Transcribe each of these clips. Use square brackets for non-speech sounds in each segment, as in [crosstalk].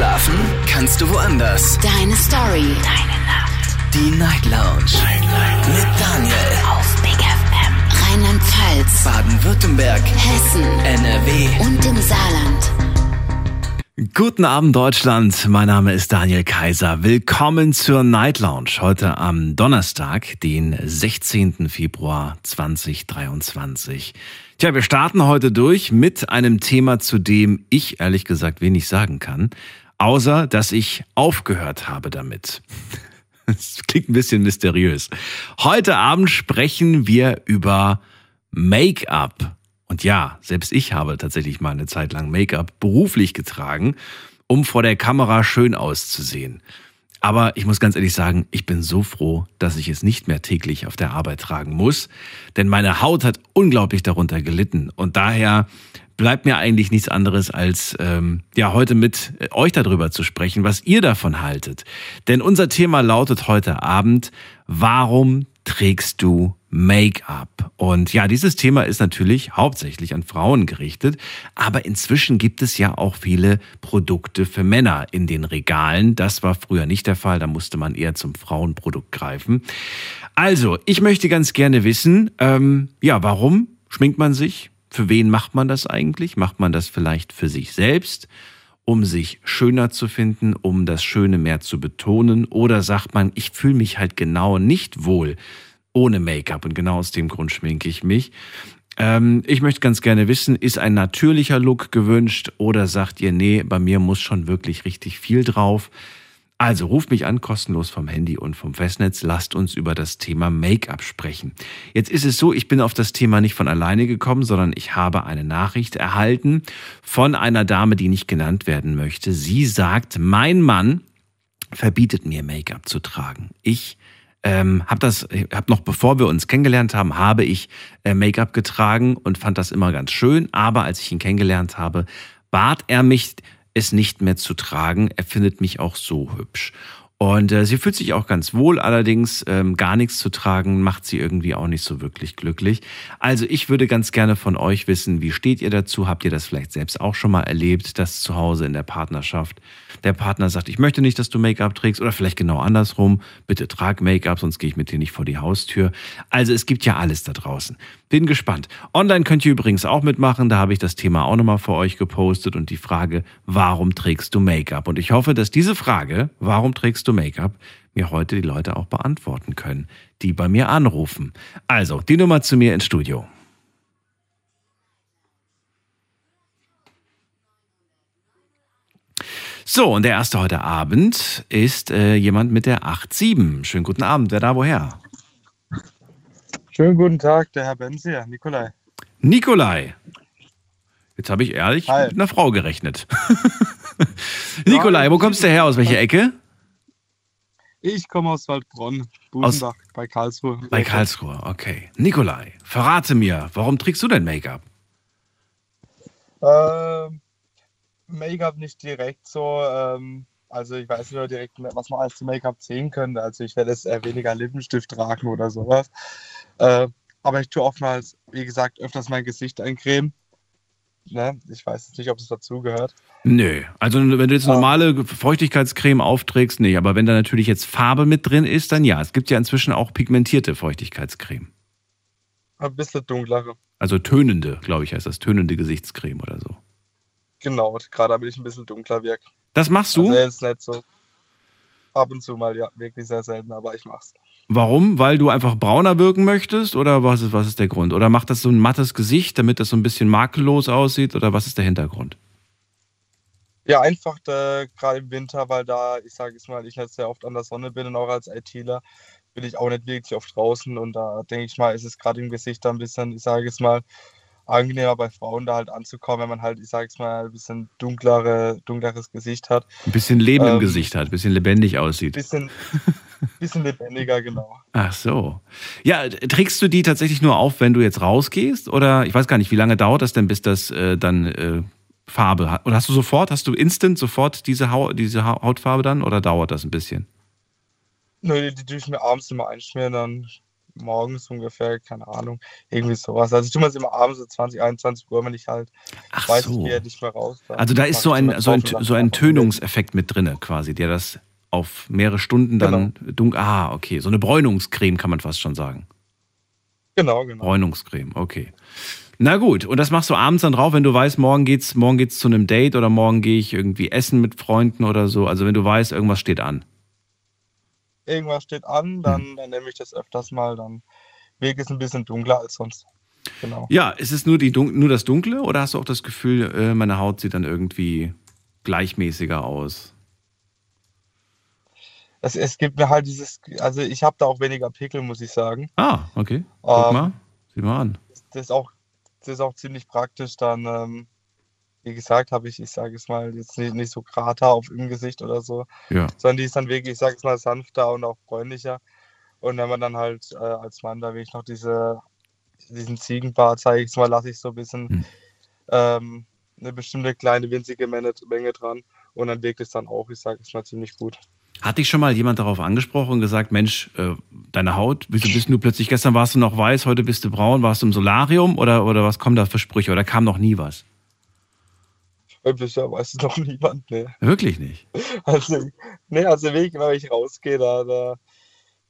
Schlafen kannst du woanders. Deine Story. Deine Nacht. Die Night Lounge. Night, Night. Mit Daniel. Auf Big FM. Rheinland-Pfalz. Baden-Württemberg. Hessen. NRW. Und im Saarland. Guten Abend Deutschland, mein Name ist Daniel Kaiser. Willkommen zur Night Lounge heute am Donnerstag, den 16. Februar 2023. Tja, wir starten heute durch mit einem Thema, zu dem ich ehrlich gesagt wenig sagen kann, außer dass ich aufgehört habe damit. Das klingt ein bisschen mysteriös. Heute Abend sprechen wir über Make-up. Und ja, selbst ich habe tatsächlich mal eine Zeit lang Make-up beruflich getragen, um vor der Kamera schön auszusehen. Aber ich muss ganz ehrlich sagen, ich bin so froh, dass ich es nicht mehr täglich auf der Arbeit tragen muss, denn meine Haut hat unglaublich darunter gelitten. Und daher bleibt mir eigentlich nichts anderes, als ähm, ja heute mit euch darüber zu sprechen, was ihr davon haltet. Denn unser Thema lautet heute Abend, warum trägst du Make-up? Und ja, dieses Thema ist natürlich hauptsächlich an Frauen gerichtet, aber inzwischen gibt es ja auch viele Produkte für Männer in den Regalen. Das war früher nicht der Fall, da musste man eher zum Frauenprodukt greifen. Also, ich möchte ganz gerne wissen, ähm, ja, warum schminkt man sich? Für wen macht man das eigentlich? Macht man das vielleicht für sich selbst? um sich schöner zu finden, um das Schöne mehr zu betonen? Oder sagt man, ich fühle mich halt genau nicht wohl ohne Make-up und genau aus dem Grund schminke ich mich? Ähm, ich möchte ganz gerne wissen, ist ein natürlicher Look gewünscht oder sagt ihr, nee, bei mir muss schon wirklich richtig viel drauf? Also ruft mich an, kostenlos vom Handy und vom Festnetz. Lasst uns über das Thema Make-up sprechen. Jetzt ist es so, ich bin auf das Thema nicht von alleine gekommen, sondern ich habe eine Nachricht erhalten von einer Dame, die nicht genannt werden möchte. Sie sagt, mein Mann verbietet mir Make-up zu tragen. Ich ähm, habe das, hab noch bevor wir uns kennengelernt haben, habe ich äh, Make-up getragen und fand das immer ganz schön. Aber als ich ihn kennengelernt habe, bat er mich es nicht mehr zu tragen. Er findet mich auch so hübsch. Und äh, sie fühlt sich auch ganz wohl, allerdings ähm, gar nichts zu tragen macht sie irgendwie auch nicht so wirklich glücklich. Also ich würde ganz gerne von euch wissen, wie steht ihr dazu? Habt ihr das vielleicht selbst auch schon mal erlebt, dass zu Hause in der Partnerschaft der Partner sagt, ich möchte nicht, dass du Make-up trägst oder vielleicht genau andersrum, bitte trag Make-up, sonst gehe ich mit dir nicht vor die Haustür. Also es gibt ja alles da draußen. Bin gespannt. Online könnt ihr übrigens auch mitmachen, da habe ich das Thema auch nochmal für euch gepostet und die Frage, warum trägst du Make-up? Und ich hoffe, dass diese Frage, warum trägst du Make-up, mir heute die Leute auch beantworten können, die bei mir anrufen. Also, die Nummer zu mir ins Studio. So, und der erste heute Abend ist äh, jemand mit der 8-7. Schönen guten Abend. Wer da woher? Schönen guten Tag, der Herr Benzier, Nikolai. Nikolai. Jetzt habe ich ehrlich Hi. mit einer Frau gerechnet. [laughs] Nikolai, wo kommst du her? Aus welcher Ecke? Ich komme aus Waldbronn, Busenbach, bei Karlsruhe. Bei Karlsruhe, okay. Nikolai, verrate mir, warum trägst du denn Make-up? Ähm, Make-up nicht direkt so. Ähm, also ich weiß nicht direkt, was man als zu Make-up sehen könnte. Also ich werde jetzt eher weniger Lippenstift tragen oder sowas. Äh, aber ich tue oftmals, wie gesagt, öfters mein Gesicht eincremen. Ne? Ich weiß jetzt nicht, ob es dazugehört. Nö, also wenn du jetzt normale Feuchtigkeitscreme aufträgst, nicht. Aber wenn da natürlich jetzt Farbe mit drin ist, dann ja. Es gibt ja inzwischen auch pigmentierte Feuchtigkeitscreme. Ein bisschen dunklere. Also tönende, glaube ich, heißt das. Tönende Gesichtscreme oder so. Genau, gerade damit ich ein bisschen dunkler wirke. Das machst du? Also jetzt nicht so. Ab und zu mal, ja, wirklich sehr selten, aber ich mach's. Warum? Weil du einfach brauner wirken möchtest? Oder was ist, was ist der Grund? Oder macht das so ein mattes Gesicht, damit das so ein bisschen makellos aussieht? Oder was ist der Hintergrund? Ja, einfach äh, gerade im Winter, weil da, ich sage es mal, ich jetzt sehr oft an der Sonne bin und auch als ITler bin ich auch nicht wirklich oft draußen und da denke ich mal, ist es gerade im Gesicht da ein bisschen, ich sage es mal, angenehmer bei Frauen da halt anzukommen, wenn man halt, ich sage es mal, ein bisschen dunklere, dunkleres Gesicht hat. Ein bisschen Leben im Ähm, Gesicht hat, ein bisschen lebendig aussieht. Bisschen, [laughs] bisschen lebendiger, genau. Ach so. Ja, trägst du die tatsächlich nur auf, wenn du jetzt rausgehst? Oder ich weiß gar nicht, wie lange dauert das denn, bis das äh, dann äh, Farbe hat? Oder hast du sofort, hast du instant sofort diese, Hau diese Ha- Hautfarbe dann? Oder dauert das ein bisschen? Nö, die, die tue ich mir abends immer einschmieren, dann morgens ungefähr, keine Ahnung, irgendwie sowas. Also ich tue mir es immer abends so 20, 21 Uhr, wenn ich halt Ach weiß, so. ich gehe nicht mehr raus. Also da ist so ein, so ein, so ein Tönungseffekt mit drinne quasi, der das auf mehrere Stunden dann dunkel. Ah, okay. So eine Bräunungscreme kann man fast schon sagen. Genau, genau. Bräunungscreme, okay. Na gut, und das machst du abends dann drauf, wenn du weißt, morgen geht's, morgen geht's zu einem Date oder morgen gehe ich irgendwie essen mit Freunden oder so. Also wenn du weißt, irgendwas steht an. Irgendwas steht an, dann, dann nehme ich das öfters mal, dann Weg ist ein bisschen dunkler als sonst. Genau. Ja, ist es nur, die, Dun- nur das Dunkle oder hast du auch das Gefühl, äh, meine Haut sieht dann irgendwie gleichmäßiger aus? Es, es gibt mir halt dieses, also ich habe da auch weniger Pickel, muss ich sagen. Ah, okay. Guck Ähm, mal. Sieh mal an. Das ist auch, das ist auch ziemlich praktisch. Dann, ähm, wie gesagt, habe ich, ich sage es mal, jetzt nicht, nicht so Krater auf im Gesicht oder so, Ja. sondern die ist dann wirklich, ich sage es mal, sanfter und auch bräunlicher. Und wenn man dann halt äh, als Mann da wirklich noch diese, diesen Ziegenbart, sage ich es mal, lasse ich so ein bisschen Hm. ähm, eine bestimmte kleine winzige Menge, Menge dran. Und dann wirkt es dann auch, ich sage es mal, ziemlich gut. Hat dich schon mal jemand darauf angesprochen und gesagt, Mensch, äh, deine Haut, wieso bist du plötzlich, gestern warst du noch weiß, heute bist du braun, warst du im Solarium oder, oder was kommen da für Sprüche oder kam noch nie was? Bisher weiß es noch niemand, ne. Wirklich nicht. Also, nee, also wirklich, wenn ich rausgehe, da, da,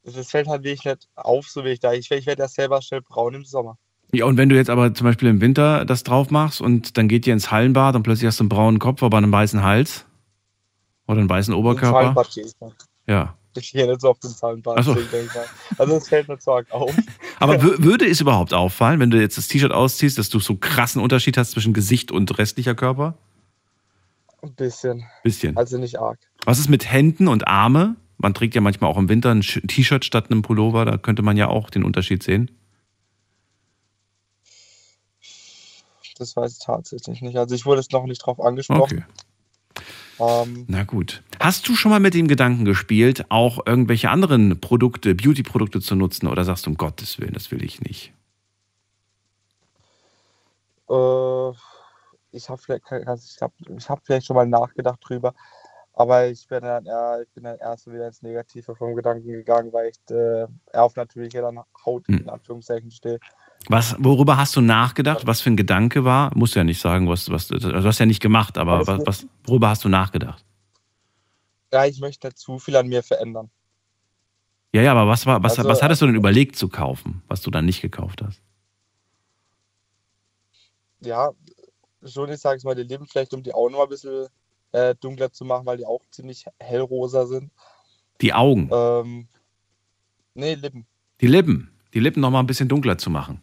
das fällt halt wirklich nicht auf, so wie ich da. Ich, ich werde ja selber schnell braun im Sommer. Ja, und wenn du jetzt aber zum Beispiel im Winter das drauf machst und dann geht ihr ins Hallenbad und plötzlich hast du einen braunen Kopf, aber einen weißen Hals oder einen weißen Ins Oberkörper. Hallenbad gehe ich nicht. Ja. Ich gehe nicht so oft ins Hallenbad, so. deswegen denke ich mal. Also es fällt nicht so arg auf. [laughs] Aber wü- würde es überhaupt auffallen, wenn du jetzt das T-Shirt ausziehst, dass du so krassen Unterschied hast zwischen Gesicht und restlicher Körper? Ein bisschen. Bisschen. Also nicht arg. Was ist mit Händen und Arme? Man trägt ja manchmal auch im Winter ein T-Shirt statt einem Pullover, da könnte man ja auch den Unterschied sehen. Das weiß ich tatsächlich nicht. Also ich wurde jetzt noch nicht drauf angesprochen. Okay. Ähm, Na gut. Hast du schon mal mit dem Gedanken gespielt, auch irgendwelche anderen Produkte, Beauty-Produkte zu nutzen oder sagst du, um Gottes Willen, das will ich nicht? äh, ich habe vielleicht, also ich hab, ich hab vielleicht schon mal nachgedacht drüber, aber ich bin dann eher, ich bin dann erst wieder ins Negative vom Gedanken gegangen, weil ich äh, eher auf natürliche dann Haut Hm. in Anführungszeichen stehe. Was, worüber hast du nachgedacht? Was für ein Gedanke war? Musst du ja nicht sagen, was, was also du hast ja nicht gemacht, aber was, was, worüber hast du nachgedacht? Ja, ich möchte zu viel an mir verändern. Ja, ja, aber was war, was, Also, was hattest du denn überlegt zu kaufen, was du dann nicht gekauft hast? Ja, schon, ich sage es mal, die Lippen vielleicht, um die Augen noch ein bisschen äh, dunkler zu machen, weil die auch ziemlich hellrosa sind. Die Augen, Ähm, nee, Lippen. die Lippen, die Lippen noch mal ein bisschen dunkler zu machen.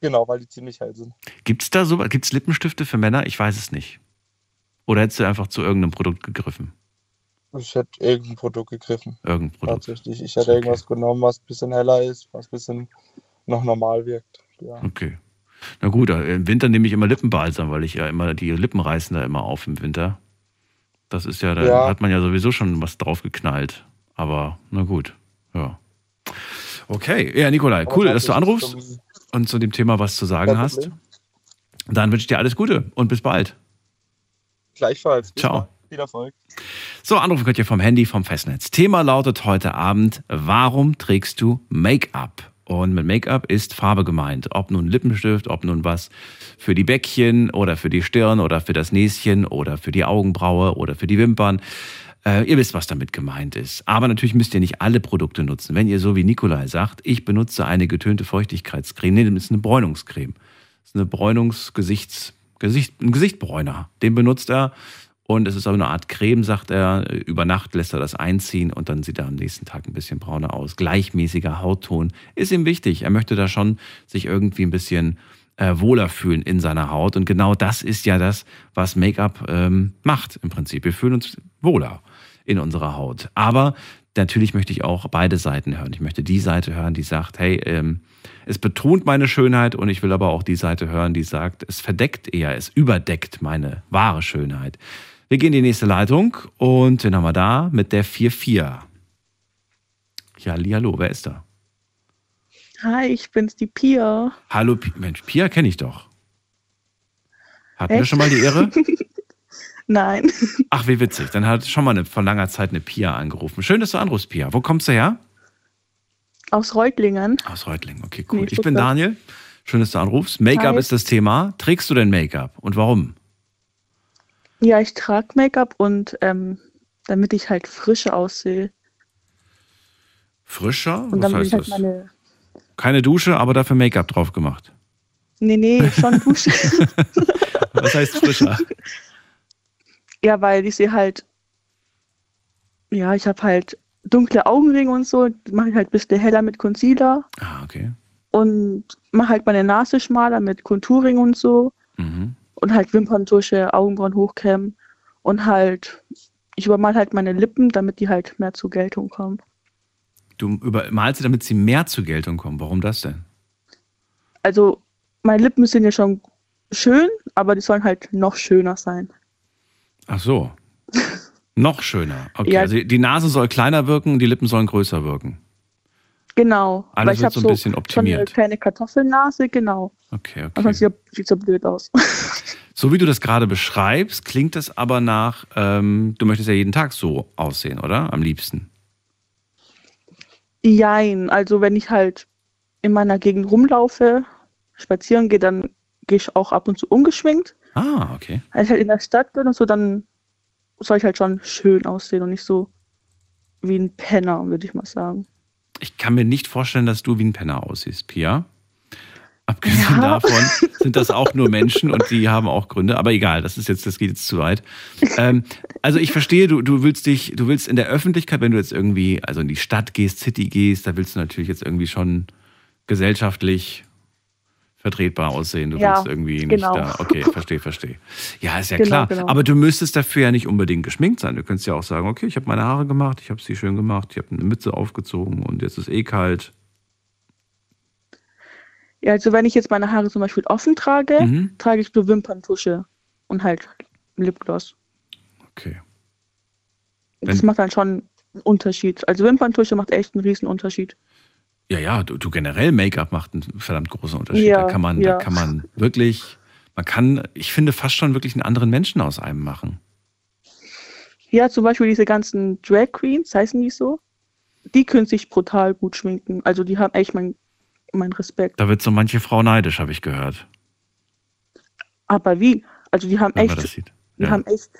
Genau, weil die ziemlich hell sind. Gibt's da so, gibt's Lippenstifte für Männer? Ich weiß es nicht. Oder hättest du einfach zu irgendeinem Produkt gegriffen? Ich hätte irgendein Produkt gegriffen. Irgendein Produkt. Tatsächlich. Ich hätte Okay. irgendwas genommen, was ein bisschen heller ist, was ein bisschen noch normal wirkt. Ja. Okay. Na gut, im Winter nehme ich immer Lippenbalsam, weil ich ja immer, die Lippen reißen da immer auf im Winter. Das ist ja, da Ja. hat man ja sowieso schon was drauf geknallt. Aber na gut, ja. Okay, ja, Nikolai, cool, dass du anrufst und zu dem Thema was zu sagen hast. Dann wünsche ich dir alles Gute und bis bald. Gleichfalls. Bis Ciao. dann. Viel Erfolg. So, anrufen könnt ihr vom Handy, vom Festnetz. Thema lautet heute Abend, warum trägst du Make-up? Und mit Make-up ist Farbe gemeint. Ob nun Lippenstift, ob nun was für die Bäckchen oder für die Stirn oder für das Näschen oder für die Augenbraue oder für die Wimpern. Äh, ihr wisst, was damit gemeint ist. Aber natürlich müsst ihr nicht alle Produkte nutzen. Wenn ihr so wie Nikolai sagt, ich benutze eine getönte Feuchtigkeitscreme, nee, das ist eine Bräunungscreme. Das ist eine Bräunungsgesichts, Gesicht, ein Gesichtbräuner. Den benutzt er und es ist aber eine Art Creme, sagt er. Über Nacht lässt er das einziehen und dann sieht er am nächsten Tag ein bisschen brauner aus. Gleichmäßiger Hautton ist ihm wichtig. Er möchte da schon sich irgendwie ein bisschen äh, wohler fühlen in seiner Haut. Und genau das ist ja das, was Make-up ähm, macht im Prinzip. Wir fühlen uns wohler in unserer Haut. Aber natürlich möchte ich auch beide Seiten hören. Ich möchte die Seite hören, die sagt, hey, ähm, es betont meine Schönheit und ich will aber auch die Seite hören, die sagt, es verdeckt eher, es überdeckt meine wahre Schönheit. Wir gehen in die nächste Leitung und wen haben wir da? Mit der 4-4. Ja, hallo, wer ist da? Hi, ich bin's, die Pia. Hallo, Pi- Mensch, Pia kenne ich doch. Hatten wir Echt? schon mal die Ehre? [laughs] Nein, Ach, wie witzig. Dann hat schon mal eine, vor langer Zeit eine Pia angerufen. Schön, dass du anrufst, Pia. Wo kommst du her? Aus Reutlingen. Aus Reutlingen, okay, cool. Nee, ich bin. Daniel. Schön, dass du anrufst. Make-up ist das Thema. Trägst du denn Make-up und warum? Ja, ich trage Make-up und ähm, damit ich halt frischer aussehe. Frischer? Und Was damit heißt ich halt das? meine. Keine Dusche, aber dafür Make-up drauf gemacht. Nee, nee, schon [laughs] duschen. Was heißt frischer? [laughs] ja, weil ich sehe halt. Ja, ich habe halt dunkle Augenringe und so. Mache ich halt ein bisschen heller mit Concealer. ah, okay. Und mache halt meine Nase schmaler mit Contouring und so. Mhm. Und halt Wimperntusche, Augenbrauen hochkämmen. Und halt. Ich übermal halt meine Lippen, damit die halt mehr zur Geltung kommen. Du übermalst sie, damit sie mehr zur Geltung kommen. Warum das denn? also meine Lippen sind ja schon schön, aber die sollen halt noch schöner sein. Ach so. [laughs] Noch schöner. Okay, Ja. also die Nase soll kleiner wirken, die Lippen sollen größer wirken. Genau. Alles ich wird habe so ein bisschen optimiert. schon eine kleine Kartoffelnase, genau. Okay, okay. sieht, sieht so blöd aus. [laughs] So wie du das gerade beschreibst, klingt das aber nach, ähm, du möchtest ja jeden Tag so aussehen, oder? Am liebsten. Jein, also wenn ich halt in meiner Gegend rumlaufe, spazieren gehe, dann gehe ich auch ab und zu ungeschminkt. Ah, okay. Wenn ich halt in der Stadt bin und so, dann soll ich halt schon schön aussehen und nicht so wie ein Penner, würde ich mal sagen. Ich kann mir nicht vorstellen, dass du wie ein Penner aussiehst, Pia. Abgesehen Ja. davon sind das auch nur Menschen und die haben auch Gründe. Aber egal, das ist jetzt, das geht jetzt zu weit. Ähm, also ich verstehe, du, du willst dich, du willst in der Öffentlichkeit, wenn du jetzt irgendwie, also in die Stadt gehst, City gehst, da willst du natürlich jetzt irgendwie schon gesellschaftlich vertretbar aussehen. Du Ja, willst irgendwie nicht genau. da. Okay, verstehe, verstehe. Ja, ist ja Genau, klar. genau. Aber du müsstest dafür ja nicht unbedingt geschminkt sein. Du könntest ja auch sagen, okay, ich habe meine Haare gemacht, ich habe sie schön gemacht, ich habe eine Mütze aufgezogen und jetzt ist eh kalt. Ja, also wenn ich jetzt meine Haare zum Beispiel offen trage, Mhm. trage ich nur Wimperntusche und halt Lipgloss. Okay. Das Wenn- macht dann schon einen Unterschied. Also Wimperntusche macht echt einen riesen Unterschied. Ja, ja, du, du generell Make-up macht einen verdammt großen Unterschied. Ja, da kann man, ja. da kann man wirklich, man kann, ich finde, fast schon wirklich einen anderen Menschen aus einem machen. Ja, zum Beispiel diese ganzen Drag Queens, heißen die so? Die können sich brutal gut schminken. Also die haben echt mein, mein Respekt. Da wird so manche Frau neidisch, habe ich gehört, Aber wie? Also die haben wenn echt, sieht. die Ja. haben echt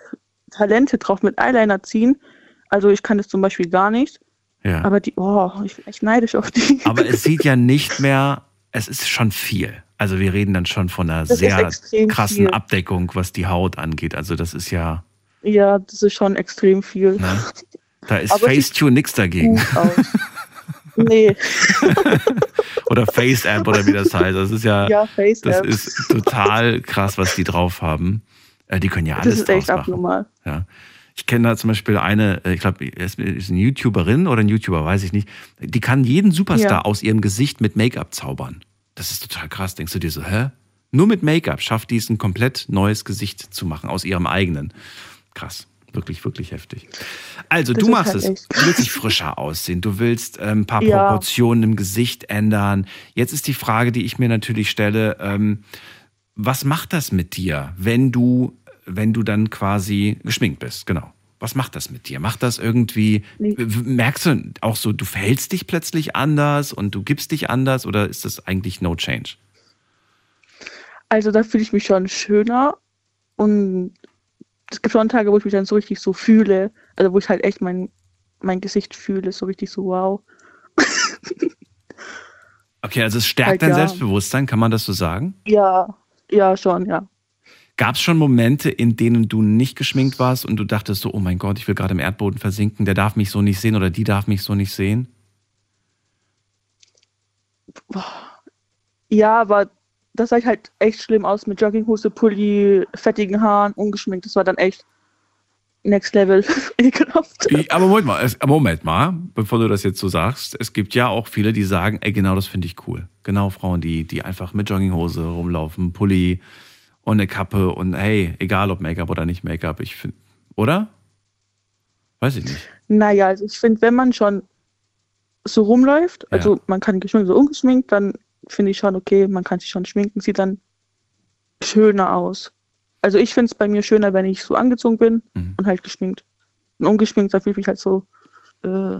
Talente drauf mit Eyeliner ziehen. Also ich kann das zum Beispiel gar nicht. Ja. Aber die, oh, ich bin echt neidisch auf die. [laughs] Aber es sieht ja nicht mehr, es ist schon viel. Also wir reden dann schon von einer Das sehr krassen viel. Abdeckung, was die Haut angeht. Also das ist ja, ja, das ist schon extrem viel. ne? Da ist [laughs] Facetune nichts dagegen. [laughs] Nee, Oder FaceApp oder wie das heißt. Das ist ja, ja, das ist total krass, was die drauf haben. Äh, Die können ja alles Das ist echt machen. abnormal. Ja. Ich kenne da zum Beispiel eine, äh, ich glaube, ist ist eine YouTuberin oder ein YouTuber, weiß ich nicht. Die kann jeden Superstar Ja. aus ihrem Gesicht mit Make-up zaubern. Das ist total krass. Denkst du dir so, hä? Nur mit Make-up schafft die es, ein komplett neues Gesicht zu machen, aus ihrem eigenen. Krass. Wirklich, wirklich heftig. Also, Das du ist machst halt es. echt. Du willst dich frischer aussehen. Du willst ähm, ein paar Ja. Proportionen im Gesicht ändern. Jetzt ist die Frage, die ich mir natürlich stelle, ähm, was macht das mit dir, wenn du, wenn du dann quasi geschminkt bist? Genau. Was macht das mit dir? Macht das irgendwie, Nee. merkst du auch so, du verhältst dich plötzlich anders und du gibst dich anders oder ist das eigentlich no change? Also da fühle ich mich schon schöner und es gibt schon Tage, wo ich mich dann so richtig so fühle, also wo ich halt echt mein, mein Gesicht fühle, so richtig so wow. [laughs] Okay, also es stärkt Halt dein ja. Selbstbewusstsein, kann man das so sagen? Ja, ja, schon, ja. Gab es schon Momente, in denen du nicht geschminkt warst und du dachtest so, oh mein Gott, ich will gerade im Erdboden versinken, der darf mich so nicht sehen oder die darf mich so nicht sehen? Ja, aber das sah ich halt echt schlimm aus mit Jogginghose, Pulli, fettigen Haaren, ungeschminkt. Das war dann echt next level [laughs] ekelhaft. Aber Moment mal, es- Moment mal, bevor du das jetzt so sagst. Es gibt ja auch viele, die sagen, ey, genau das finde ich cool. Genau Frauen, die, die einfach mit Jogginghose rumlaufen, Pulli und eine Kappe und hey, egal ob Make-up oder nicht Make-up, ich finde, oder? Weiß ich nicht. Naja, also ich finde, wenn man schon so rumläuft, also man kann geschminkt oder ungeschminkt, dann finde ich schon okay, man kann sich schon schminken, sieht dann schöner aus. Also ich finde es bei mir schöner, wenn ich so angezogen bin Mhm. und halt geschminkt. Und ungeschminkt, da fühle ich mich halt so äh,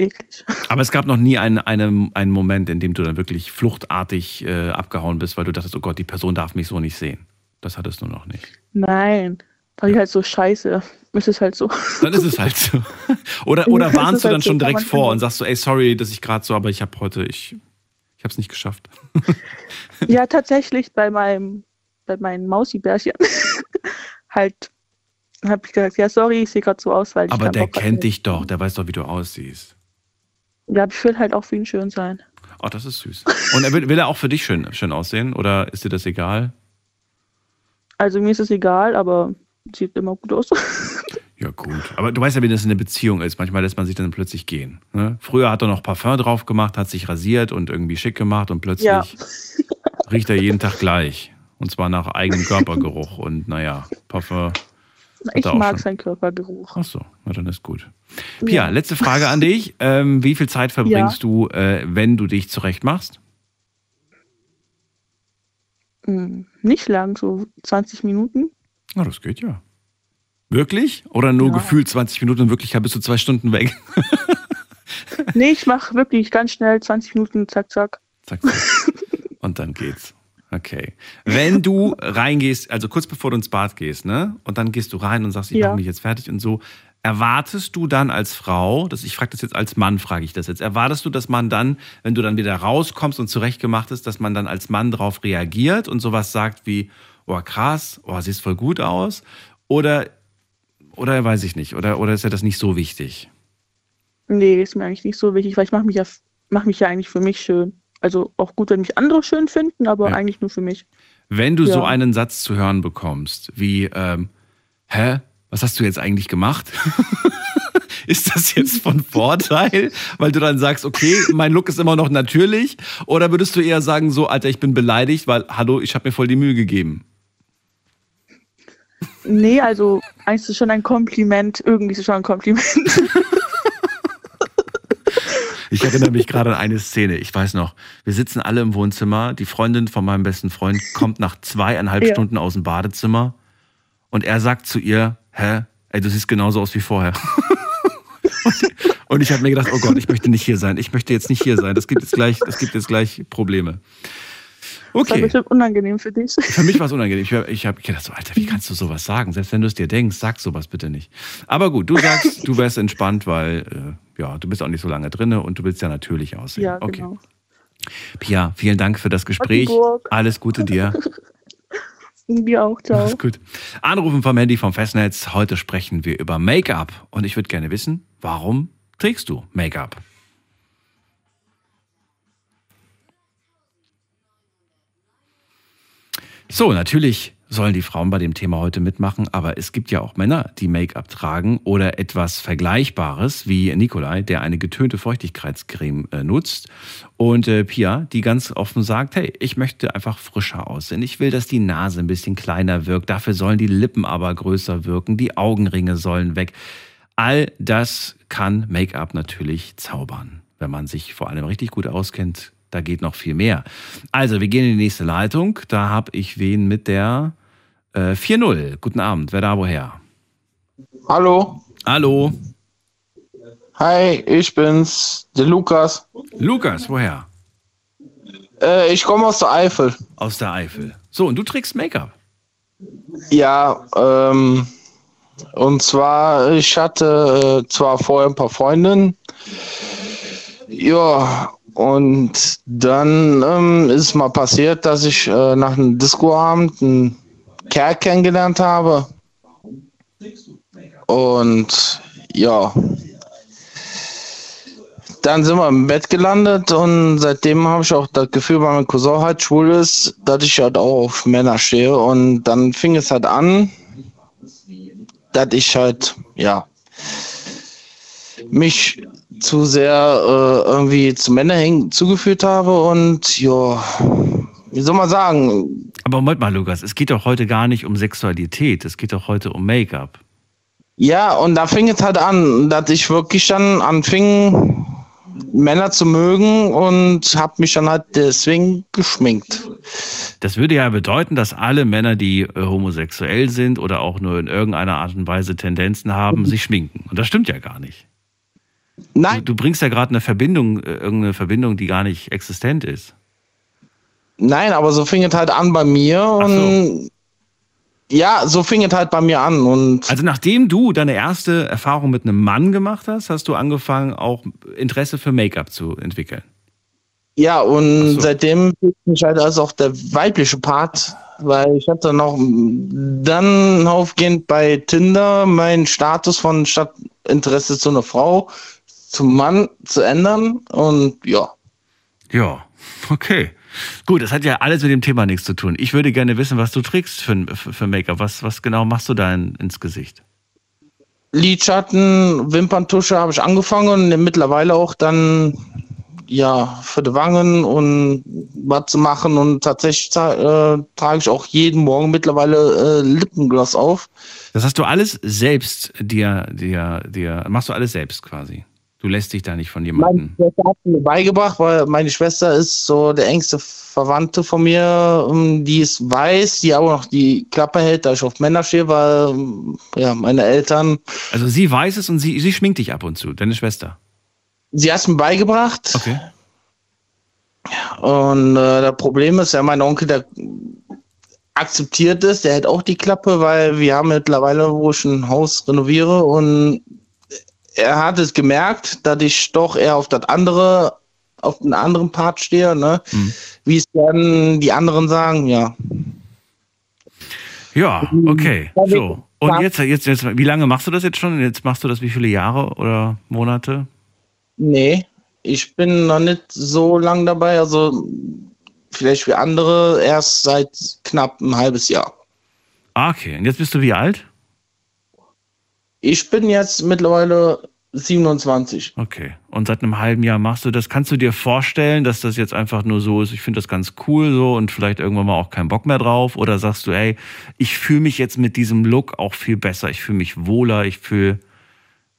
eklig. Aber es gab noch nie einen, einen, einen Moment, in dem du dann wirklich fluchtartig äh, abgehauen bist, weil du dachtest, oh Gott, die Person darf mich so nicht sehen. Das hattest du noch nicht. Nein, weil ich halt so scheiße. Es ist halt so. Dann ist es halt so. [laughs] Oder, oder warnst du halt dann so, schon kann direkt vor und sagst so, ey, sorry, dass ich gerade so, aber ich habe heute, ich, ich habe es nicht geschafft. Ja, [laughs] tatsächlich bei meinem, bei meinen Mausibärchen [laughs] halt habe ich gesagt, ja, sorry, ich sehe gerade so aus, weil ich Aber der kennt dich doch, der weiß doch, wie du aussiehst. Ja, ich will halt auch für ihn schön sein. Oh, das ist süß. Und will, will er auch für dich schön, schön aussehen oder ist dir das egal? Also mir ist es egal, aber sieht immer gut aus. [laughs] Ja, gut. Aber du weißt ja, wie das in einer Beziehung ist. Manchmal lässt man sich dann plötzlich gehen. Ne? Früher hat er noch Parfum drauf gemacht, hat sich rasiert und irgendwie schick gemacht und plötzlich Ja. riecht er jeden Tag gleich. Und zwar nach eigenem Körpergeruch. Und naja, Parfum. Ich mag seinen Körpergeruch. Ach so, na dann ist gut. Pia, letzte Frage an dich. Ähm, wie viel Zeit verbringst du, äh, wenn du dich zurecht machst? Hm, nicht lang, so 20 Minuten. Na, das geht ja. Wirklich? Oder nur Ja. gefühlt 20 Minuten und in Wirklichkeit bist du zwei Stunden weg? Nee, ich mache wirklich ganz schnell 20 Minuten, zack, zack. Zack, zack. Und dann geht's. Okay. Wenn du reingehst, also kurz bevor du ins Bad gehst, ne? Und dann gehst du rein und sagst, ich Ja. mache mich jetzt fertig und so. Erwartest du dann als Frau, das, ich frage das jetzt als Mann, frage ich das jetzt, erwartest du, dass man dann, wenn du dann wieder rauskommst und zurechtgemacht ist, dass man dann als Mann darauf reagiert und sowas sagt wie, oh krass, oh, siehst voll gut aus? Oder, oder weiß ich nicht, oder, oder ist ja das nicht so wichtig? Nee, ist mir eigentlich nicht so wichtig, weil ich mache mich ja mach mich ja eigentlich für mich schön. Also auch gut, wenn mich andere schön finden, aber Ja. eigentlich nur für mich. Wenn du so Ja. einen Satz zu hören bekommst, wie, ähm, hä, was hast du jetzt eigentlich gemacht? [laughs] ist das jetzt von Vorteil, weil du dann sagst, okay, mein Look ist immer noch natürlich? Oder würdest du eher sagen, so, Alter, ich bin beleidigt, weil, hallo, ich habe mir voll die Mühe gegeben? Nee, also eigentlich ist es schon ein Kompliment. Irgendwie ist es schon ein Kompliment. [laughs] Ich erinnere mich gerade an eine Szene. Ich weiß noch, wir sitzen alle im Wohnzimmer. Die Freundin von meinem besten Freund kommt nach zweieinhalb [laughs] Ja. Stunden aus dem Badezimmer und er sagt zu ihr, hä, ey, du siehst genauso aus wie vorher. [laughs] und, ich habe mir gedacht, oh Gott, ich möchte nicht hier sein. Ich möchte jetzt nicht hier sein. Das gibt jetzt gleich, das gibt jetzt gleich Probleme. Das war Okay. bestimmt unangenehm für dich. Für mich war es [laughs] unangenehm. Ich, hab- ich habe gedacht, so, Alter, wie kannst du sowas sagen? Selbst wenn du es dir denkst, sag sowas bitte nicht. Aber gut, du sagst, du wärst entspannt, weil äh, ja, du bist auch nicht so lange drinne und du willst ja natürlich aussehen. Ja, okay. genau. Pia, vielen Dank für das Gespräch. Alles Gute dir. [laughs] Dir auch, ciao. Alles gut. Anrufen vom Handy vom Festnetz. Heute sprechen wir über Make-up. Und ich würde gerne wissen, warum trägst du Make-up? So, natürlich sollen die Frauen bei dem Thema heute mitmachen, aber es gibt ja auch Männer, die Make-up tragen oder etwas Vergleichbares wie Nikolai, der eine getönte Feuchtigkeitscreme äh, nutzt und äh, Pia, die ganz offen sagt, hey, ich möchte einfach frischer aussehen. Ich will, dass die Nase ein bisschen kleiner wirkt, dafür sollen die Lippen aber größer wirken, die Augenringe sollen weg. All das kann Make-up natürlich zaubern, wenn man sich vor allem richtig gut auskennt. Da geht noch viel mehr. Also, wir gehen in die nächste Leitung. Da habe ich wen mit der äh, 4-0. Guten Abend. Wer da woher? Hallo, Hallo. hi, ich bin's, der Lukas. Lukas, woher? Äh, ich komme aus der Eifel. Aus der Eifel. So, und du trägst Make-up. Ja, ähm, und zwar, ich hatte äh, zwar vorher ein paar Freundinnen. Ja, und dann ähm, ist mal passiert, dass ich äh, nach einem Discoabend einen Kerl kennengelernt habe. Und ja, dann sind wir im Bett gelandet und seitdem habe ich auch das Gefühl, weil mein Cousin halt schwul ist, dass ich halt auch auf Männer stehe. Und dann fing es halt an, dass ich halt, ja, mich zu sehr äh, irgendwie zu Männern hin- zugeführt habe und ja, wie soll man sagen, Aber Moment mal, Lukas, es geht doch heute gar nicht um Sexualität. Es geht doch heute um Make-up. Ja, und da fing es halt an, dass ich wirklich dann anfing, Männer zu mögen und habe mich dann halt deswegen geschminkt. Das würde ja bedeuten, dass alle Männer, die äh, homosexuell sind oder auch nur in irgendeiner Art und Weise Tendenzen haben, [laughs] sich schminken. Und das stimmt ja gar nicht. Nein. Du, du bringst ja gerade eine Verbindung, äh, irgendeine Verbindung, die gar nicht existent ist. Nein, aber so fing es halt an bei mir und ja, so fing es halt bei mir an und Also nachdem du deine erste Erfahrung mit einem Mann gemacht hast, hast du angefangen, auch Interesse für Make-up zu entwickeln. ja, und so. seitdem fühlt mich halt als auch der weibliche Part, weil ich hatte noch dann aufgehend bei Tinder meinen Status von statt Interesse zu einer Frau zum Mann zu ändern und ja. Ja, okay. Gut, das hat ja alles mit dem Thema nichts zu tun. Ich würde gerne wissen, was du trägst für, für, für Make-up. Was, was genau machst du da in, ins Gesicht? Lidschatten, Wimperntusche habe ich angefangen und mittlerweile auch dann ja für die Wangen und was zu machen und tatsächlich äh, trage ich auch jeden Morgen mittlerweile äh, Lippengloss auf. Das hast du alles selbst dir, dir, dir, machst du alles selbst quasi. Du lässt dich da nicht von Meine jemandem. Schwester hat mir beigebracht, weil meine Schwester ist so der engste Verwandte von mir. ähm, Die ist weiß, die aber noch die Klappe hält, da ich auf Männer stehe, weil ja, meine Eltern, Also sie weiß es und sie, sie schminkt dich ab und zu, deine Schwester. sie hat es mir beigebracht. Okay. Und äh, das Problem ist ja, mein Onkel, der akzeptiert es, der hält auch die Klappe, weil wir haben mittlerweile, wo ich ein Haus renoviere und er hat es gemerkt, dass ich doch eher auf das andere, auf den anderen Part stehe, ne? Mhm. Wie es dann die anderen sagen, ja. Ja, okay. So. Und jetzt, jetzt, jetzt, wie lange machst du das jetzt schon? Jetzt machst du das wie viele Jahre oder Monate? Nee, ich bin noch nicht so lang dabei, also vielleicht wie andere erst seit knapp ein halbes Jahr. Ah, Okay. Und jetzt bist du wie alt? Ich bin jetzt mittlerweile 27. Okay. Und seit einem halben Jahr machst du das. Kannst du dir vorstellen, dass das jetzt einfach nur so ist, ich finde das ganz cool so und vielleicht irgendwann mal auch keinen Bock mehr drauf? Oder sagst du, ey, ich fühle mich jetzt mit diesem Look auch viel besser, ich fühle mich wohler, ich fühle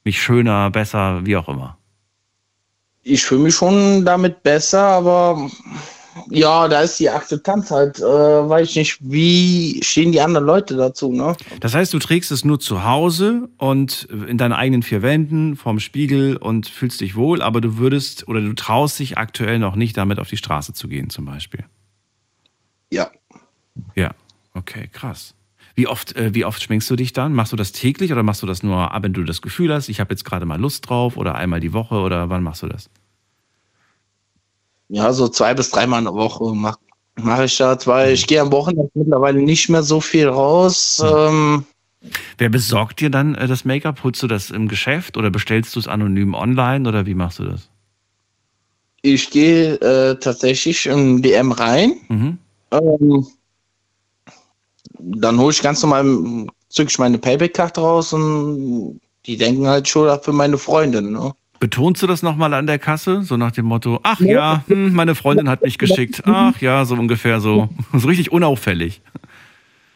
mich schöner, besser, wie auch immer? Ich fühle mich schon damit besser, aber ja, da ist die Akzeptanz halt, äh, weiß ich nicht, wie stehen die anderen Leute dazu, ne? Das heißt, du trägst es nur zu Hause und in deinen eigenen vier Wänden vorm Spiegel und fühlst dich wohl, aber du würdest oder du traust dich aktuell noch nicht damit auf die Straße zu gehen, zum Beispiel. Ja. Ja, okay, krass. Wie oft, äh, wie oft schminkst du dich dann? Machst du das täglich oder machst du das nur, ab, wenn du das Gefühl hast, ich habe jetzt gerade mal Lust drauf oder einmal die Woche oder wann machst du das? Ja, so zwei bis dreimal in der Woche mache mach ich das, weil ich gehe am Wochenende mittlerweile nicht mehr so viel raus. Ähm, Wer besorgt dir dann äh, das Make-up? Holst du das im Geschäft oder bestellst du es anonym online oder wie machst du das? ich gehe äh, tatsächlich in DM rein. Mhm. Ähm, dann hole ich ganz normal, zücke ich meine Payback-Karte raus und die denken halt schon für meine Freundin. Ne? Betonst du das nochmal an der Kasse? So nach dem Motto, ach ja, hm, meine Freundin hat mich geschickt. [laughs] Ach ja, so ungefähr so. [laughs] So richtig unauffällig.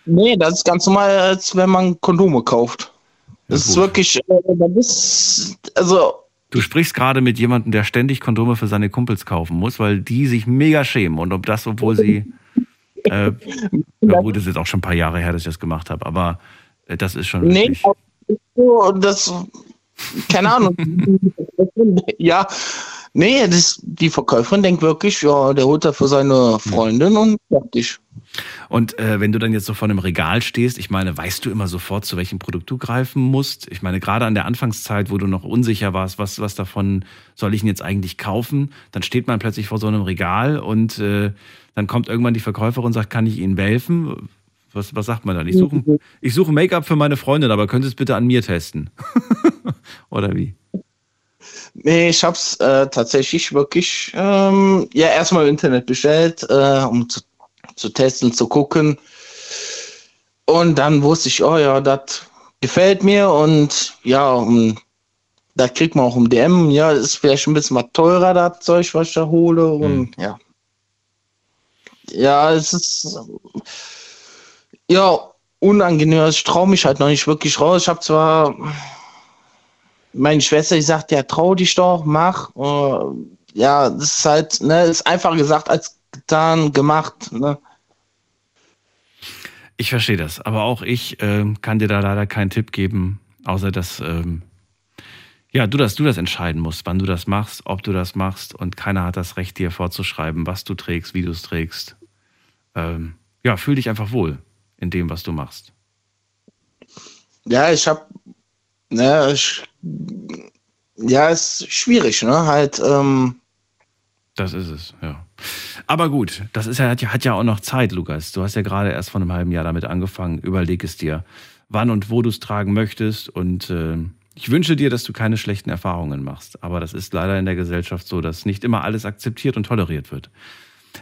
Nee, das ist ganz normal, als wenn man Kondome kauft. Das Ja, ist wirklich, äh, das ist, also, Du sprichst gerade mit jemandem, der ständig Kondome für seine Kumpels kaufen muss, weil die sich mega schämen. Und ob das, obwohl sie. [laughs] Äh, ja gut, das ist jetzt auch schon ein paar Jahre her, dass ich das gemacht habe, aber äh, das ist schon nee, so, das, keine Ahnung. [laughs] ja, nee, das, die Verkäuferin denkt wirklich, ja, der holt das für seine Freundin und fertig. Und äh, wenn du dann jetzt so vor einem Regal stehst, ich meine, weißt du immer sofort, zu welchem Produkt du greifen musst? Ich meine, gerade an der Anfangszeit, wo du noch unsicher warst, was, was davon soll ich denn jetzt eigentlich kaufen, dann steht man plötzlich vor so einem Regal und äh, dann kommt irgendwann die Verkäuferin und sagt, kann ich Ihnen helfen? Was, was sagt man dann? Ich suche, ich suche Make-up für meine Freundin, aber können Sie es bitte an mir testen? [laughs] Oder wie? Nee, ich hab's äh, tatsächlich wirklich ähm, ja erstmal im Internet bestellt, äh, um zu, zu testen, zu gucken. Und dann wusste ich, oh ja, das gefällt mir und ja, um, da kriegt man auch im DM, ja, ist vielleicht ein bisschen was teurer, das Zeug, was ich da hole. Und ja. Ja, es ist ja unangenehm. Ich traue mich halt noch nicht wirklich raus. Ich habe zwar meine Schwester, die sagt, ja, trau dich doch, mach. Äh, ja, das ist halt, ne, ist einfacher gesagt als getan, gemacht, ne. Ich verstehe das, aber auch ich ähm, kann dir da leider keinen Tipp geben, außer dass ähm, Ja, du, dass du das entscheiden musst, wann du das machst, ob du das machst und keiner hat das Recht, dir vorzuschreiben, was du trägst, wie du es trägst. Ähm, ja, fühl dich einfach wohl in dem, was du machst. Ja, ich hab, ne, ich, ja, ist schwierig, ne, halt, ähm, Das ist es, ja. Aber gut, das ist ja, hat, ja, hat ja auch noch Zeit, Lukas. Du hast ja gerade erst vor einem halben Jahr damit angefangen. Überleg es dir, wann und wo du es tragen möchtest. Und äh, ich wünsche dir, dass du keine schlechten Erfahrungen machst. Aber das ist leider in der Gesellschaft so, dass nicht immer alles akzeptiert und toleriert wird.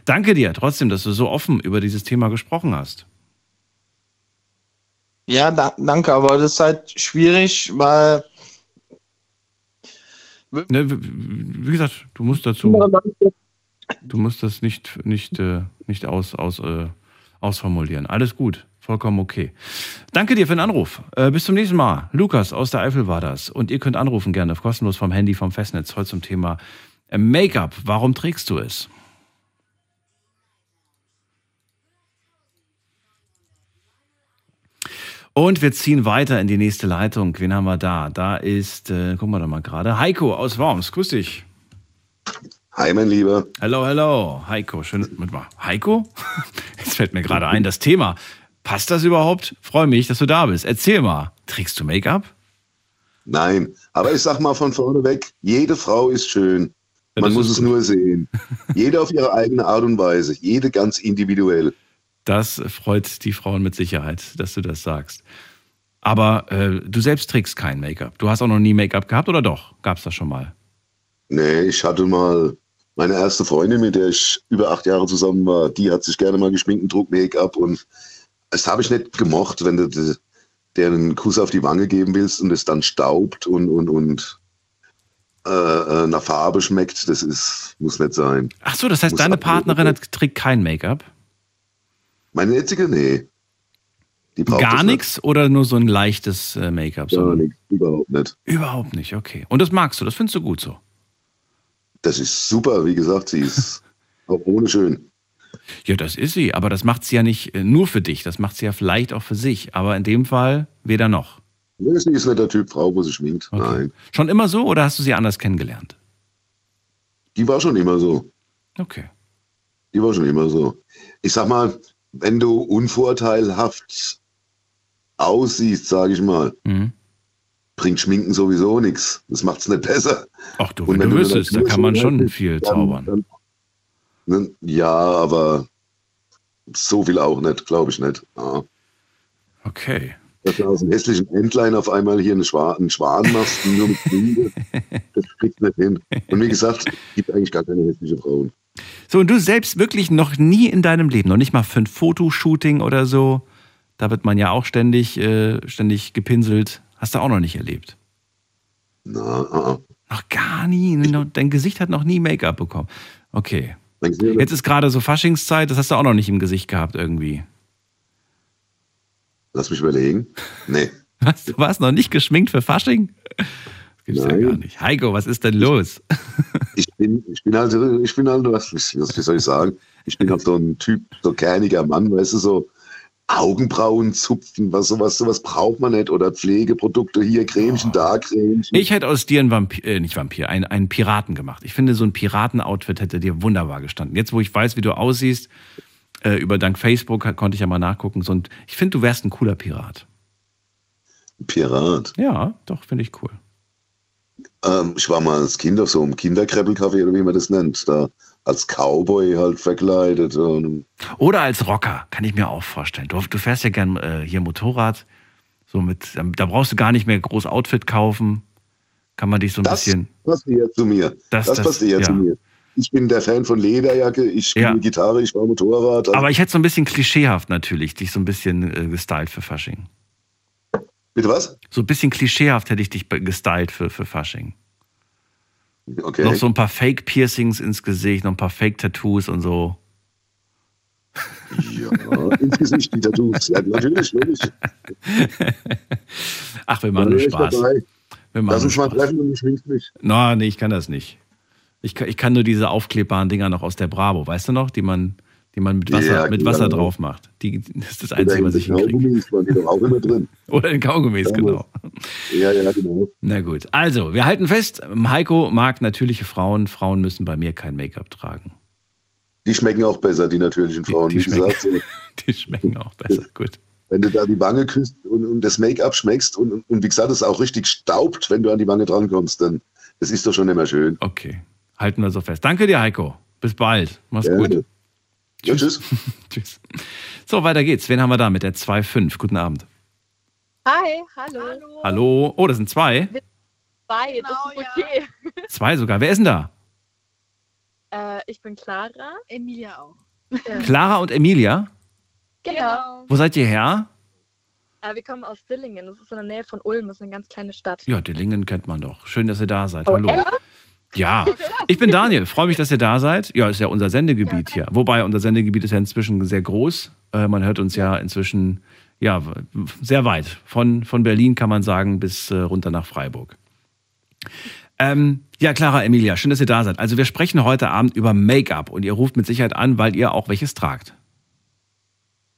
Danke dir trotzdem, dass du so offen über dieses Thema gesprochen hast. Ja, da, danke, aber das ist halt schwierig, weil, Ne, wie gesagt, du musst dazu, du musst das nicht, nicht, äh, nicht aus, aus, äh, ausformulieren. Alles gut, vollkommen okay. Danke dir für den Anruf. Äh, bis zum nächsten Mal. Lukas aus der Eifel war das. Und ihr könnt anrufen gerne, kostenlos vom Handy, vom Festnetz, heute zum Thema äh, Make-up. Warum trägst du es? Und wir ziehen weiter in die nächste Leitung. Wen haben wir da? Da ist, äh, gucken wir doch mal gerade, Heiko aus Worms. Grüß dich. Hi, mein Lieber. Hello, hello. Heiko, schön. Mit mal. Heiko? [laughs] Jetzt fällt mir gerade ein, das Thema. Passt das überhaupt? Freue mich, dass du da bist. Erzähl mal. Trägst du Make-up? Nein, aber ich sag mal von vorne weg, jede Frau ist schön. Ja, Man das muss ist es gut. nur sehen. [laughs] Jede auf ihre eigene Art und Weise, jede ganz individuell. Das freut die Frauen mit Sicherheit, dass du das sagst. Aber äh, du selbst trägst kein Make-up. Du hast auch noch nie Make-up gehabt oder doch? Gab's das schon mal? Nee, ich hatte mal meine erste Freundin, mit der ich über acht Jahre zusammen war, die hat sich gerne mal geschminkt und trug Make-up und das habe ich nicht gemocht, wenn du de- der einen Kuss auf die Wange geben willst und es dann staubt und, und, und äh, äh, nach Farbe schmeckt, das ist, muss nicht sein. Ach so, das heißt, Muss deine abnehmen. Partnerin hat, trägt kein Make-up? Meine jetzige, nee. Gar nichts oder nur so ein leichtes äh, Make-up? Gar So? nichts, überhaupt nicht. Überhaupt nicht, okay. Und das magst du, das findest du gut so. Das ist super, wie gesagt, sie ist [laughs] auch ohne schön. Ja, das ist sie, aber das macht sie ja nicht äh, nur für dich, das macht sie ja vielleicht auch für sich, aber in dem Fall weder noch. Nee, Sie ist nicht der Typ Frau, wo sie schminkt. Okay. Nein, Schon immer so oder hast du sie anders kennengelernt? die war schon immer so. Okay. Die war schon immer so. Ich sag mal, wenn du unvorteilhaft aussiehst, sage ich mal, Mhm. bringt Schminken sowieso nichts. Das macht's nicht besser. Ach du, wenn wenn du wüsstest, da kann man schon viel dann- zaubern. Dann, ne, ja, aber so viel auch nicht, glaube ich nicht. Ja. Okay. Dass du aus einem hässlichen Entlein auf einmal hier einen Schwan, einen Schwan machst, nur mit Schminke, [laughs] das kriegst du nicht hin. Und wie gesagt, es gibt eigentlich gar keine hässliche Frauen. So, und du selbst wirklich noch nie in deinem Leben, noch nicht mal für ein Fotoshooting oder so, da wird man ja auch ständig, äh, ständig gepinselt. Hast du auch noch nicht erlebt? Na, ah, ah. Noch gar nie. Dein Gesicht hat noch nie Make-up bekommen. Okay. Jetzt ist gerade so Faschingszeit, das hast du auch noch nicht im Gesicht gehabt irgendwie. Lass mich überlegen. Nee. [laughs] Was? Du warst noch nicht geschminkt für Fasching? Das gibt's ja gar nicht. Heiko, was ist denn los? Ich bin, ich bin halt, ich bin halt, was, wie soll ich sagen? Ich bin halt so ein Typ, so kerniger Mann, weißt du, so Augenbrauen zupfen, was sowas, sowas braucht man nicht. Oder Pflegeprodukte hier, Cremchen, da, Cremchen. Ich hätte aus dir einen Vampir, äh, nicht Vampir, einen, einen Piraten gemacht. Ich finde, so ein Piratenoutfit hätte dir wunderbar gestanden. Jetzt, wo ich weiß, wie du aussiehst, äh, über dank Facebook konnte ich ja mal nachgucken. So ein, ich finde, du wärst ein cooler Pirat. Pirat. Ja, doch, finde ich cool. Ähm, ich war mal als Kind auf so einem Kinderkreppelcafé oder wie man das nennt, da als Cowboy halt verkleidet. Oder als Rocker, kann ich mir auch vorstellen. Du, du fährst ja gern äh, hier Motorrad. So mit, da brauchst du gar nicht mehr groß Outfit kaufen. Kann man dich so ein das bisschen. passiert zu mir. Das- Das, das- passiert ja. zu mir. Ich bin der Fan von Lederjacke, ich spiele Ja. Gitarre, ich fahre Motorrad. Also, Aber ich hätte so ein bisschen klischeehaft natürlich, dich so ein bisschen äh, gestylt für Fasching. Bitte was? So ein bisschen klischeehaft hätte ich dich gestylt für, für Fasching. Okay. Noch so ein paar Fake-Piercings ins Gesicht, noch ein paar Fake-Tattoos und so. Ja, ins Gesicht die Tattoos. Ja, natürlich, natürlich. [laughs] Ach, wir machen nur ich Spaß. Wir machen Lass uns mal treffen und du schminkst mich. No, nee, ich kann das nicht. Ich kann, ich kann nur diese aufklebbaren Dinger noch aus der Bravo, weißt du noch, die man die man mit Wasser, Ja, mit Wasser genau. drauf macht. Die, das ist das Einzige, in was ich hinkriege. Kaugummis waren die doch auch immer drin. [laughs] Oder in Kaugummis, Ja, genau. Ja, ja, genau. Na gut. Also, wir halten fest, Heiko mag natürliche Frauen. Frauen müssen bei mir kein Make-up tragen. Die schmecken auch besser, die natürlichen Frauen. die Wie gesagt, so, [laughs] Die schmecken auch besser. Gut. wenn du da die Wange küsst und, und das Make-up schmeckst und, und, und wie gesagt, es auch richtig staubt, wenn du an die Wange drankommst, dann das ist doch schon immer schön. Okay. Halten wir so fest. Danke dir, Heiko. Bis bald. Mach's Gerne. gut. Ja, tschüss. [laughs] Tschüss. So, weiter geht's. Wen haben wir da mit der 2.5? Guten Abend. Hi, hallo. Hallo. Oh, das sind zwei. Zwei, das ist okay. [laughs] Zwei sogar. Wer ist denn da? Äh, ich bin Clara. Emilia auch. Clara und Emilia. Genau. Wo seid ihr her? Äh, wir kommen aus Dillingen. Das ist in der Nähe von Ulm. Das ist eine ganz kleine Stadt. Ja, Dillingen kennt man doch. Schön, dass ihr da seid. Oh, Hallo. echt? Ja, ich bin Daniel. Freue mich, dass ihr da seid. Ja, ist ja unser Sendegebiet hier. Wobei unser Sendegebiet ist ja inzwischen sehr groß. Äh, man hört uns ja inzwischen ja sehr weit. Von, von Berlin kann man sagen bis äh, runter nach Freiburg. Ähm, ja, Clara, Emilia, schön, dass ihr da seid. Also wir sprechen heute Abend über Make-up und ihr ruft mit Sicherheit an, weil ihr auch welches tragt.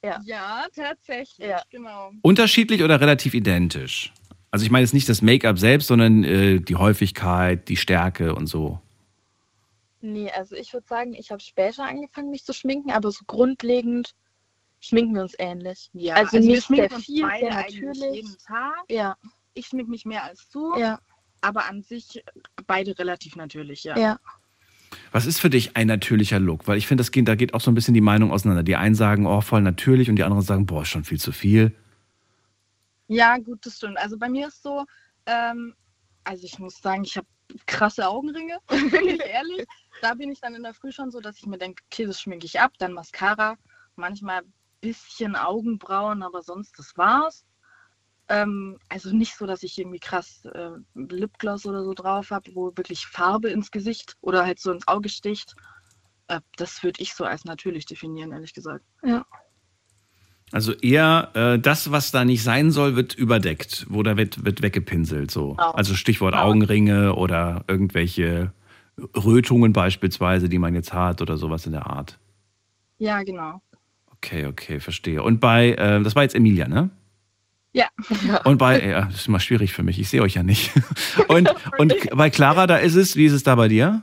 Ja, Ja, tatsächlich, Ja. genau. Unterschiedlich oder relativ identisch? Also ich meine jetzt nicht das Make-up selbst, sondern äh, die Häufigkeit, die Stärke und so. Nee, also ich würde sagen, ich habe später angefangen, mich zu schminken, aber so grundlegend schminken wir uns ähnlich. Ja, also, also wir schminken uns viel, beide natürlich. jeden Tag. Ja, Ich schmink mich mehr als du, ja, aber an sich beide relativ natürlich, ja. ja. Was ist für dich ein natürlicher Look? Weil ich finde, das geht, da geht auch so ein bisschen die Meinung auseinander. Die einen sagen, oh, voll natürlich und die anderen sagen, boah, ist schon viel zu viel. Ja, gut, das stimmt. Also bei mir ist so, ähm, also ich muss sagen, ich habe krasse Augenringe, [laughs] bin ich ehrlich. Da bin ich dann in der Früh schon so, dass ich mir denke, okay, das schminke ich ab, dann Mascara, manchmal ein bisschen Augenbrauen, aber sonst das war's. Ähm, also nicht so, dass ich irgendwie krass äh, Lipgloss oder so drauf habe, wo wirklich Farbe ins Gesicht oder halt so ins Auge sticht. Äh, das würde ich so als natürlich definieren, ehrlich gesagt. Also eher äh, das, was da nicht sein soll, wird überdeckt oder wird, wird weggepinselt. So. Genau. Also Stichwort Genau. Augenringe oder irgendwelche Rötungen beispielsweise, die man jetzt hat oder sowas in der Art. Ja, genau. Okay, okay, verstehe. Und bei, äh, das war jetzt Emilia, ne? Ja. Und bei, ja, das ist immer schwierig für mich, ich sehe euch ja nicht. [laughs] Und, und bei Clara, da ist es, wie ist es da bei dir?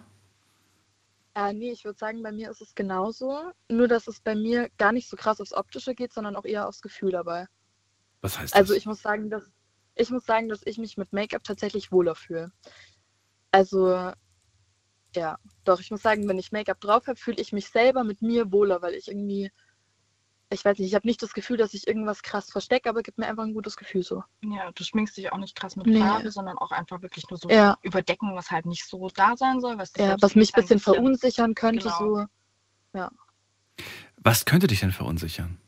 Äh, nee, ich würde sagen, bei mir ist es genauso. Nur, dass es bei mir gar nicht so krass aufs Optische geht, sondern auch eher aufs Gefühl dabei. Was heißt Also das? ich muss sagen, dass ich muss sagen, dass ich mich mit Make-up tatsächlich wohler fühle. Also ja, doch, ich muss sagen, wenn ich Make-up drauf habe, fühle ich mich selber mit mir wohler, weil ich irgendwie, ich weiß nicht, ich habe nicht das Gefühl, dass ich irgendwas krass verstecke, aber gibt mir einfach ein gutes Gefühl so. Ja, du schminkst dich auch nicht krass mit Nee. Farbe, sondern auch einfach wirklich nur so Ja. überdecken, was halt nicht so da sein soll. Was, Ja, selbst was mich ein bisschen verunsichern könnte, Genau. so. Was könnte dich denn verunsichern?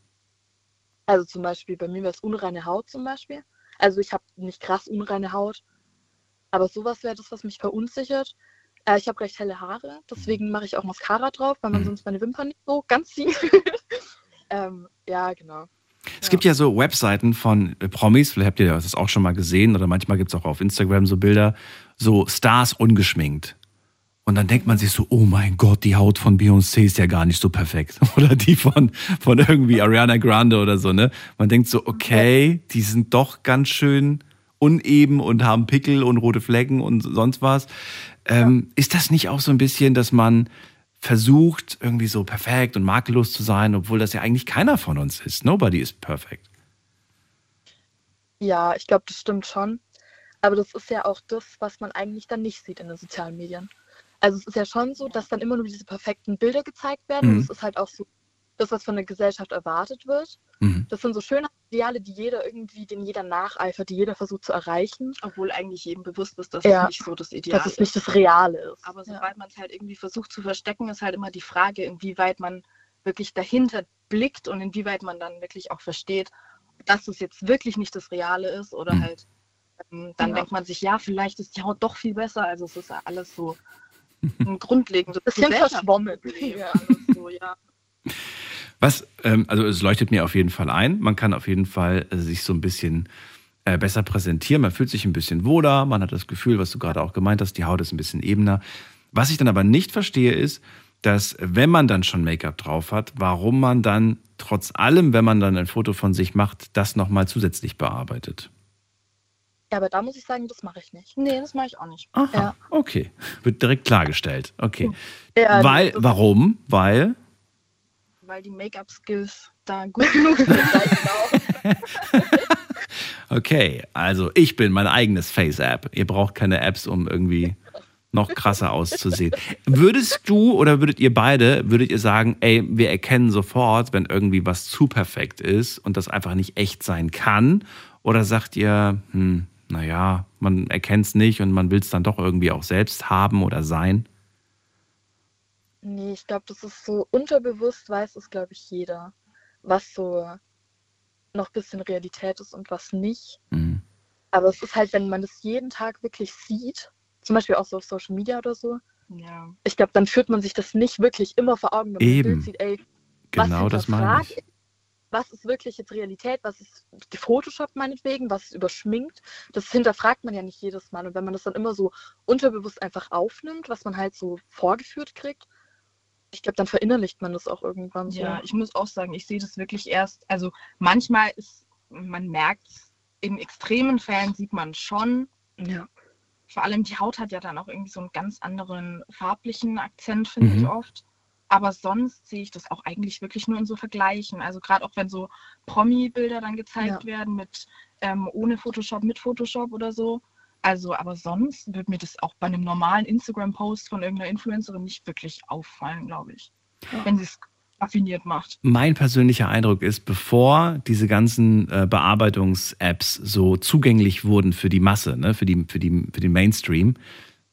Also zum Beispiel, bei mir wäre es unreine Haut zum Beispiel. Also ich habe nicht krass unreine Haut, aber sowas wäre das, was mich verunsichert. Äh, ich habe recht helle Haare, deswegen mache ich auch Mascara drauf, weil man Mhm. sonst meine Wimpern nicht so ganz sieht. [laughs] ähm, ja, genau. Es gibt ja so Webseiten von äh, Promis, vielleicht habt ihr das auch schon mal gesehen, oder manchmal gibt es auch auf Instagram so Bilder, so Stars ungeschminkt. Und dann denkt man sich so, oh mein Gott, die Haut von Beyoncé ist ja gar nicht so perfekt. [laughs] Oder die von, von irgendwie Ariana Grande oder so, ne? Man denkt so, okay, die sind doch ganz schön uneben und haben Pickel und rote Flecken und sonst was. Ähm, Ist das nicht auch so ein bisschen, dass man versucht, irgendwie so perfekt und makellos zu sein, obwohl das ja eigentlich keiner von uns ist? Nobody is perfect. Ja, ich glaube, das stimmt schon. Aber das ist ja auch das, was man eigentlich dann nicht sieht in den sozialen Medien. Also es ist ja schon so, dass dann immer nur diese perfekten Bilder gezeigt werden. Mhm. Und es ist halt auch so das, was von der Gesellschaft erwartet wird. Mhm. Das sind so Schönheitsideale, die jeder irgendwie, den jeder nacheifert, die jeder versucht zu erreichen. Obwohl eigentlich jedem bewusst ist, dass Ja. es nicht so das Ideal dass es ist. nicht das Reale ist. Aber ja. sobald man es halt irgendwie versucht zu verstecken, ist halt immer die Frage, inwieweit man wirklich dahinter blickt und inwieweit man dann wirklich auch versteht, dass es jetzt wirklich nicht das Reale ist oder Mhm. halt ähm, dann Ja. denkt man sich, ja, vielleicht ist die Haut doch viel besser. Also es ist ja alles so [laughs] ein grundlegendes Bisschen verschwommen. Ja. alles so, ja. Was, ähm, also es leuchtet mir auf jeden Fall ein. Man kann auf jeden Fall äh, sich so ein bisschen äh, besser präsentieren. Man fühlt sich ein bisschen wohler. Man hat das Gefühl, was du gerade auch gemeint hast, die Haut ist ein bisschen ebener. Was ich dann aber nicht verstehe, ist, dass wenn man dann schon Make-up drauf hat, warum man dann trotz allem, wenn man dann ein Foto von sich macht, das nochmal zusätzlich bearbeitet. Ja, aber da muss ich sagen, das mache ich nicht. Nee, das mache ich auch nicht. Aha, Ja. okay. Wird direkt klargestellt. Okay. Ja, Weil, warum? Weil, Weil die Make-up-Skills da gut genug sind. [laughs] okay, also ich bin mein eigenes Face-App. Ihr braucht keine Apps, um irgendwie noch krasser auszusehen. Würdest du oder würdet ihr beide, würdet ihr sagen, ey, wir erkennen sofort, wenn irgendwie was zu perfekt ist und das einfach nicht echt sein kann? Oder sagt ihr, hm, naja, man erkennt es nicht und man will es dann doch irgendwie auch selbst haben oder sein? Nee, ich glaube, das ist so unterbewusst, weiß es, glaube ich, jeder, was so noch ein bisschen Realität ist und was nicht. Mhm. Aber es ist halt, wenn man das jeden Tag wirklich sieht, zum Beispiel auch so auf Social Media oder so, Ja. ich glaube, dann führt man sich das nicht wirklich immer vor Augen, wenn man Eben. Bild sieht, ey, was Genau das meine ich. ist, was ist wirklich jetzt Realität, was ist gefotoshoppt meinetwegen, was ist überschminkt. Das hinterfragt man ja nicht jedes Mal. Und wenn man das dann immer so unterbewusst einfach aufnimmt, was man halt so vorgeführt kriegt, ich glaube, dann verinnerlicht man das auch irgendwann so. Ja, ich muss auch sagen, ich sehe das wirklich erst, also manchmal ist, man merkt in extremen Fällen sieht man schon, ja. vor allem die Haut hat ja dann auch irgendwie so einen ganz anderen farblichen Akzent, finde Mhm. ich oft. Aber sonst sehe ich das auch eigentlich wirklich nur in so Vergleichen. Also gerade auch wenn so Promi-Bilder dann gezeigt Ja. werden mit ähm, ohne Photoshop, mit Photoshop oder so. Also, aber sonst wird mir das auch bei einem normalen Instagram-Post von irgendeiner Influencerin nicht wirklich auffallen, glaube ich. Wenn sie es affiniert macht. Mein persönlicher Eindruck ist, bevor diese ganzen äh, Bearbeitungs-Apps so zugänglich wurden für die Masse, ne, für, die, für, die, für den Mainstream,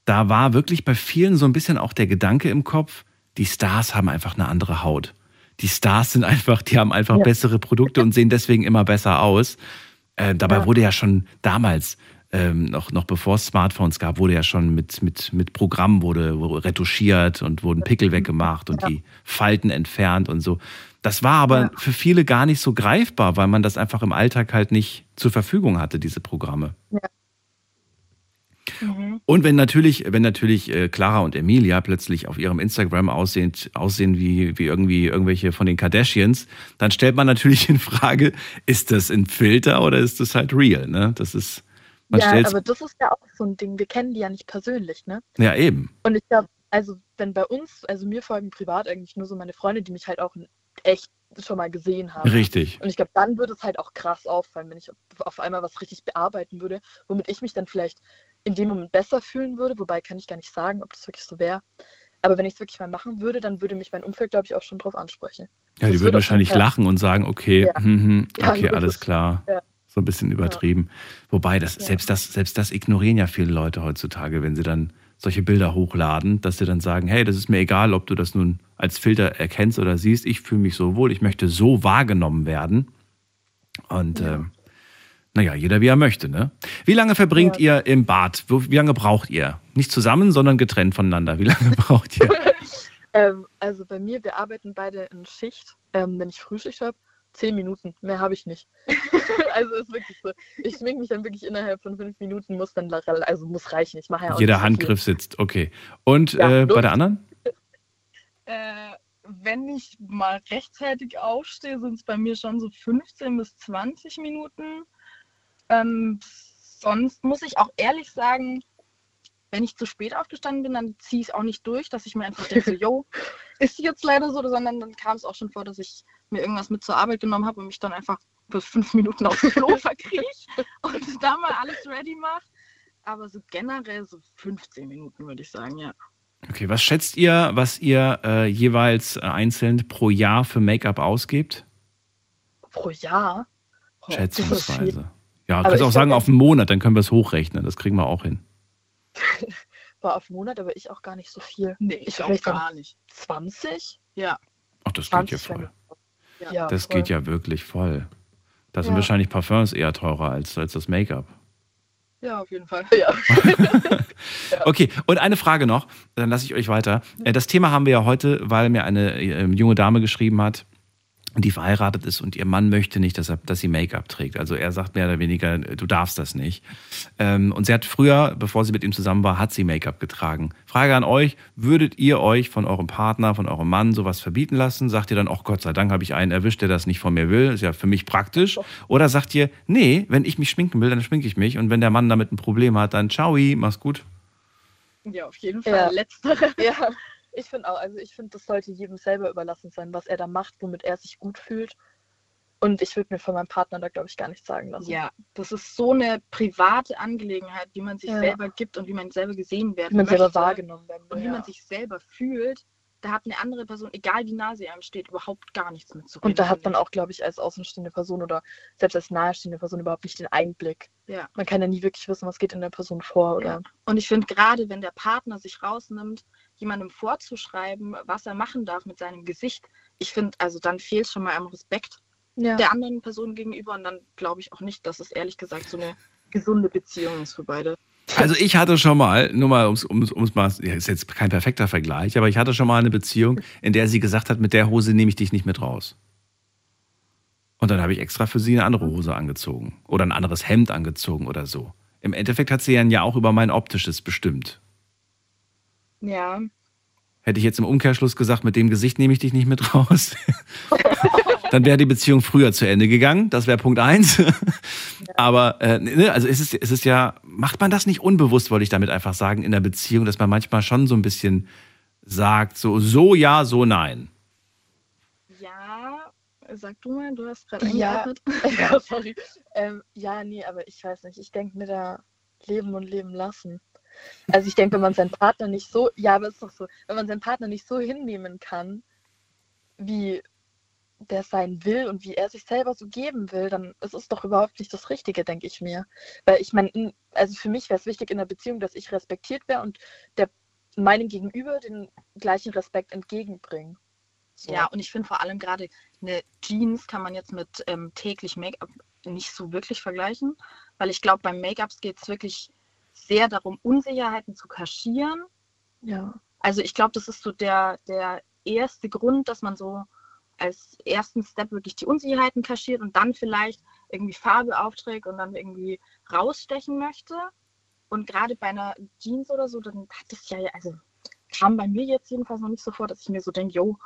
da war wirklich bei vielen so ein bisschen auch der Gedanke im Kopf, die Stars haben einfach eine andere Haut. Die Stars sind einfach, die haben einfach Ja. bessere Produkte und sehen deswegen immer besser aus. Äh, dabei Ja. wurde ja schon damals, ähm, noch, noch bevor es Smartphones gab, wurde ja schon mit, mit, mit Programmen wurde, wurde retuschiert und wurden Pickel weggemacht und Ja. die Falten entfernt und so. Das war aber Ja. für viele gar nicht so greifbar, weil man das einfach im Alltag halt nicht zur Verfügung hatte, diese Programme. Mhm. Und wenn natürlich, wenn natürlich äh, Clara und Emilia plötzlich auf ihrem Instagram aussehen, aussehen wie, wie irgendwie irgendwelche von den Kardashians, dann stellt man natürlich in Frage, ist das ein Filter oder ist das halt real? Ne? Das ist, man ja, stellt aber das ist ja auch so ein Ding. Wir kennen die ja nicht persönlich, ne? ja eben. Und ich glaube, also wenn bei uns, also mir folgen privat eigentlich nur so meine Freunde, die mich halt auch in echt schon mal gesehen haben. Richtig. Und ich glaube, dann würde es halt auch krass auffallen, wenn ich auf einmal was richtig bearbeiten würde, womit ich mich dann vielleicht in dem Moment besser fühlen würde. Wobei kann ich gar nicht sagen, ob das wirklich so wäre. Aber wenn ich es wirklich mal machen würde, dann würde mich mein Umfeld, glaube ich, auch schon drauf ansprechen. Ja, die Das würden wird auf wahrscheinlich lachen und sagen, okay, Ja. Ja, okay, logisch. alles klar. Ja. So ein bisschen übertrieben. Wobei, das, Ja. selbst, das, selbst das ignorieren ja viele Leute heutzutage, wenn sie dann solche Bilder hochladen, dass sie dann sagen, hey, das ist mir egal, ob du das nun als Filter erkennst oder siehst, ich fühle mich so wohl, ich möchte so wahrgenommen werden. Und ähm, naja, jeder wie er möchte, ne? Wie lange verbringt ihr im Bad? Wie lange braucht ihr? Nicht zusammen, sondern getrennt voneinander. Wie lange [laughs] braucht ihr? [laughs] Ähm, also bei mir, wir arbeiten beide in Schicht. Ähm, wenn ich Frühschicht habe, zehn Minuten. Mehr habe ich nicht. [laughs] also ist wirklich so. Ich schminke mich dann wirklich innerhalb von fünf Minuten, muss dann, also muss reichen. Ich mache ja auch Jeder Handgriff sitzt, okay. Und Ja, äh, bei der anderen? [laughs] Äh, wenn ich mal rechtzeitig aufstehe, sind es bei mir schon so 15 bis 20 Minuten. Ähm, sonst muss ich auch ehrlich sagen, wenn ich zu spät aufgestanden bin, dann ziehe ich es auch nicht durch, dass ich mir einfach denke, so, [laughs] yo, ist jetzt leider so, sondern dann kam es auch schon vor, dass ich mir irgendwas mit zur Arbeit genommen habe und mich dann einfach bis fünf Minuten aufs Klo [laughs] verkriech und da mal alles ready mache. Aber so generell so 15 Minuten, würde ich sagen, ja. Okay, was schätzt ihr, was ihr äh, jeweils äh, einzeln pro Jahr für Make-up ausgebt? Pro Jahr. Oh. Schätzungsweise. Ja, kannst ich auch sagen sag- auf einen Monat, dann können wir es hochrechnen. Das kriegen wir auch hin. [laughs] War auf einen Monat, aber ich auch gar nicht so viel. Nee, Ich ich auch gar nicht. 20? Ja. Ach, das geht ja 20 voll. Ja, ja Das voll. geht ja wirklich voll. Da sind Ja. wahrscheinlich Parfums eher teurer als, als das Make-up. Ja, auf jeden Fall. Ja. [laughs] Okay, und eine Frage noch, dann lasse ich euch weiter. Äh, Das Thema haben wir ja heute, weil mir eine äh, junge Dame geschrieben hat, die verheiratet ist und ihr Mann möchte nicht, dass, er, dass sie Make-up trägt. Also er sagt mehr oder weniger, du darfst das nicht. Ähm, und sie hat früher, bevor sie mit ihm zusammen war, hat sie Make-up getragen. Frage an euch, würdet ihr euch von eurem Partner, von eurem Mann sowas verbieten lassen? Sagt ihr dann, ach Gott sei Dank habe ich einen erwischt, der das nicht von mir will, ist ja für mich praktisch. Oder sagt ihr, nee, wenn ich mich schminken will, dann schminke ich mich. Und wenn der Mann damit ein Problem hat, dann ciao, mach's gut. Ja, auf jeden Fall. Ja. Letztere. Ja, ich finde auch, also ich finde, das sollte jedem selber überlassen sein, was er da macht, womit er sich gut fühlt. Und ich würde mir von meinem Partner da, glaube ich, gar nichts sagen lassen. Ja, das ist so eine private Angelegenheit, wie man sich Ja. selber gibt und wie man selber gesehen werden Wie man selber wahrgenommen werden will. Und wie ja. man sich selber fühlt, da hat eine andere Person, egal wie nah sie einem steht, überhaupt gar nichts mit zu reden. Und da hat man auch, glaube ich, als außenstehende Person oder selbst als nahestehende Person überhaupt nicht den Einblick. Ja. Man kann ja nie wirklich wissen, was geht in der Person vor. Oder Ja. Und ich finde gerade, wenn der Partner sich rausnimmt, jemandem vorzuschreiben, was er machen darf mit seinem Gesicht, ich finde, also dann fehlt schon mal am Respekt ja. der anderen Person gegenüber und dann glaube ich auch nicht, dass es ehrlich gesagt so eine gesunde Beziehung ist für beide. Also ich hatte schon mal, nur mal ums, ums, ums mal, ja, ist jetzt kein perfekter Vergleich, aber ich hatte schon mal eine Beziehung, in der sie gesagt hat, mit der Hose nehme ich dich nicht mit raus. Und dann habe ich extra für sie eine andere Hose angezogen oder ein anderes Hemd angezogen oder so. Im Endeffekt hat sie dann ja auch über mein optisches bestimmt. Ja, Hätte ich jetzt im Umkehrschluss gesagt, mit dem Gesicht nehme ich dich nicht mit raus, [laughs] dann wäre die Beziehung früher zu Ende gegangen. Das wäre Punkt eins. [laughs] Aber äh, ne, also es ist, es ist ja, macht man das nicht unbewusst, wollte ich damit einfach sagen, in der Beziehung, dass man manchmal schon so ein bisschen sagt, so, so ja, so nein. ja, sag du mal, du hast gerade Ja. [laughs] ja, sorry. Ähm, ja, nee, aber ich weiß nicht. Ich denke mir da leben und leben lassen. Also ich denke, wenn man seinen Partner nicht so, ja, aber ist doch so, wenn man seinen Partner nicht so hinnehmen kann, wie der sein will und wie er sich selber so geben will, dann ist es doch überhaupt nicht das Richtige, denke ich mir. Weil ich meine, in- also für mich wäre es wichtig in der Beziehung, dass ich respektiert wäre und der meinem Gegenüber den gleichen Respekt entgegenbringt. So. Ja, und ich finde vor allem gerade eine Jeans kann man jetzt mit ähm, täglich Make-up nicht so wirklich vergleichen, weil ich glaube, beim Make-ups geht es wirklich sehr darum, Unsicherheiten zu kaschieren. ja. Also ich glaube, das ist so der, der erste Grund, dass man so als ersten Step wirklich die Unsicherheiten kaschiert und dann vielleicht irgendwie Farbe aufträgt und dann irgendwie rausstechen möchte. Und gerade bei einer Jeans oder so, dann hat das ja, also kam bei mir jetzt jedenfalls noch nicht so vor, dass ich mir so denke, yo,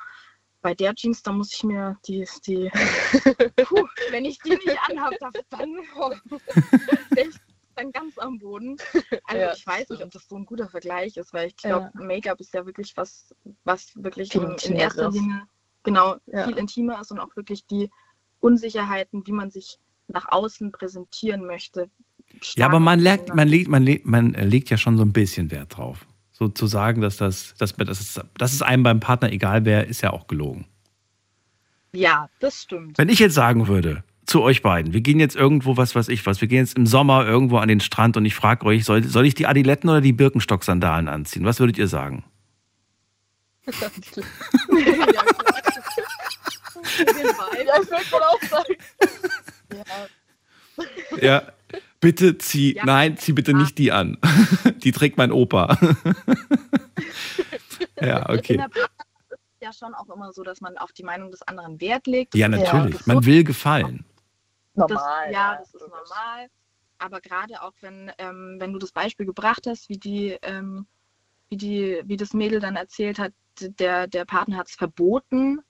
bei der Jeans, da muss ich mir die, die [laughs] puh, wenn ich die nicht anhabe, dann, oh, [laughs] [laughs] dann ganz am Boden. [laughs] Also Ja, ich weiß nicht, ob das so ein guter Vergleich ist, weil ich glaube, Make-up ist ja wirklich was, was wirklich in, in erster. Linie genau Ja. viel intimer ist und auch wirklich die Unsicherheiten, wie man sich nach außen präsentieren möchte. Ja, aber man legt, man legt, man legt, man legt ja schon so ein bisschen Wert drauf. So zu sagen, dass das, dass, dass, dass es einem beim Partner egal wäre, ist ja auch gelogen. Ja, das stimmt. Wenn ich jetzt sagen würde, zu euch beiden, wir gehen jetzt irgendwo, was weiß ich was, wir gehen jetzt im Sommer irgendwo an den Strand und ich frage euch, soll, soll ich die Adiletten oder die Birkenstock-Sandalen anziehen? Was würdet ihr sagen? ja. Ja, ich würde wohl auch sagen. Ja, Ja, bitte zieh, Ja. nein, zieh bitte nicht die an. [laughs] Die trägt mein Opa. [laughs] Ja, In okay. der Partnerschaft ist es ja schon auch immer so, dass man auf die Meinung des anderen Wert legt. Ja, natürlich. Man will gefallen. Das, normal. ja, das ist normal. Aber gerade auch wenn, ähm, wenn du das Beispiel gebracht hast, wie die, ähm, wie die, wie das Mädel dann erzählt hat, der, der Partner hat es verboten,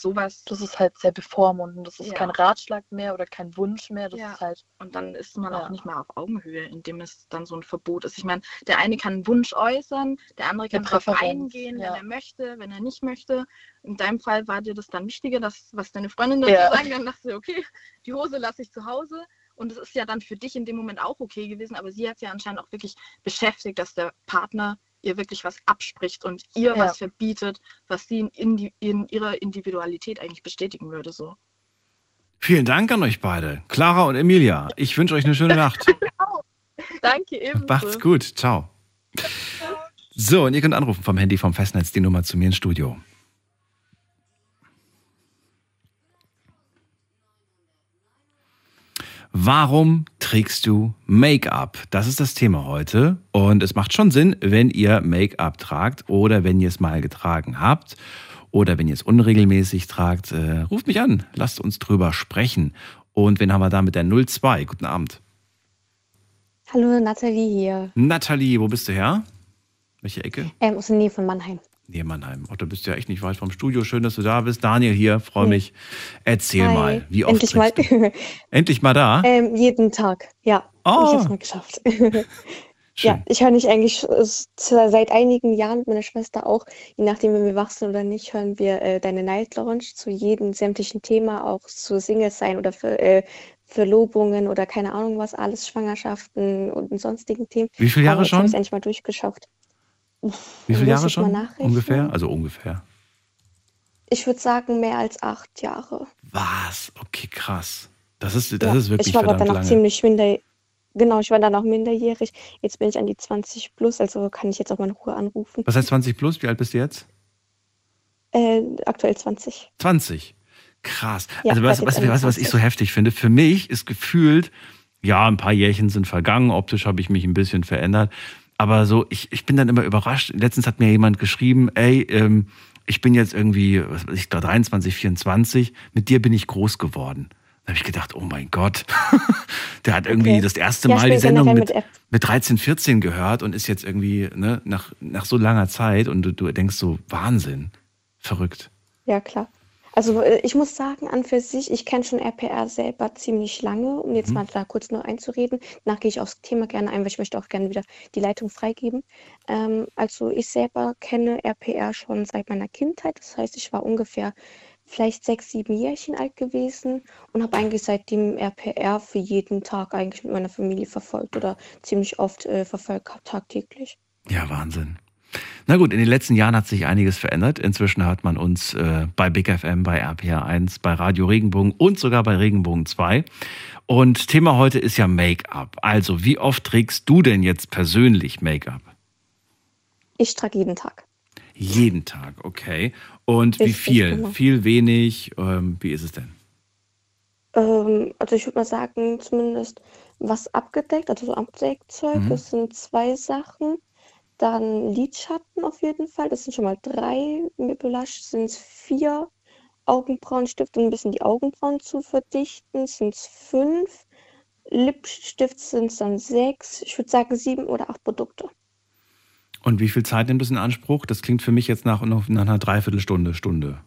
sowas. Das ist halt sehr bevormundend. Das ist Ja. kein Ratschlag mehr oder kein Wunsch mehr. Das Ja. ist halt. Und dann ist man Ja. auch nicht mehr auf Augenhöhe, indem es dann so ein Verbot ist. Ich meine, der eine kann einen Wunsch äußern, der andere kann darauf eingehen, wenn er möchte, wenn er nicht möchte. In deinem Fall war dir das dann wichtiger, dass, was deine Freundin dazu Ja. sagen, dann dachte sie, okay, die Hose lasse ich zu Hause. Und es ist ja dann für dich in dem Moment auch okay gewesen, aber sie hat es ja anscheinend auch wirklich beschäftigt, dass der Partner ihr wirklich was abspricht und ihr Ja. was verbietet, was sie in, in, in ihrer Individualität eigentlich bestätigen würde. So. Vielen Dank an euch beide. Clara und Emilia. Ich wünsche euch eine schöne [laughs] Nacht. Danke ebenso. Macht's gut. Ciao. So, und ihr könnt anrufen vom Handy vom Festnetz die Nummer zu mir ins Studio. Warum trägst du Make-up? Das ist das Thema heute. Und es macht schon Sinn, wenn ihr Make-up tragt oder wenn ihr es mal getragen habt. oder wenn ihr es unregelmäßig tragt, äh, ruft mich an, lasst uns drüber sprechen. Und wen haben wir da mit der 02? Guten Abend. Hallo, Nathalie hier. Nathalie, wo bist du her? Welche Ecke? Ähm, aus der Nähe von Mannheim. Nähe Mannheim. Oh, du bist ja echt nicht weit vom Studio. Schön, dass du da bist. Daniel hier, freue Nee. mich. Erzähl Hi. mal, wie oft Endlich mal, du? [laughs] Endlich mal da? ähm, jeden Tag. Ja, Oh. ich hab's mal geschafft. [laughs] Ja, ich höre nicht eigentlich seit einigen Jahren mit meiner Schwester auch, je nachdem, wenn wir wach sind oder nicht, hören wir äh, deine Night Lounge zu jedem sämtlichen Thema, auch zu Singles sein oder für äh, Verlobungen oder keine Ahnung was, alles Schwangerschaften und sonstigen Themen. Wie viele Jahre Aber habe schon? ich endlich mal durchgeschafft. Wie viele Jahre schon? Ungefähr? Also ungefähr. Ich würde sagen, mehr als acht Jahre. Was? Okay, krass. Das ist, das Ja, ist wirklich ich war aber dann auch ziemlich minder, genau, ich war dann auch minderjährig. Jetzt bin ich an die 20 plus, also kann ich jetzt auch mal in Ruhe anrufen. Was heißt 20 plus? Wie alt bist du jetzt? Äh, aktuell 20. 20. Krass. Ja, also was, was, was, was ich 21. so heftig finde, für mich ist gefühlt, ja, ein paar Jährchen sind vergangen, optisch habe ich mich ein bisschen verändert, aber so, ich, ich bin dann immer überrascht. Letztens hat mir jemand geschrieben, ey, ähm, ich bin jetzt irgendwie, was weiß ich, da 23, 24, mit dir bin ich groß geworden. Da habe ich gedacht, oh mein Gott, [laughs] der hat irgendwie Okay. das erste Ja, Mal die Sendung mit, mit mit 13, 14 gehört und ist jetzt irgendwie ne, nach, nach so langer Zeit und du, du denkst so, Wahnsinn, verrückt. Ja, klar. Also äh, ich muss sagen, an für sich, ich kenne schon RPR selber ziemlich lange, um jetzt Mhm. mal da kurz nur einzureden. Danach gehe ich aufs Thema gerne ein, weil ich möchte auch gerne wieder die Leitung freigeben. Ähm, also ich selber kenne RPR schon seit meiner Kindheit. Das heißt, ich war ungefähr vielleicht sechs, sieben Jährchen alt gewesen und habe eigentlich seitdem RPR für jeden Tag eigentlich mit meiner Familie verfolgt oder ziemlich oft äh, verfolgt tagtäglich. Ja, Wahnsinn. Na gut, in den letzten Jahren hat sich einiges verändert. Inzwischen hört man uns äh, bei Big FM, bei RPR 1, bei Radio Regenbogen und sogar bei Regenbogen 2. Und Thema heute ist ja Make-up. Also, wie oft trägst du denn jetzt persönlich Make-up? Ich trage jeden Tag. Jeden Tag, okay. Und wie Richtig, viel? genau. Viel, wenig? Ähm, wie ist es denn? Ähm, also ich würde mal sagen, zumindest was abgedeckt, also so Abdeckzeug, Mhm. das sind zwei Sachen. Dann Lidschatten auf jeden Fall, das sind schon mal drei. Mit Blush sind es vier. Augenbrauenstift, um ein bisschen die Augenbrauen zu verdichten, sind es fünf. Lipstift sind es dann sechs. Ich würde sagen sieben oder acht Produkte. Und wie viel Zeit nimmt es in Anspruch? Das klingt für mich jetzt nach, nach einer Dreiviertelstunde, Stunde.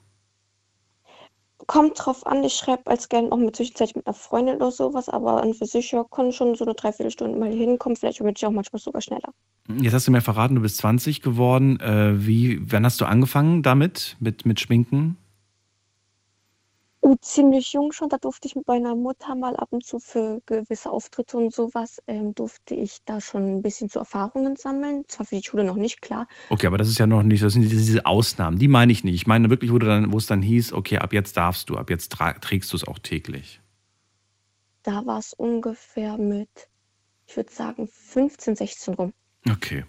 Kommt drauf an, ich schreibe als gerne auch mit zwischenzeitlich mit einer Freundin oder sowas, aber an für sich ja, kann schon so eine Dreiviertelstunde mal hinkommen. Vielleicht bin ich auch manchmal sogar schneller. Jetzt hast du mir verraten, du bist 20 geworden. Äh, wie, wann hast du angefangen damit, mit, mit Schminken? Oh, ziemlich jung schon, da durfte ich mit meiner Mutter mal ab und zu für gewisse Auftritte und sowas, ähm, durfte ich da schon ein bisschen zu Erfahrungen sammeln. Zwar für die Schule noch nicht, klar. Okay, aber das ist ja noch nicht, das sind diese Ausnahmen, die meine ich nicht. Ich meine wirklich, wo, du dann, wo es dann hieß, okay, ab jetzt darfst du, ab jetzt trägst du es auch täglich. Da war es ungefähr mit, ich würde sagen, 15, 16 rum. Okay.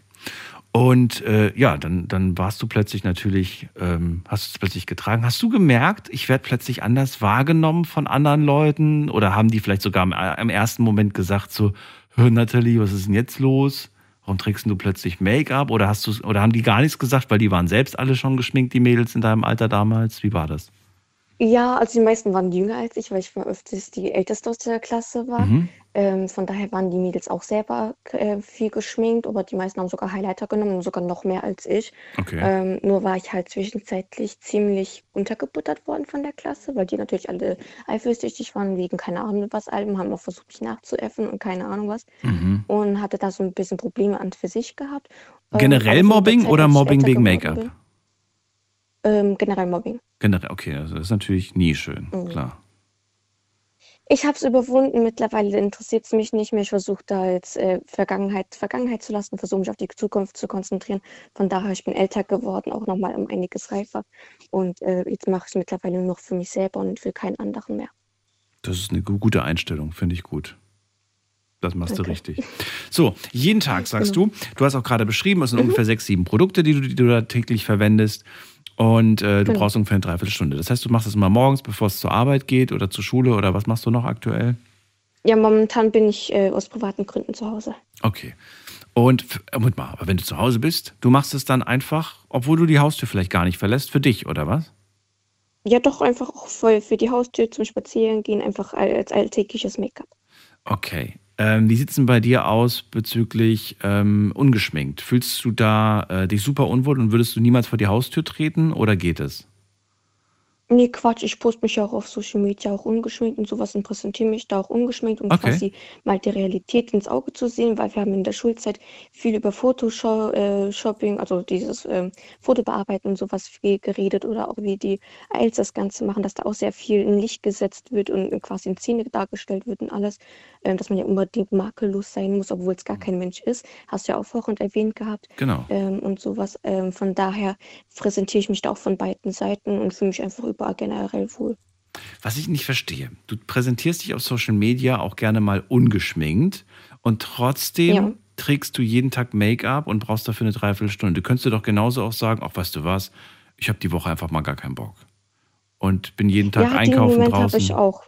Und äh, ja, dann, dann warst du plötzlich natürlich, ähm, hast du es plötzlich getragen. Hast du gemerkt, ich werde plötzlich anders wahrgenommen von anderen Leuten? Oder haben die vielleicht sogar im, im ersten Moment gesagt so, hör Nathalie, was ist denn jetzt los? Warum trägst du plötzlich Make-up? Oder hast du oder haben die gar nichts gesagt, weil die waren selbst alle schon geschminkt, die Mädels in deinem Alter damals? Wie war das? Ja, also die meisten waren jünger als ich, weil ich mal öfters die Älteste aus der Klasse war. Mhm. Ähm, von daher waren die Mädels auch selber äh, viel geschminkt, aber die meisten haben sogar Highlighter genommen, sogar noch mehr als ich. Okay. Ähm, nur war ich halt zwischenzeitlich ziemlich untergebuttert worden von der Klasse, weil die natürlich alle eifersüchtig waren wegen keine Ahnung was Alben, haben auch versucht, mich nachzuäffen und keine Ahnung was. Mhm. Und hatte da so ein bisschen Probleme an für sich gehabt. Ähm, Generell der Mobbing oder Mobbing wegen Make-up? Ähm, generell Mobbing. Generell, okay, also das ist natürlich nie schön, Mhm. klar. Ich habe es überwunden, mittlerweile interessiert es mich nicht mehr. Ich versuche da jetzt äh, Vergangenheit Vergangenheit zu lassen, versuche mich auf die Zukunft zu konzentrieren. Von daher, ich bin älter geworden, auch nochmal um einiges reifer. Und äh, jetzt mache ich es mittlerweile nur noch für mich selber und für keinen anderen mehr. Das ist eine gu- gute Einstellung, finde ich gut. Das machst du Danke. richtig. So, jeden Tag sagst Genau. du, du hast auch gerade beschrieben, es sind ungefähr sechs, sieben Produkte, die du, die du da täglich verwendest. Und äh, du Genau. brauchst ungefähr eine Dreiviertelstunde. Das heißt, du machst es mal morgens, bevor es zur Arbeit geht oder zur Schule oder was machst du noch aktuell? Ja, momentan bin ich äh, aus privaten Gründen zu Hause. Okay. Und, äh, Moment mal, aber wenn du zu Hause bist, du machst es dann einfach, obwohl du die Haustür vielleicht gar nicht verlässt, für dich, oder was? Ja, doch einfach auch voll für die Haustür zum Spazierengehen, einfach als alltägliches Make-up. Okay. Ähm, wie sieht's denn bei dir aus bezüglich ähm, ungeschminkt? Fühlst du da äh, dich super unwohl und würdest du niemals vor die Haustür treten oder geht es? Nee, Quatsch, ich poste mich ja auch auf Social Media auch ungeschminkt und sowas und präsentiere mich da auch ungeschminkt, um Okay. quasi mal die Realität ins Auge zu sehen, weil wir haben in der Schulzeit viel über Photoshop, äh, Shopping, also dieses ähm, Fotobearbeiten und sowas viel geredet oder auch wie die IELTS das Ganze machen, dass da auch sehr viel in Licht gesetzt wird und quasi in Szene dargestellt wird und alles, ähm, dass man ja unbedingt makellos sein muss, obwohl es gar kein Mensch ist. Hast du ja auch vorhin erwähnt gehabt. Genau. ähm, und sowas. Ähm, von daher präsentiere ich mich da auch von beiden Seiten und fühle mich einfach überall generell wohl. Was ich nicht verstehe, du präsentierst dich auf Social Media auch gerne mal ungeschminkt und trotzdem Ja. trägst du jeden Tag Make-up und brauchst dafür eine Dreiviertelstunde. Du könntest dir doch genauso auch sagen, ach weißt du was, ich habe die Woche einfach mal gar keinen Bock. Und bin jeden Tag ja, den einkaufen Moment habe draußen. ich auch.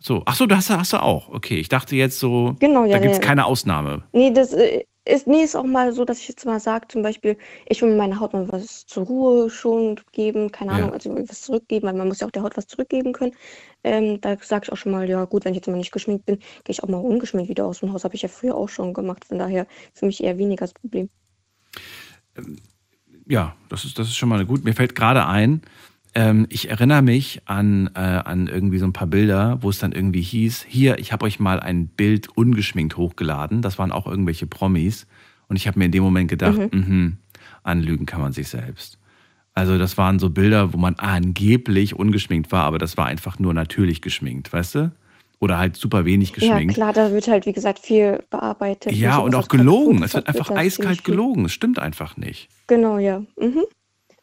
So, ach so, du hast, hast du auch. Okay, ich dachte jetzt so, Genau, ja, da gibt es ja. keine Ausnahme. Nee, das äh, ist, nee, ist auch mal so, dass ich jetzt mal sage, zum Beispiel, ich will meiner Haut mal was zur Ruhe schon geben, keine Ja. Ahnung, also ich will was zurückgeben, weil man muss ja auch der Haut was zurückgeben können. Ähm, da sage ich auch schon mal, ja gut, wenn ich jetzt mal nicht geschminkt bin, gehe ich auch mal ungeschminkt wieder aus dem Haus. Habe ich ja früher auch schon gemacht, von daher für mich eher weniger das Problem. Ja, das ist, das ist schon mal gut. Mir fällt gerade ein, ähm, ich erinnere mich an, äh, an irgendwie so ein paar Bilder, wo es dann irgendwie hieß, hier, ich habe euch mal ein Bild ungeschminkt hochgeladen. Das waren auch irgendwelche Promis. Und ich habe mir in dem Moment gedacht, mhm. anlügen kann man sich selbst. Also das waren so Bilder, wo man angeblich ungeschminkt war, aber das war einfach nur natürlich geschminkt, weißt du? Oder halt super wenig Ja, geschminkt. klar, da wird halt, wie gesagt, viel bearbeitet. Ja, und auch gelogen. Es wird einfach eiskalt gelogen. Es stimmt einfach nicht. Genau, ja. Mhm.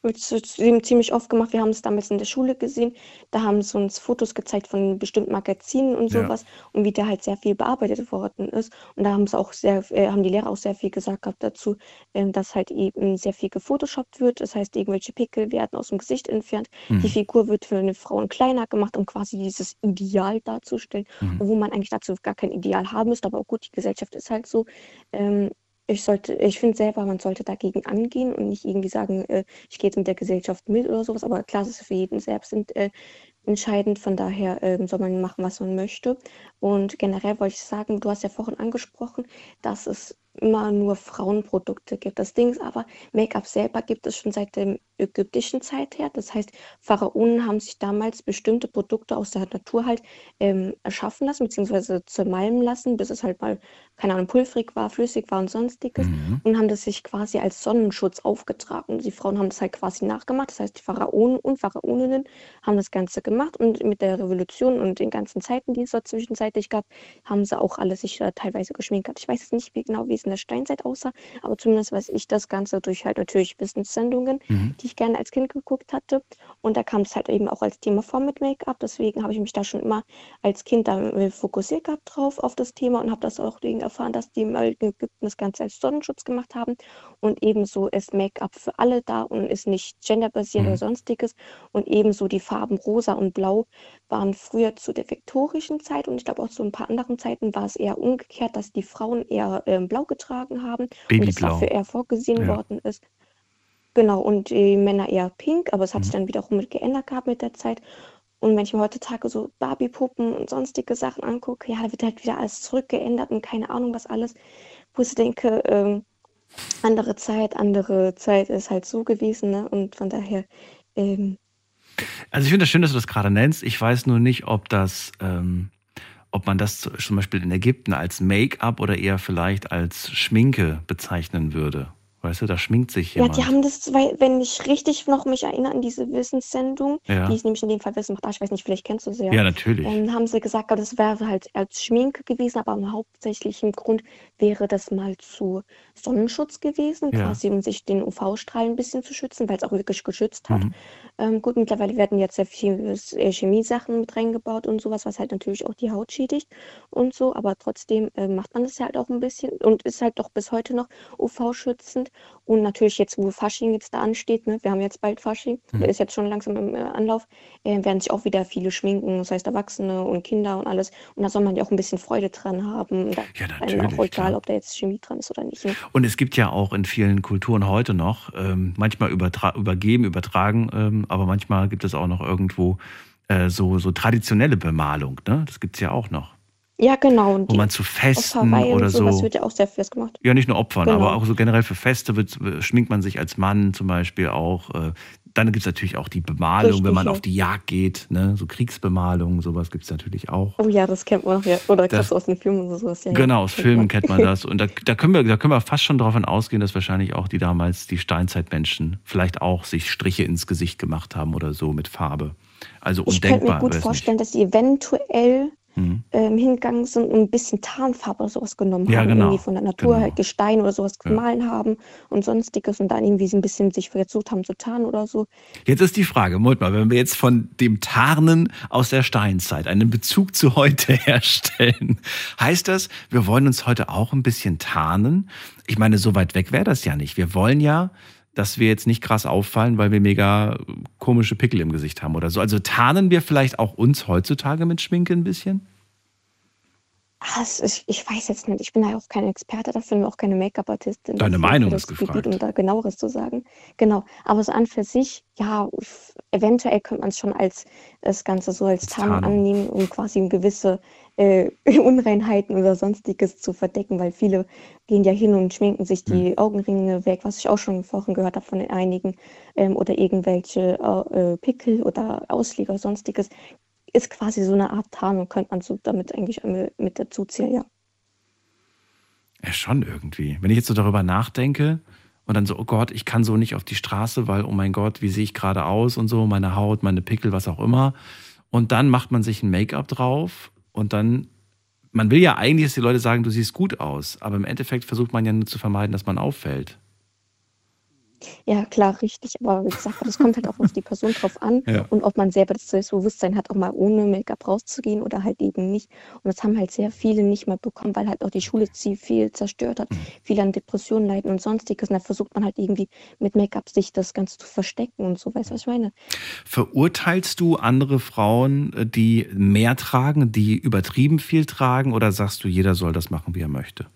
Wird ziem- ziemlich oft gemacht. Wir haben es damals in der Schule gesehen. Da haben sie uns Fotos gezeigt von bestimmten Magazinen und Ja. sowas und wie da halt sehr viel bearbeitet worden ist. Und da haben sie auch sehr, äh, haben die Lehrer auch sehr viel gesagt gehabt dazu, ähm, dass halt eben sehr viel gefotoshoppt wird. Das heißt, irgendwelche Pickel werden aus dem Gesicht entfernt. Die Mhm. Figur wird für eine Frau kleiner gemacht, um quasi dieses Ideal darzustellen, Mhm. obwohl man eigentlich dazu gar kein Ideal haben müsste. Aber auch gut, die Gesellschaft ist halt so. Ähm, ich sollte, ich finde selber, man sollte dagegen angehen und nicht irgendwie sagen, äh, ich gehe jetzt mit der Gesellschaft mit oder sowas. Aber klar, das ist für jeden selbst äh, entscheidend. Von daher ähm, soll man machen, was man möchte. Und generell wollte ich sagen, du hast ja vorhin angesprochen, dass es immer nur Frauenprodukte gibt. Das Ding ist aber, Make-up selber gibt es schon seit der ägyptischen Zeit her. Das heißt, Pharaonen haben sich damals bestimmte Produkte aus der Natur halt ähm, erschaffen lassen, beziehungsweise zermalmen lassen, bis es halt mal, keine Ahnung, pulverig war, flüssig war und sonstiges. Mhm. Und haben das sich quasi als Sonnenschutz aufgetragen. Und die Frauen haben das halt quasi nachgemacht. Das heißt, die Pharaonen und Pharaoninnen haben das Ganze gemacht. Und mit der Revolution und den ganzen Zeiten, die es dort zwischenzeitlich gab, haben sie auch alle sich äh, teilweise geschminkt. Ich weiß jetzt nicht wie genau, wie es in der Steinzeit aussah, aber zumindest weiß ich das Ganze durch halt natürlich Wissenssendungen, Mhm. die ich gerne als Kind geguckt hatte. Und da kam es halt eben auch als Thema vor mit Make-up. Deswegen habe ich mich da schon immer als Kind da fokussiert gehabt drauf auf das Thema und habe das auch wegen erfahren, dass die im alten Ägypten das Ganze als Sonnenschutz gemacht haben. Und ebenso ist Make-up für alle da und ist nicht genderbasiert Mhm. oder sonstiges. Und ebenso die Farben rosa und blau waren früher zu der viktorischen Zeit und ich glaube auch zu ein paar anderen Zeiten war es eher umgekehrt, dass die Frauen eher ähm, blau getragen haben und es Babyblau. dafür eher vorgesehen Ja. worden ist. Genau, und die Männer eher pink, aber es hat sich Mhm. dann wiederum mit geändert gehabt mit der Zeit. Und wenn ich mir heutzutage so Barbie-Puppen und sonstige Sachen angucke, ja, da wird halt wieder alles zurückgeändert und keine Ahnung was alles, wo ich denke, ähm, andere Zeit, andere Zeit ist halt so gewesen, ne? Und von daher, ähm, Also ich finde das schön, dass du das gerade nennst. Ich weiß nur nicht, ob das, ähm, ob man das zum Beispiel in Ägypten als Make-up oder eher vielleicht als Schminke bezeichnen würde. Weißt du, da schminkt sich Ja, jemand. die haben das, weil, wenn ich richtig noch mich erinnere an diese Wissenssendung, Ja. die ist nämlich in dem Fall Wissen macht, ah, ich weiß nicht, vielleicht kennst du sie ja. Ja, natürlich. Ähm, haben sie gesagt, das wäre halt als Schminke gewesen, aber im hauptsächlichen Grund wäre das mal zu Sonnenschutz gewesen, Ja. quasi um sich den UV-Strahlen ein bisschen zu schützen, weil es auch wirklich geschützt hat. Mhm. Ähm, gut, mittlerweile werden jetzt sehr viele äh, Chemiesachen mit reingebaut und sowas, was halt natürlich auch die Haut schädigt und so, aber trotzdem äh, macht man das ja halt auch ein bisschen und ist halt doch bis heute noch UV-schützend. Und natürlich jetzt, wo Fasching jetzt da ansteht, ne, wir haben jetzt bald Fasching, Mhm. der ist jetzt schon langsam im äh, Anlauf, äh, werden sich auch wieder viele schminken, das heißt Erwachsene und Kinder und alles. Und da soll man ja auch ein bisschen Freude dran haben. Ja, einem auch natürlich, egal, ob da jetzt Chemie dran ist oder nicht. Ne? Und es gibt ja auch in vielen Kulturen heute noch, ähm, manchmal übertra übergeben, übertragen, ähm, aber manchmal gibt es auch noch irgendwo äh, so, so traditionelle Bemalung. Ne? Das gibt es ja auch noch. Ja, genau. Und Wo man zu Festen oder so. wird ja auch sehr fest gemacht. Ja, nicht nur Opfern, Genau. aber auch so generell für Feste wird, schminkt man sich als Mann zum Beispiel auch. Äh, Dann gibt es natürlich auch die Bemalung, Richtig, wenn man ja. auf die Jagd geht. Ne? So Kriegsbemalung, sowas gibt es natürlich auch. Oh ja, das kennt man noch, ja. Oder Das- aus den Filmen oder sowas. Ja, Genau, aus Filmen kennt man das. [laughs] Und da, da, können wir, da können wir fast schon davon ausgehen, dass wahrscheinlich auch die damals, die Steinzeitmenschen, vielleicht auch sich Striche ins Gesicht gemacht haben oder so mit Farbe. Also Ich könnte mir undenkbar. gut vorstellen, dass die eventuell Nicht. Hm. ähm, hingegangen sind und ein bisschen Tarnfarbe oder sowas genommen Ja, haben. genau. Irgendwie von der Natur Genau. halt Gestein oder sowas Ja. gemahlen haben und sonstiges und dann irgendwie so ein bisschen sich versucht haben zu tarnen oder so. Jetzt ist die Frage, Moment mal, wenn wir jetzt von dem Tarnen aus der Steinzeit einen Bezug zu heute [laughs] herstellen, heißt das, wir wollen uns heute auch ein bisschen tarnen? Ich meine, so weit weg wäre das ja nicht. Wir wollen ja, dass wir jetzt nicht krass auffallen, weil wir mega komische Pickel im Gesicht haben oder so. Also tarnen wir vielleicht auch uns heutzutage mit Schminke ein bisschen? Es ist, ich weiß jetzt nicht, ich bin da auch keine Experte dafür und auch keine Make-up-Artistin. Deine Meinung ist das Gebiet, gefragt. Um da genaueres zu sagen. Genau, aber so an für sich, ja, eventuell könnte man es schon als das Ganze so als Tarnung annehmen, um quasi gewisse äh, [laughs] Unreinheiten oder sonstiges zu verdecken, weil viele gehen ja hin und schminken sich die Augenringe weg, was ich auch schon vorhin gehört habe von einigen, ähm, oder irgendwelche äh, Pickel oder Ausleger, sonstiges. Ist quasi so eine Art Tarnung, könnte man so damit eigentlich mit mit dazu zählen, ja. Ja, schon irgendwie. Wenn ich jetzt so darüber nachdenke und dann so, oh Gott, ich kann so nicht auf die Straße, weil, oh mein Gott, wie sehe ich gerade aus und so, meine Haut, meine Pickel, was auch immer. Und dann macht man sich ein Make-up drauf und dann, man will ja eigentlich, dass die Leute sagen, du siehst gut aus, aber im Endeffekt versucht man ja nur zu vermeiden, dass man auffällt. Ja, klar, richtig. Aber wie gesagt, das kommt halt auch auf die Person drauf an Ja. und ob man selber das Selbstbewusstsein hat, auch mal ohne Make-up rauszugehen oder halt eben nicht. Und das haben halt sehr viele nicht mehr bekommen, weil halt auch die Schule viel zerstört hat, viele an Depressionen leiden und sonstiges. Und da versucht man halt irgendwie mit Make-up sich das Ganze zu verstecken und so. Weißt du, was ich meine? Verurteilst du andere Frauen, äh, die mehr tragen, die übertrieben viel tragen oder sagst du, jeder soll das machen, wie er möchte?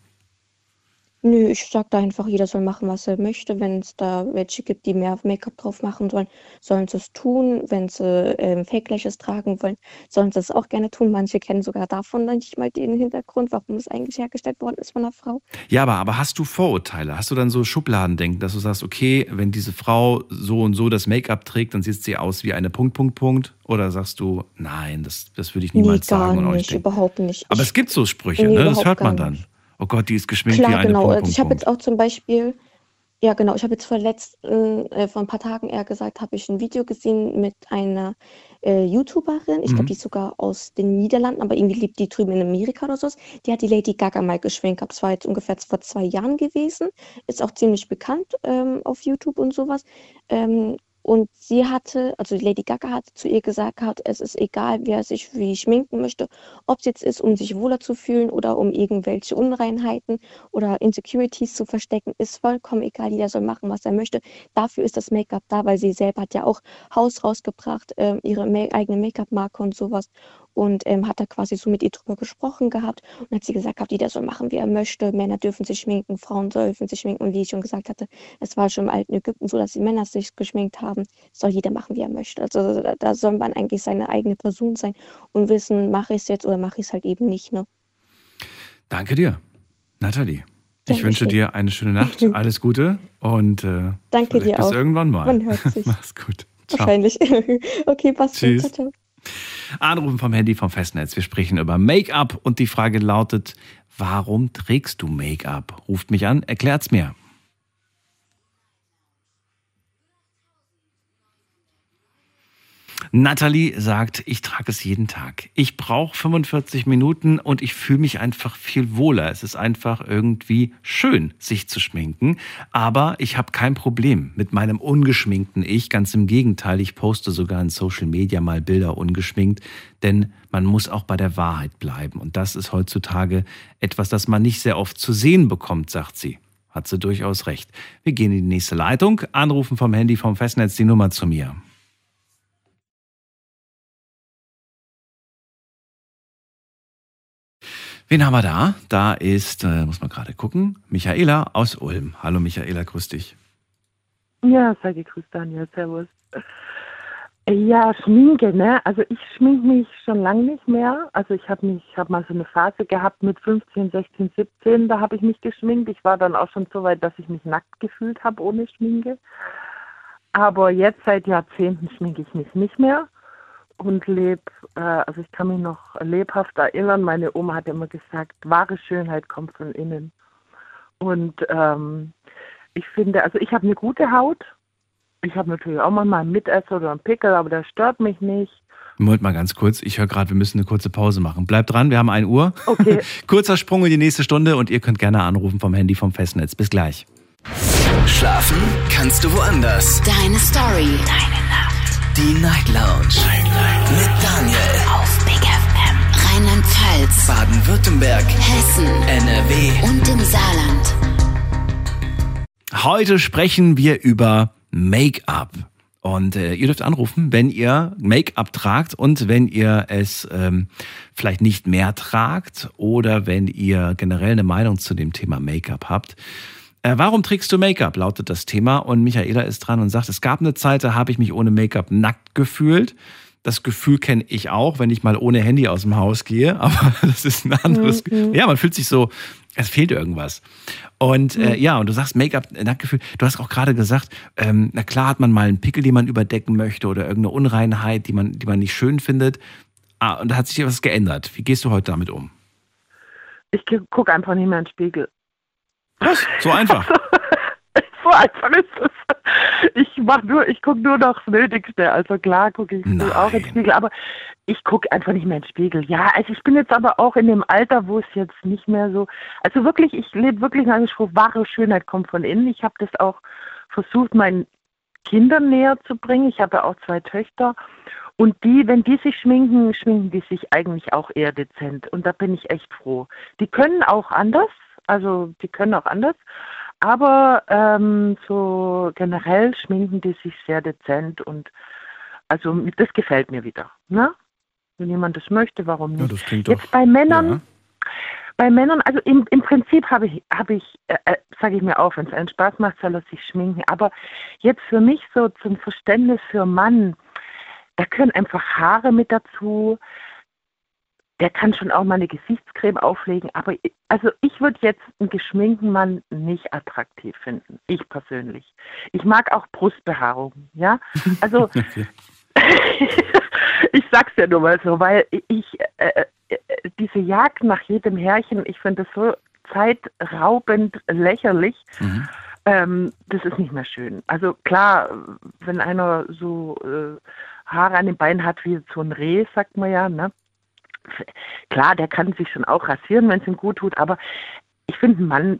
Nö, ich sag da einfach, jeder soll machen, was er möchte. Wenn es da welche gibt, die mehr Make-up drauf machen sollen, sollen sie es tun. Wenn sie ähm, Fake Lashes tragen wollen, sollen sie es auch gerne tun. Manche kennen sogar davon nicht mal den Hintergrund, warum es eigentlich hergestellt worden ist von einer Frau. Ja, aber, aber hast du Vorurteile? Hast du dann so Schubladendenken, dass du sagst, okay, wenn diese Frau so und so das Make-up trägt, dann sieht sie aus wie eine Punkt, Punkt, Punkt? Oder sagst du, nein, das, das würde ich Nee, niemals gar sagen und nicht überhaupt nicht. Aber Ich- es gibt so Sprüche, Nee, ne? Das hört man dann. nicht. Oh Gott, die ist geschminkt wie Klar, eine genau. Punkt, Also Punkt, ich habe jetzt auch zum Beispiel, ja genau, ich habe jetzt vor letzten, äh, vor ein paar Tagen eher gesagt, habe ich ein Video gesehen mit einer äh, YouTuberin, ich Mhm. glaube, die ist sogar aus den Niederlanden, aber irgendwie lebt die drüben in Amerika oder so. Die hat die Lady Gaga mal geschminkt gehabt. Das war jetzt ungefähr vor zwei Jahren gewesen. Ist auch ziemlich bekannt ähm, auf YouTube und sowas. Ähm, und sie hatte, also Lady Gaga hatte zu ihr gesagt gehabt, es ist egal, wer sich wie schminken möchte, ob es jetzt ist, um sich wohler zu fühlen oder um irgendwelche Unreinheiten oder Insecurities zu verstecken, ist vollkommen egal. Jeder soll machen, was er möchte. Dafür ist das Make-up da, weil sie selber hat ja auch Haus rausgebracht, ähm, ihre eigene Make-up-Marke und sowas. Und ähm, hat da quasi so mit ihr drüber gesprochen gehabt und hat sie gesagt gehabt, jeder soll machen, wie er möchte. Männer dürfen sich schminken, Frauen dürfen sich schminken. Und wie ich schon gesagt hatte, es war schon im alten Ägypten so, dass die Männer sich geschminkt haben. Soll jeder machen, wie er möchte. Also da, da soll man eigentlich seine eigene Person sein und wissen, mache ich es jetzt oder mache ich es halt eben nicht. Ne? Danke dir, Nathalie. Ich Dankeschön. wünsche dir eine schöne Nacht, [laughs] alles Gute und äh, Danke dir bis auch. irgendwann mal. Man hört sich. [laughs] Mach's gut. Ciao. Wahrscheinlich. [laughs] okay, passt. Tschüss. Ciao, ciao. Anrufen vom Handy vom Festnetz. Wir sprechen über Make-up und die Frage lautet, warum trägst du Make-up? Ruft mich an, erklärt's mir. Nathalie sagt, ich trage es jeden Tag. Ich brauche 45 Minuten und ich fühle mich einfach viel wohler. Es ist einfach irgendwie schön, sich zu schminken. Aber ich habe kein Problem mit meinem ungeschminkten Ich. Ganz im Gegenteil, ich poste sogar in Social Media mal Bilder ungeschminkt. Denn man muss auch bei der Wahrheit bleiben. Und das ist heutzutage etwas, das man nicht sehr oft zu sehen bekommt, sagt sie. hat sie durchaus recht. Wir gehen in die nächste Leitung. Anrufen vom Handy vom Festnetz die Nummer zu mir. Wen haben wir da? Da ist, äh, muss man gerade gucken, Michaela aus Ulm. Hallo Michaela, grüß dich. Ja, sei gegrüßt, Daniel. Servus. Ja, Schminke, ne? Also ich schminke mich schon lange nicht mehr. Also ich habe mich, habe mal so eine Phase gehabt mit 15, 16, 17, da habe ich mich geschminkt. Ich war dann auch schon so weit, dass ich mich nackt gefühlt habe ohne Schminke. Aber jetzt seit Jahrzehnten schminke ich mich nicht mehr und lebe, äh, also ich kann mich noch lebhaft erinnern, meine Oma hat immer gesagt, wahre Schönheit kommt von innen. Und ähm, ich finde, also ich habe eine gute Haut. Ich habe natürlich auch manchmal einen Mitesser oder einen Pickel, aber der stört mich nicht. Moment mal ganz kurz. Ich höre gerade, wir müssen eine kurze Pause machen. Bleibt dran, wir haben 1 Uhr. Okay. [laughs] Kurzer Sprung in die nächste Stunde und ihr könnt gerne anrufen vom Handy vom Festnetz. Bis gleich. Schlafen kannst du woanders. Deine Story. Deine. Die Night Lounge. Night, Night. Mit Daniel. Auf Big FM. Rheinland-Pfalz. Baden-Württemberg. Hessen. NRW. Und im Saarland. Heute sprechen wir über Make-up. Und äh, ihr dürft anrufen, wenn ihr Make-up tragt und wenn ihr es ähm, vielleicht nicht mehr tragt oder wenn ihr generell eine Meinung zu dem Thema Make-up habt. Äh, warum trägst du Make-up? lautet das Thema. Und Michaela ist dran und sagt, es gab eine Zeit, da habe ich mich ohne Make-up nackt gefühlt. Das Gefühl kenne ich auch, wenn ich mal ohne Handy aus dem Haus gehe. [laughs] Aber das ist ein anderes. Mhm. Ja, man fühlt sich so, es fehlt irgendwas. Und äh, ja, und du sagst Make-up, Nacktgefühl. Du hast auch gerade gesagt, ähm, na klar hat man mal einen Pickel, den man überdecken möchte oder irgendeine Unreinheit, die man, die man nicht schön findet. Ah, und da hat sich was geändert. Wie gehst du heute damit um? Ich gucke einfach nicht mehr in den Spiegel. Was? So einfach. [laughs] so einfach ist es. Ich mach nur, ich gucke nur noch das Nötigste. Also klar gucke ich Nein. auch in den Spiegel, aber ich gucke einfach nicht mehr in den Spiegel. Ja, also ich bin jetzt aber auch in dem Alter, wo es jetzt nicht mehr so. Also wirklich, ich lebe wirklich dem Spruch, wahre Schönheit kommt von innen. Ich habe das auch versucht, meinen Kindern näher zu bringen. Ich habe ja auch zwei Töchter. Und die, wenn die sich schminken, schminken die sich eigentlich auch eher dezent. Und da bin ich echt froh. Die können auch anders, also die können auch anders. Aber ähm, so generell schminken die sich sehr dezent und also das gefällt mir wieder. Ne? Wenn jemand das möchte, warum nicht? Ja, das klingt Jetzt doch. bei Männern, Ja. bei Männern, also im, im Prinzip habe ich, habe ich, äh, äh, sage ich mir auch, wenn es einen Spaß macht, soll er sich schminken. Aber jetzt für mich so zum Verständnis für Mann, da können einfach Haare mit dazu. Der kann schon auch mal eine Gesichtscreme auflegen, aber also ich würde jetzt einen geschminkten Mann nicht attraktiv finden. Ich persönlich. Ich mag auch Brustbehaarung, ja. [laughs] Also [laughs] ich sag's ja nur mal so, weil ich äh, äh, diese Jagd nach jedem Härchen, ich finde das so zeitraubend lächerlich. Mhm. Ähm, das ist nicht mehr schön. Also klar, wenn einer so äh, Haare an den Beinen hat wie so ein Reh, sagt man ja, ne? Klar, der kann sich schon auch rasieren, wenn es ihm gut tut, aber ich finde, ein Mann,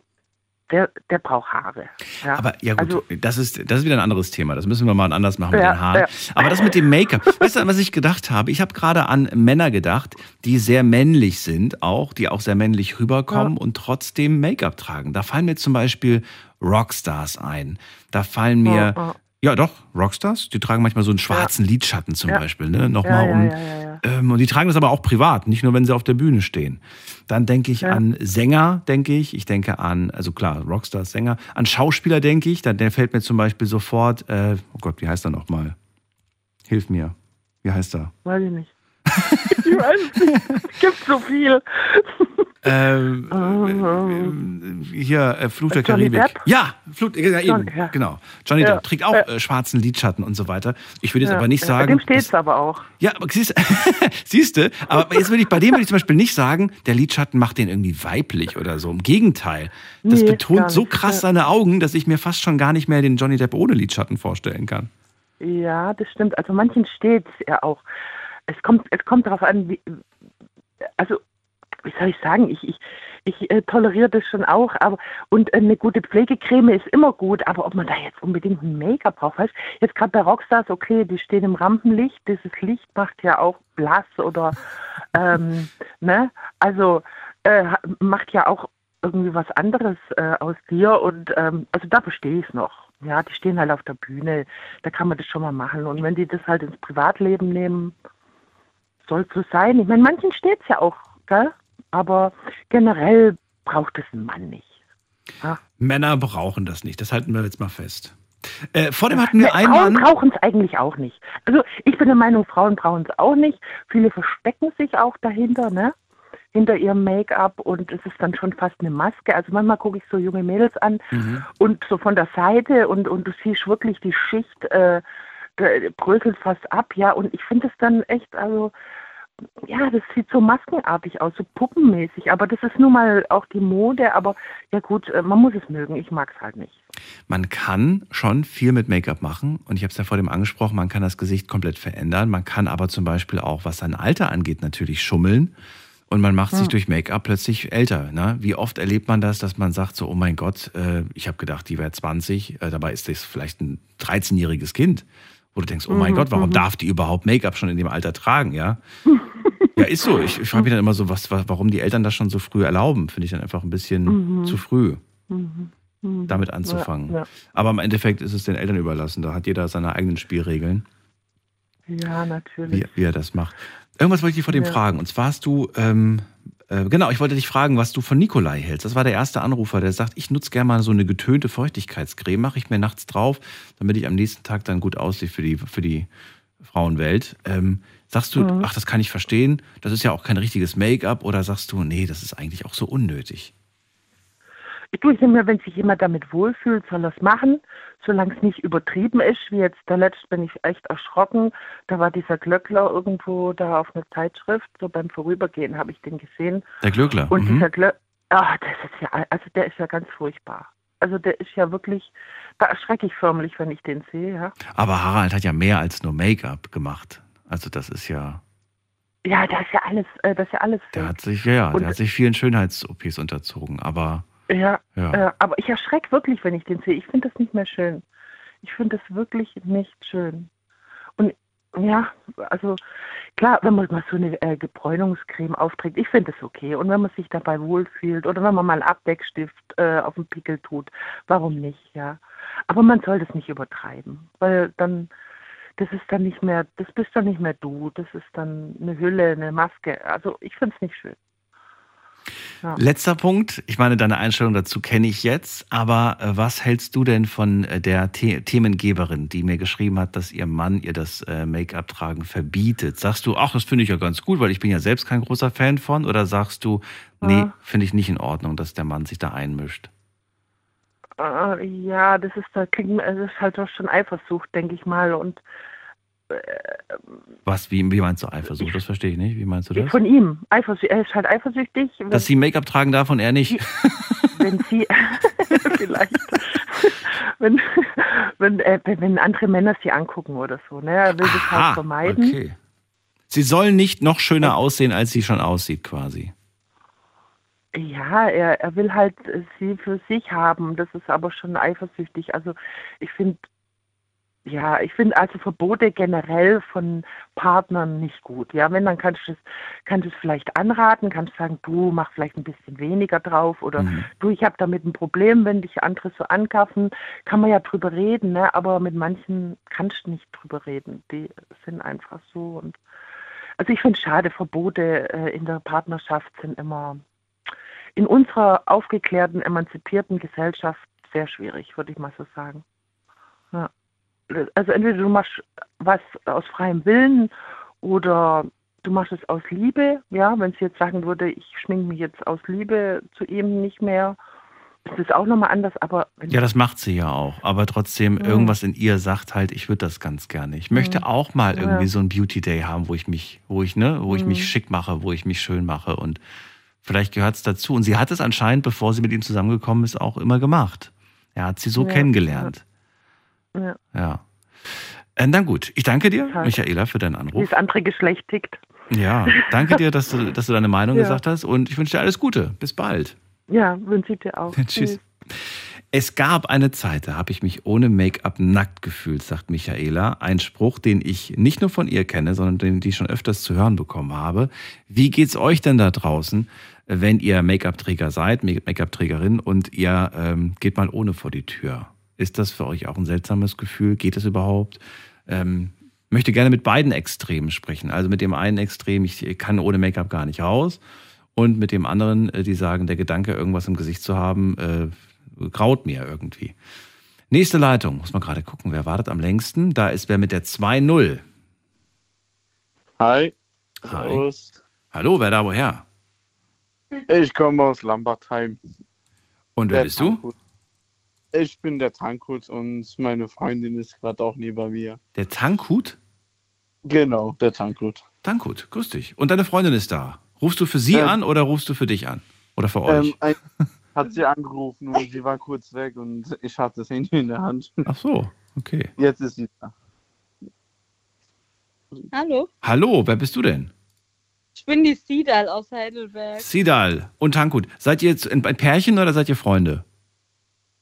der, der braucht Haare. Ja? Aber ja gut, Also, das, ist, das ist wieder ein anderes Thema. Das müssen wir mal anders machen mit Ja, den Haaren. ja. Aber das mit dem Make-up, weißt du, was ich gedacht habe? Ich habe gerade an Männer gedacht, die sehr männlich sind, auch, die auch sehr männlich rüberkommen und trotzdem Make-up tragen. Da fallen mir zum Beispiel Rockstars ein. Da fallen mir, Ja, ja. ja doch, Rockstars, die tragen manchmal so einen schwarzen Lidschatten zum Ja. Beispiel, ne? Nochmal ja, um. ja, ja, ja. Ähm, und die tragen das aber auch privat, nicht nur, wenn sie auf der Bühne stehen. Dann denke ich Ja. an Sänger, denke ich. Ich denke an, also klar, Rockstars, Sänger. An Schauspieler denke ich. Da, der fällt mir zum Beispiel sofort, äh, oh Gott, wie heißt er nochmal? Hilf mir. Wie heißt er? Weiß ich nicht. Ich weiß es nicht. Es gibt so viel. Ähm, äh, hier, äh, Flut der Johnny Karibik. Depp? Ja, Flut, ja, eben, John- ja. genau. Johnny Ja, Depp trägt auch äh, schwarzen Lidschatten und so weiter. Ich würde jetzt aber nicht sagen. Bei dem steht es aber auch. Ja, aber siehst, [laughs] siehst du, aber jetzt würde ich, bei dem würde ich zum Beispiel nicht sagen, der Lidschatten macht den irgendwie weiblich oder so. Im Gegenteil. Das Nee, betont so krass seine Augen, dass ich mir fast schon gar nicht mehr den Johnny Depp ohne Lidschatten vorstellen kann. Ja, das stimmt. Also manchen steht es ja auch. Es kommt, es kommt darauf an, wie, also wie soll ich sagen, ich, ich, ich äh, toleriere das schon auch, aber und äh, eine gute Pflegecreme ist immer gut, aber ob man da jetzt unbedingt ein Make-up braucht, weißt jetzt gerade bei Rockstars, okay, die stehen im Rampenlicht, dieses Licht macht ja auch blass oder [laughs] ähm, ne, also äh, macht ja auch irgendwie was anderes äh, aus dir und ähm, also da verstehe ich es noch. Ja, die stehen halt auf der Bühne, da kann man das schon mal machen. Und wenn die das halt ins Privatleben nehmen, soll so sein. Ich meine, manchen steht es ja auch, gell? aber generell braucht es ein Mann nicht. Ja. Männer brauchen das nicht, das halten wir jetzt mal fest. Äh, vor dem hatten wir Ja, einen Frauen brauchen es eigentlich auch nicht. Also ich bin der Meinung, Frauen brauchen es auch nicht. Viele verstecken sich auch dahinter, ne? Hinter ihrem Make-up und es ist dann schon fast eine Maske. Also manchmal gucke ich so junge Mädels an Mhm. und so von der Seite und, und du siehst wirklich die Schicht äh, bröselt fast ab, ja. Und ich finde es dann echt, also ja, das sieht so maskenartig aus, so puppenmäßig. Aber das ist nun mal auch die Mode. Aber ja gut, äh, man muss es mögen. Ich mag es halt nicht. Man kann schon viel mit Make-up machen und ich habe es ja vor dem angesprochen, man kann das Gesicht komplett verändern. Man kann aber zum Beispiel auch, was sein Alter angeht, natürlich schummeln und man macht sich Hm. durch Make-up plötzlich älter. Ne? Wie oft erlebt man das, dass man sagt so, oh mein Gott, äh, ich habe gedacht, die wäre 20, äh, dabei ist das vielleicht ein 13-jähriges Kind. Wo du denkst, oh mein Mhm, Gott, warum mhm. darf die überhaupt Make-up schon in dem Alter tragen, ja? [laughs] Ja, ist so. Ich, ich frage mich dann immer so, was, warum die Eltern das schon so früh erlauben. Finde ich dann einfach ein bisschen Mhm. zu früh Mhm. Mhm. damit anzufangen. Ja, Aber im Endeffekt ist es den Eltern überlassen. Da hat jeder seine eigenen Spielregeln, ja. ja natürlich. wie, wie er das macht. Irgendwas wollte ich dich vor dem Ja. fragen. Und zwar hast du, ähm, äh, genau, ich wollte dich fragen, was du von Nikolai hältst. Das war der erste Anrufer, der sagt, ich nutze gerne mal so eine getönte Feuchtigkeitscreme, mache ich mir nachts drauf, damit ich am nächsten Tag dann gut aussehe für die, für die Frauenwelt. Ähm, sagst du, Mhm. ach, das kann ich verstehen, das ist ja auch kein richtiges Make-up, oder sagst du, nee, das ist eigentlich auch so unnötig? Ich tue es immer, wenn sich jemand damit wohlfühlt, soll es machen, solange es nicht übertrieben ist. Wie jetzt der letzte bin ich echt erschrocken. Da war dieser Glöckler irgendwo da auf einer Zeitschrift, so beim Vorübergehen habe ich den gesehen. Der Glöckler. Und mhm. dieser Glöckler, ah, das ist ja, also der ist ja ganz furchtbar. Also der ist ja wirklich, da erschrecke ich förmlich, wenn ich den sehe, ja. Aber Harald hat ja mehr als nur Make-up gemacht. Also das ist ja, Ja, das ist ja alles, äh, das ist ja alles der hat sich, ja, ja, der hat sich vielen Schönheits-OPs unterzogen. Aber Ja, Ja. Äh, aber ich erschrecke wirklich, wenn ich den sehe. Ich finde das nicht mehr schön. Ich finde das wirklich nicht schön. Und ja, also klar, wenn man mal so eine äh, Gebräunungscreme aufträgt, ich finde das okay. Und wenn man sich dabei wohlfühlt oder wenn man mal einen Abdeckstift äh, auf den Pickel tut, warum nicht, ja. Aber man soll das nicht übertreiben, weil dann, das ist dann nicht mehr, das bist dann nicht mehr du, das ist dann eine Hülle, eine Maske. Also ich finde es nicht schön. Ja. letzter Punkt, ich meine, deine Einstellung dazu kenne ich jetzt, aber äh, was hältst du denn von äh, der The Themengeberin, die mir geschrieben hat, dass ihr Mann ihr das äh, Make-up-Tragen verbietet? Sagst du, ach, das finde ich ja ganz gut, weil ich bin ja selbst kein großer Fan von, oder sagst du, nee, finde ich nicht in Ordnung, dass der Mann sich da einmischt? Ja, das ist da klingt, es ist halt doch schon Eifersucht, denke ich mal. Und Was, wie, wie meinst du Eifersucht? Das verstehe ich nicht. Wie meinst du das? von ihm, Eifersüchtig, er ist halt eifersüchtig, Dass sie Make-up tragen darf und er nicht? wenn sie [laughs] vielleicht, wenn, wenn, äh, wenn andere Männer sie angucken oder so, ne? Er will das halt vermeiden. Okay. Sie soll nicht noch schöner aussehen, als sie schon aussieht, quasi. Ja, er, er will halt sie für sich haben. Das ist aber schon eifersüchtig. Also ich finde, ja, ich finde also Verbote generell von Partnern nicht gut. Ja, wenn, dann kannst du es, kannst du es vielleicht anraten, kannst sagen, du mach vielleicht ein bisschen weniger drauf oder Mhm. du, ich habe damit ein Problem, wenn dich andere so angaffen, kann man ja drüber reden, ne? aber mit manchen kannst du nicht drüber reden. Die sind einfach so und also ich finde es schade, Verbote äh, in der Partnerschaft sind immer in unserer aufgeklärten, emanzipierten Gesellschaft sehr schwierig, würde ich mal so sagen. Ja. Also entweder du machst was aus freiem Willen oder du machst es aus Liebe. Ja, wenn sie jetzt sagen würde, ich schminke mich jetzt aus Liebe zu ihm nicht mehr, ist das auch nochmal anders. Aber Ja, das macht sie ja auch. Aber trotzdem, Mhm. irgendwas in ihr sagt halt, ich würde das ganz gerne. Ich möchte Mhm. auch mal Ja. irgendwie so ein Beauty Day haben, wo ich mich, wo ich, ne, wo ich Mhm. mich schick mache, wo ich mich schön mache. Und vielleicht gehört es dazu. Und sie hat es anscheinend, bevor sie mit ihm zusammengekommen ist, auch immer gemacht. Er hat sie so Ja, kennengelernt. ja, Ja. Äh, na gut, ich danke dir, Total. Michaela, für deinen wie Anruf. das andere Geschlecht tickt. Ja, danke dir, dass du, dass du deine Meinung Ja. gesagt hast. Und ich wünsche dir alles Gute. Bis bald. Ja, wünsche ich dir auch. [laughs] Tschüss. Es gab eine Zeit, da habe ich mich ohne Make-up nackt gefühlt, sagt Michaela. Ein Spruch, den ich nicht nur von ihr kenne, sondern den ich schon öfters zu hören bekommen habe. Wie geht's euch denn da draußen? wenn ihr Make-up-Träger seid, Make-up-Trägerin und ihr ähm, geht mal ohne vor die Tür. Ist das für euch auch ein seltsames Gefühl? Geht es überhaupt? Ähm, möchte gerne mit beiden Extremen sprechen. Also mit dem einen Extrem, ich kann ohne Make-up gar nicht raus. Und mit dem anderen, äh, die sagen, der Gedanke, irgendwas im Gesicht zu haben, äh, graut mir irgendwie. Nächste Leitung, muss man gerade gucken, wer wartet am längsten? Da ist wer mit der 2-0. Hi. Hi. Servus. Hallo, wer da woher? Ich komme aus Lambertheim. Und wer Der bist du? Ich bin der Tankhut und meine Freundin ist gerade auch neben mir. Der Tankhut? Genau, der Tankhut. Tankhut, grüß dich. Und deine Freundin ist da. Rufst du für sie Ähm, an oder rufst du für dich an? Oder für euch? Ähm, ein, [laughs] hat sie angerufen und sie war kurz weg und ich hatte das Handy in der Hand. Ach so, okay. Jetzt ist sie da. Hallo, Hallo, wer bist du denn? ich bin die Sidal aus Heidelberg. Sidal und Tankhut. Seid ihr jetzt ein Pärchen oder seid ihr Freunde?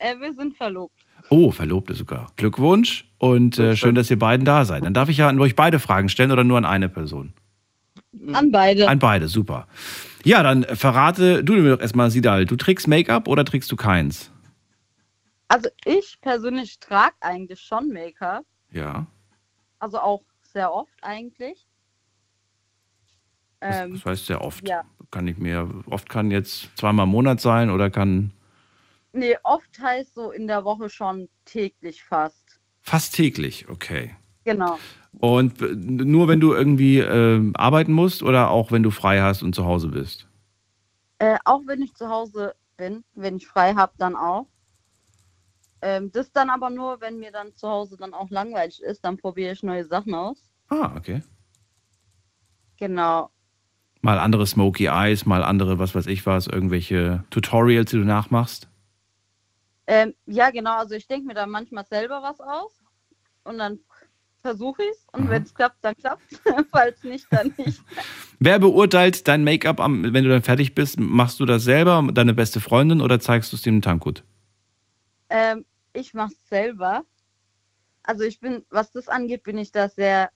Äh, wir sind verlobt. Oh, Verlobte sogar. Glückwunsch und äh, schön, dass ihr beiden da seid. Dann darf ich ja an euch beide Fragen stellen oder nur an eine Person? An beide. An beide, super. Ja, dann verrate du mir doch erstmal, Sidal, du trägst Make-up oder trägst du keins? Also ich persönlich trage eigentlich schon Make-up. Ja. Also auch sehr oft eigentlich. Ähm, Das heißt sehr oft. Ja. Kann ich mir, oft kann jetzt zweimal im Monat sein oder kann Nee, oft heißt so in der Woche schon täglich fast. fast täglich, okay. Genau. Und äh, nur wenn du irgendwie äh, arbeiten musst oder auch wenn du frei hast und zu Hause bist? Äh, auch wenn ich zu Hause bin, wenn ich frei habe, dann auch. Ähm, das dann aber nur, wenn mir dann zu Hause dann auch langweilig ist, dann probiere ich neue Sachen aus. Ah, okay. Genau. Mal andere Smoky Eyes, mal andere, was weiß ich was, irgendwelche Tutorials, die du nachmachst? Ähm, ja, genau. Also ich denke mir dann manchmal selber was aus und dann versuche ich es und wenn es klappt, dann klappt [laughs] Falls nicht, dann nicht. Wer beurteilt dein Make-up, wenn du dann fertig bist? Machst du das selber, deine beste Freundin, oder zeigst du es dem Tankut? Ähm, ich mache es selber. Also ich bin, was das angeht, bin ich da sehr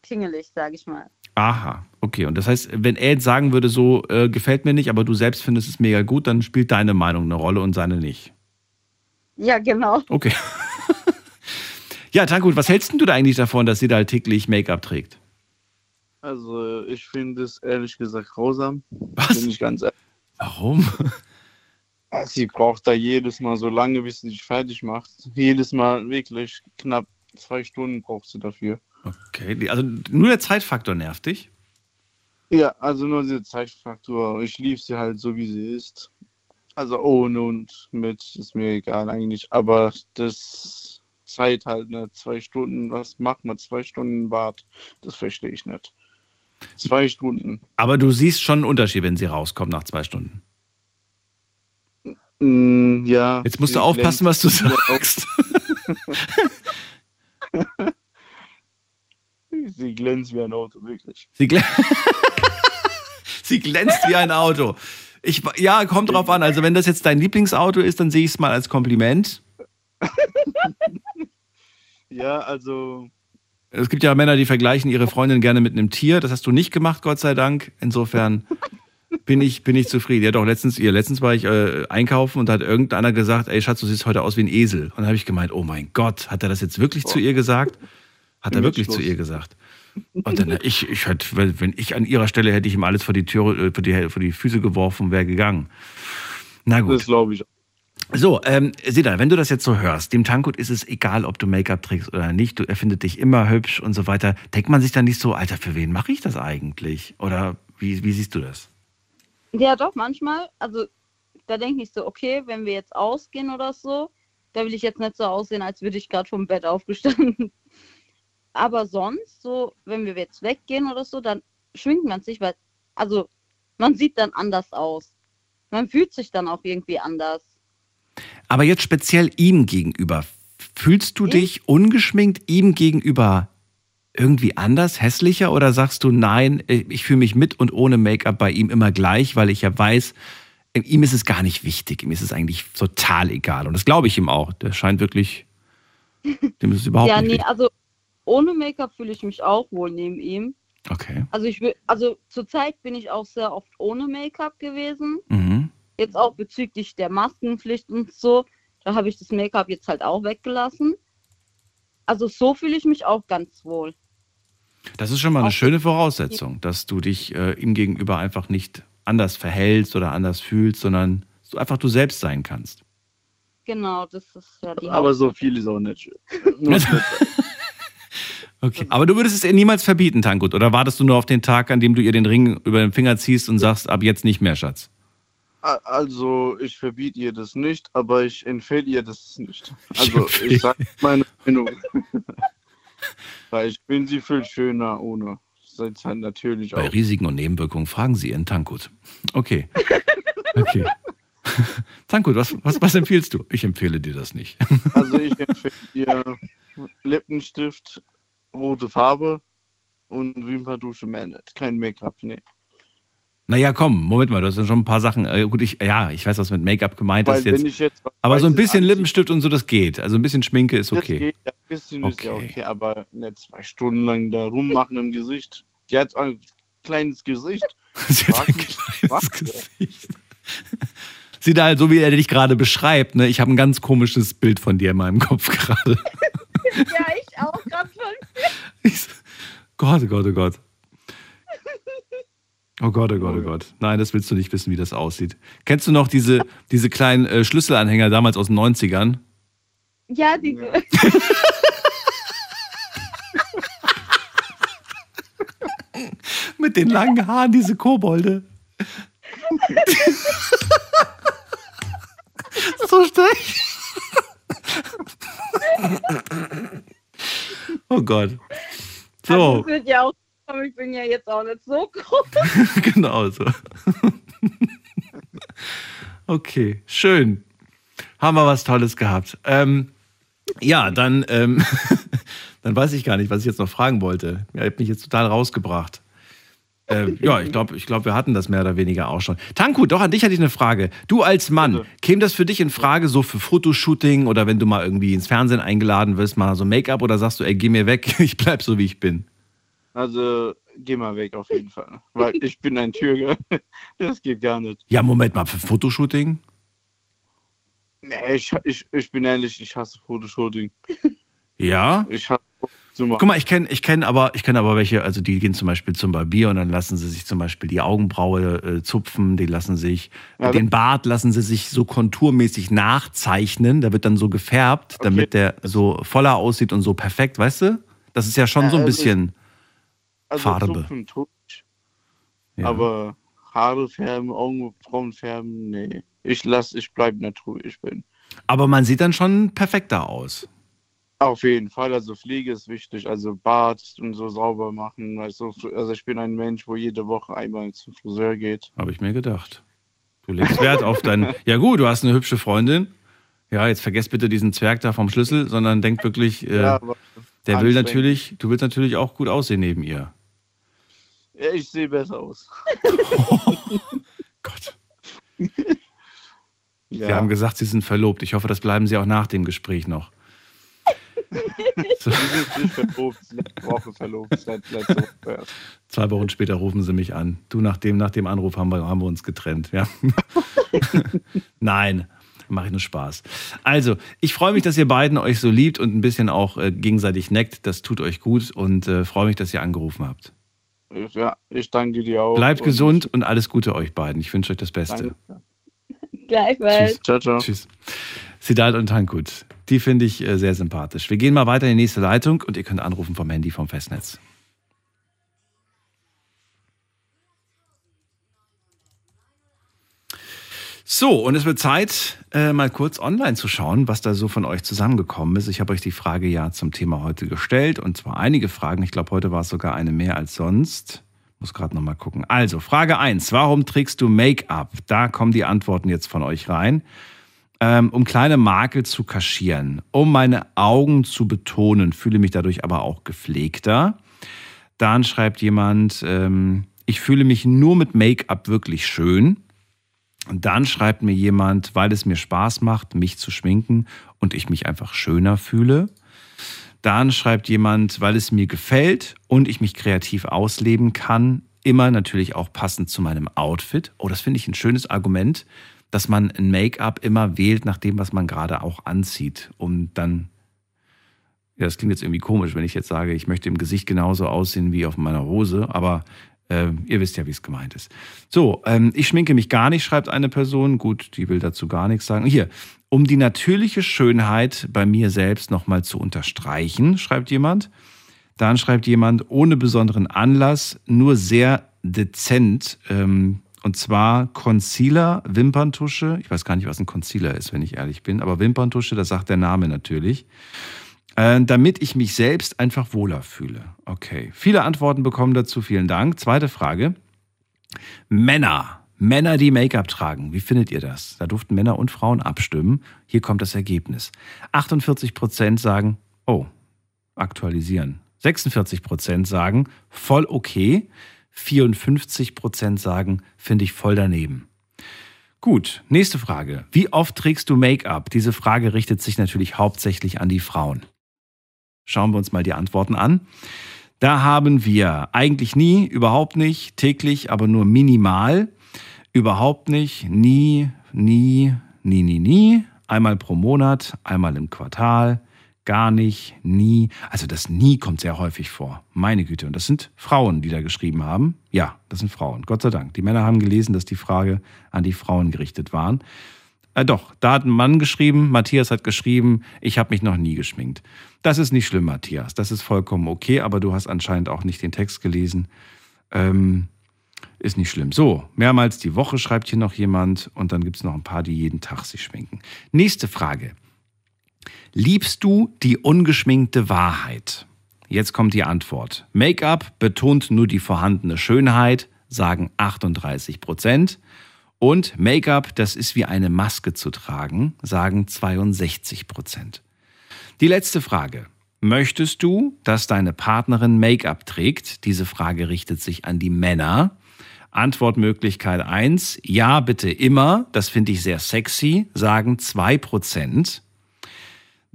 pingelig, sage ich mal. Aha, okay. Und das heißt, wenn er jetzt sagen würde, so äh, gefällt mir nicht, aber du selbst findest es mega gut, dann spielt deine Meinung eine Rolle und seine nicht. Ja, genau. Okay. [laughs] ja, Tankut, was hältst denn du da eigentlich davon, dass sie da täglich Make-up trägt? Also ich finde es ehrlich gesagt grausam. Was? Bin ich ganz ehrlich. Warum? [laughs] Sie braucht da jedes Mal so lange, bis sie sich fertig macht. Jedes Mal wirklich knapp zwei Stunden braucht sie dafür. Okay, also nur der Zeitfaktor nervt dich? Ja, also nur der Zeitfaktor. Ich liebe sie halt so, wie sie ist. Also ohne und mit ist mir egal eigentlich. Aber das Zeit halt, ne? Zwei Stunden, was macht man? Zwei Stunden Bad. Das verstehe ich nicht. Zwei Stunden. Aber du siehst schon einen Unterschied, wenn sie rauskommt nach zwei Stunden. Mm, ja. Jetzt musst du aufpassen, was du glänzt. sagst. [laughs] sie glänzt wie ein Auto, wirklich. Sie, glä [laughs] sie glänzt wie ein Auto. Ich, ja, kommt drauf an. Also, wenn das jetzt dein Lieblingsauto ist, dann sehe ich es mal als Kompliment. [laughs] Ja, also Es gibt ja Männer, die vergleichen ihre Freundin gerne mit einem Tier. Das hast du nicht gemacht, Gott sei Dank. Insofern bin ich, bin ich zufrieden. Ja, doch, letztens, ihr, letztens war ich äh, einkaufen und da hat irgendeiner gesagt, ey Schatz, du siehst heute aus wie ein Esel. Und dann habe ich gemeint, oh mein Gott, hat er das jetzt wirklich zu ihr gesagt? Hat er wirklich zu ihr gesagt? Und dann, ich, ich hätte, wenn wenn ich an ihrer Stelle hätte ich ihm alles vor die Tür, äh, vor die, vor die Füße geworfen und wäre gegangen. Na gut. Das glaube ich. So, ähm, Seda, wenn du das jetzt so hörst, dem Tankut ist es egal, ob du Make-up trägst oder nicht, du, er findet dich immer hübsch und so weiter. Denkt man sich dann nicht so, Alter, für wen mache ich das eigentlich? Oder wie, wie siehst du das? Ja, doch, manchmal. Also da denke ich so, okay, wenn wir jetzt ausgehen oder so, da will ich jetzt nicht so aussehen, als würde ich gerade vom Bett aufgestanden. Aber sonst, so, wenn wir jetzt weggehen oder so, dann schwingt man sich, weil, also man sieht dann anders aus. Man fühlt sich dann auch irgendwie anders. Aber jetzt speziell ihm gegenüber, fühlst du dich ungeschminkt ihm gegenüber irgendwie anders, hässlicher oder sagst du, nein, ich fühle mich mit und ohne Make-up bei ihm immer gleich, weil ich ja weiß, ihm ist es gar nicht wichtig, ihm ist es eigentlich total egal. Und das glaube ich ihm auch. Der scheint wirklich, [laughs] dem ist es überhaupt ja, nicht nee, wichtig. also ohne Make-up fühle ich mich auch wohl neben ihm. Okay. Also ich will, also zurzeit bin ich auch sehr oft ohne Make-up gewesen. Mhm. Jetzt auch bezüglich der Maskenpflicht und so. Da habe ich das Make-up jetzt halt auch weggelassen. Also so fühle ich mich auch ganz wohl. Das ist schon mal eine schöne Voraussetzung, dass du dich äh, ihm gegenüber einfach nicht anders verhältst oder anders fühlst, sondern so einfach du selbst sein kannst. Genau, das ist ja die Aber so viel ist auch nicht schön. [laughs] Okay. Aber du würdest es ihr niemals verbieten, Tankut, oder wartest du nur auf den Tag, an dem du ihr den Ring über den Finger ziehst und sagst, ab jetzt nicht mehr, Schatz? Also, ich verbiete ihr das nicht, aber ich empfehle ihr das nicht. Also, empfehle- ich sage meine Meinung. [laughs] Weil ich bin sie viel schöner ohne. Seid halt natürlich Bei auch. Risiken und Nebenwirkungen fragen Sie Ihren Tankut. Okay. Okay. [laughs] Tankut, was, was, was empfiehlst du? Ich empfehle dir das nicht. Also, ich empfehle ihr Lippenstift, rote Farbe und Wimperdusche mehr nicht. Kein Make-up, nee. Naja, komm, Moment mal, du hast ja schon ein paar Sachen. Äh, gut, ich, ja, ich weiß, was mit Make-up gemeint Weil ist jetzt. jetzt aber so ein bisschen Lippenstift und so, das geht. Also ein bisschen Schminke ist Das okay. geht, ja, ein bisschen ist ja okay, aber nicht zwei Stunden lang da rummachen im Gesicht. Die hat ein kleines Gesicht. [laughs] Sie hat ein kleines was? Gesicht. [laughs] Sieht halt so, wie er dich gerade beschreibt. Ne? Ich habe ein ganz komisches Bild von dir in meinem Kopf gerade. [laughs] ja, ich auch gerade. Ich so, Gott, oh Gott, oh Gott. Oh Gott, oh Gott, oh Gott. Nein, das willst du nicht wissen, wie das aussieht. Kennst du noch diese, diese kleinen äh, Schlüsselanhänger damals aus den 90ern? Ja, diese. [laughs] Mit den langen Haaren, diese Kobolde. [laughs] so steig. Oh Gott. Also, So, das wird ja auch, ich bin ja jetzt auch nicht so groß. [laughs] genau so. [laughs] okay, schön. Haben wir was Tolles gehabt. Ähm, ja, dann, ähm, [laughs] dann weiß ich gar nicht, was ich jetzt noch fragen wollte. Ihr habt mich jetzt total rausgebracht. Äh, ja, ich glaube, ich glaub, wir hatten das mehr oder weniger auch schon. Tanku, doch an dich hatte ich eine Frage. Du als Mann, käme das für dich in Frage, so für Fotoshooting oder wenn du mal irgendwie ins Fernsehen eingeladen wirst, mal so Make-up oder sagst du, ey, geh mir weg, [laughs] ich bleib so, wie ich bin? Also, geh mal weg auf jeden Fall. Weil ich bin ein Türke. [laughs] Das geht gar nicht. Ja, Moment mal, für Fotoshooting? Nee, ich, ich, ich bin ehrlich, ich hasse Fotoshooting. Ja? Ich hasse Guck mal, ich kenne ich kenn aber, ich kenn aber welche, also die gehen zum Beispiel zum Barbier und dann lassen sie sich zum Beispiel die Augenbraue äh, zupfen, die lassen sich, Ja, den Bart lassen sie sich so konturmäßig nachzeichnen, da wird dann so gefärbt, damit der so voller aussieht und so perfekt, weißt du? Das ist ja schon Ja, so ein also bisschen also Farbe. Ich. Ja. Aber Haare färben, Augenbrauen färben, nee. Ich lass, ich bleib natur, wie ich bin. Aber man sieht dann schon perfekter aus. Auf jeden Fall, also Pflege ist wichtig, also Bart und so sauber machen. Also, also ich bin ein Mensch, wo jede Woche einmal zum Friseur geht. Habe ich mir gedacht. Du legst Wert auf dein. [laughs] Ja, gut, du hast eine hübsche Freundin. Ja, jetzt vergesst bitte diesen Zwerg da vom Schlüssel, sondern denk wirklich, äh, Ja, der will natürlich, du willst natürlich auch gut aussehen neben ihr. Ja, ich sehe besser aus. [laughs] Sie [laughs] haben gesagt, Sie sind verlobt. Ich hoffe, das bleiben Sie auch nach dem Gespräch noch. [laughs] Sie sind nicht verlobt, letzte Woche verlobt, seit letzter Woche erst. Zwei Wochen später rufen Sie mich an. Du, nach dem, nach dem Anruf haben wir, haben wir uns getrennt. Ja. [laughs] Nein, mache ich nur Spaß. Also, ich freue mich, dass ihr beiden euch so liebt und ein bisschen auch äh, gegenseitig neckt. Das tut euch gut und äh, freue mich, dass ihr angerufen habt. Ja, ich danke dir auch. Bleibt und- gesund und alles Gute euch beiden. Ich wünsche euch das Beste. Danke. Gleichfalls. Tschüss. Ciao, ciao. Tschüss. Siddharth und Tankut. Die finde ich äh, sehr sympathisch. Wir gehen mal weiter in die nächste Leitung und ihr könnt anrufen vom Handy vom Festnetz. So, und es wird Zeit, äh, mal kurz online zu schauen, was da so von euch zusammengekommen ist. Ich habe euch die Frage ja zum Thema heute gestellt und zwar einige Fragen. Ich glaube, heute war es sogar eine mehr als sonst. Muss gerade nochmal gucken. Also, Frage 1. Warum trägst du Make-up? Da kommen die Antworten jetzt von euch rein. Ähm, um kleine Makel zu kaschieren, um meine Augen zu betonen, fühle mich dadurch aber auch gepflegter. Dann schreibt jemand, ähm, ich fühle mich nur mit Make-up wirklich schön. Und dann schreibt mir jemand, weil es mir Spaß macht, mich zu schminken und ich mich einfach schöner fühle. Dann schreibt jemand, weil es mir gefällt und ich mich kreativ ausleben kann, immer natürlich auch passend zu meinem Outfit. Oh, das finde ich ein schönes Argument, dass man ein Make-up immer wählt nach dem, was man gerade auch anzieht, um dann ja, das klingt jetzt irgendwie komisch, wenn ich jetzt sage, ich möchte im Gesicht genauso aussehen wie auf meiner Hose, aber äh, ihr wisst ja, wie es gemeint ist. So, ähm, ich schminke mich gar nicht, schreibt eine Person. Gut, die will dazu gar nichts sagen. Hier, um die natürliche Schönheit bei mir selbst nochmal zu unterstreichen, schreibt jemand. Dann schreibt jemand, ohne besonderen Anlass, nur sehr dezent. Ähm, und zwar Concealer, Wimperntusche. Ich weiß gar nicht, was ein Concealer ist, wenn ich ehrlich bin, aber Wimperntusche, das sagt der Name natürlich. Äh, damit ich mich selbst einfach wohler fühle. Okay. Viele Antworten bekommen dazu. Vielen Dank. Zweite Frage. Männer. Männer, die Make-up tragen. Wie findet ihr das? Da durften Männer und Frauen abstimmen. Hier kommt das Ergebnis. 48 Prozent sagen, oh, aktualisieren. 46 Prozent sagen, voll okay. 54 Prozent sagen, finde ich voll daneben. Gut, nächste Frage. Wie oft trägst du Make-up? Diese Frage richtet sich natürlich hauptsächlich an die Frauen. Schauen wir uns mal die Antworten an. Da haben wir eigentlich nie, überhaupt nicht, täglich, aber nur minimal, überhaupt nicht, nie, nie, nie, nie, nie, einmal pro Monat, einmal im Quartal, gar nicht, nie. Also das nie kommt sehr häufig vor. Meine Güte. Und das sind Frauen, die da geschrieben haben. Ja, das sind Frauen. Gott sei Dank. Die Männer haben gelesen, dass die Frage an die Frauen gerichtet waren. Äh, doch, da hat ein Mann geschrieben, Matthias hat geschrieben, ich habe mich noch nie geschminkt. Das ist nicht schlimm, Matthias. Das ist vollkommen okay, aber du hast anscheinend auch nicht den Text gelesen. Ähm, ist nicht schlimm. So, mehrmals die Woche schreibt hier noch jemand und dann gibt es noch ein paar, die jeden Tag sich schminken. Nächste Frage. Liebst du die ungeschminkte Wahrheit? Jetzt kommt die Antwort. Make-up betont nur die vorhandene Schönheit, sagen 38 Prozent. Und Make-up, das ist wie eine Maske zu tragen, sagen 62 Prozent. Die letzte Frage. Möchtest du, dass deine Partnerin Make-up trägt? Diese Frage richtet sich an die Männer. Antwortmöglichkeit 1, ja, bitte immer, das finde ich sehr sexy, sagen 2 Prozent.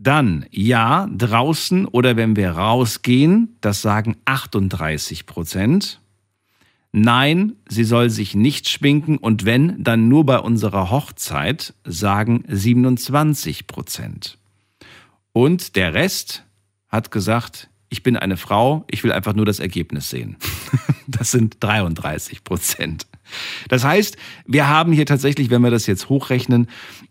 Dann ja, draußen oder wenn wir rausgehen, das sagen 38 Prozent. Nein, sie soll sich nicht schminken und wenn, dann nur bei unserer Hochzeit, sagen 27 Prozent. Und der Rest hat gesagt, ich bin eine Frau, ich will einfach nur das Ergebnis sehen. [laughs] Das sind 33 Prozent. Das heißt, wir haben hier tatsächlich, wenn wir das jetzt hochrechnen,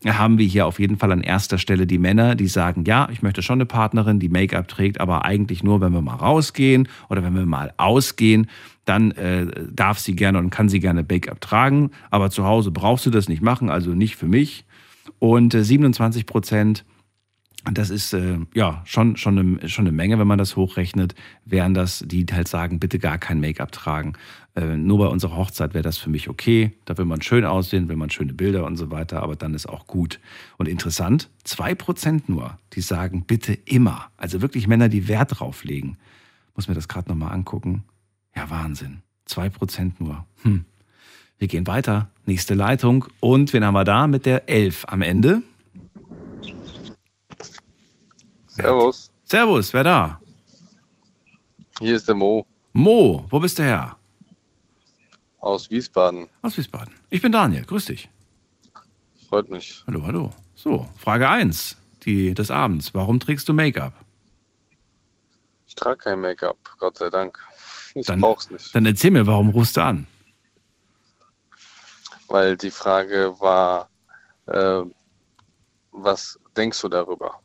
haben wir hier auf jeden Fall an erster Stelle die Männer, die sagen, ja, ich möchte schon eine Partnerin, die Make-up trägt, aber eigentlich nur, wenn wir mal rausgehen oder wenn wir mal ausgehen, dann äh, darf sie gerne und kann sie gerne Make-up tragen, aber zu Hause brauchst du das nicht machen, also nicht für mich. Und äh, 27 Prozent das ist äh, ja schon, schon, eine, schon eine Menge, wenn man das hochrechnet, wären das, die halt sagen, bitte gar kein Make-up tragen. Äh, nur bei unserer Hochzeit wäre das für mich okay. Da will man schön aussehen, will man schöne Bilder und so weiter, aber dann ist auch gut. Und interessant, zwei Prozent nur, die sagen, bitte immer. Also wirklich Männer, die Wert drauf legen. Muss mir das gerade nochmal angucken. Ja, Wahnsinn. Zwei Prozent nur. Hm. Wir gehen weiter. Nächste Leitung. Und wen haben wir da mit der 11 am Ende? Servus. Servus, wer da? Hier ist der Mo. Mo, wo bist du her? Aus Wiesbaden. Aus Wiesbaden. Ich bin Daniel, grüß dich. Freut mich. Hallo, hallo. So, Frage 1 die, des Abends. Warum trägst du Make-up? Ich trage kein Make-up, Gott sei Dank. Ich dann, brauch's nicht. Dann erzähl mir, warum rufst du an? Weil die Frage war, äh, was denkst du darüber?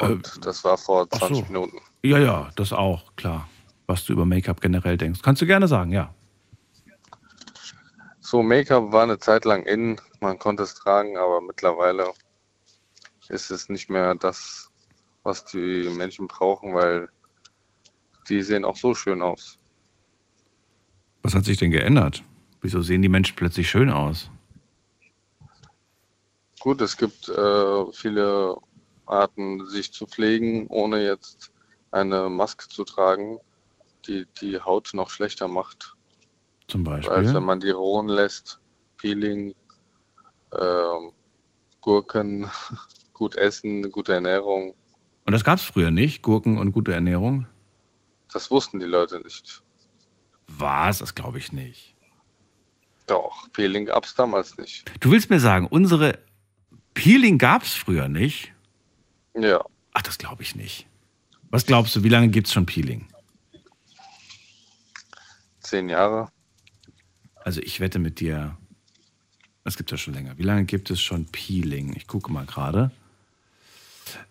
Und äh, das war vor 20 so. Minuten. Ja, ja, das auch, klar. Was du über Make-up generell denkst. Kannst du gerne sagen, ja. So, Make-up war eine Zeit lang in, man konnte es tragen, aber mittlerweile ist es nicht mehr das, was die Menschen brauchen, weil die sehen auch so schön aus. Was hat sich denn geändert? Wieso sehen die Menschen plötzlich schön aus? Gut, es gibt äh, viele Arten, sich zu pflegen, ohne jetzt eine Maske zu tragen, die die Haut noch schlechter macht. Zum Beispiel? Als wenn man die ruhen lässt, Peeling, äh, Gurken, [laughs] gut essen, gute Ernährung. Und das gab es früher nicht, Gurken und gute Ernährung? Das wussten die Leute nicht. Was? Das glaube ich nicht. Doch, Peeling gab es damals nicht. Du willst mir sagen, unsere Peeling gab es früher nicht? Ja. Ach, das glaube ich nicht. Was glaubst du, wie lange gibt es schon Peeling? Zehn Jahre. Also ich wette mit dir, es gibt ja schon länger. Wie lange gibt es schon Peeling? Ich gucke mal gerade.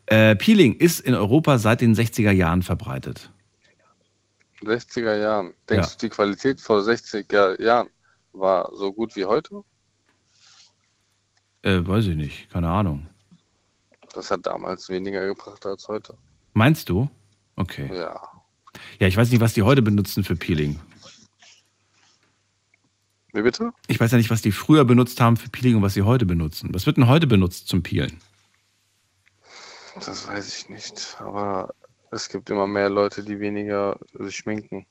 Äh, Peeling ist in Europa seit den 60er Jahren verbreitet. 60er Jahren. Denkst Ja. du, die Qualität vor 60er Jahren war so gut wie heute? Äh, weiß ich nicht, keine Ahnung. Das hat damals weniger gebracht als heute. Meinst du? Okay. Ja. Ja, ich weiß nicht, was die heute benutzen für Peeling. Wie bitte? Ich weiß ja nicht, was die früher benutzt haben für Peeling und was sie heute benutzen. Was wird denn heute benutzt zum Peelen? Das weiß ich nicht. Aber es gibt immer mehr Leute, die weniger sich schminken.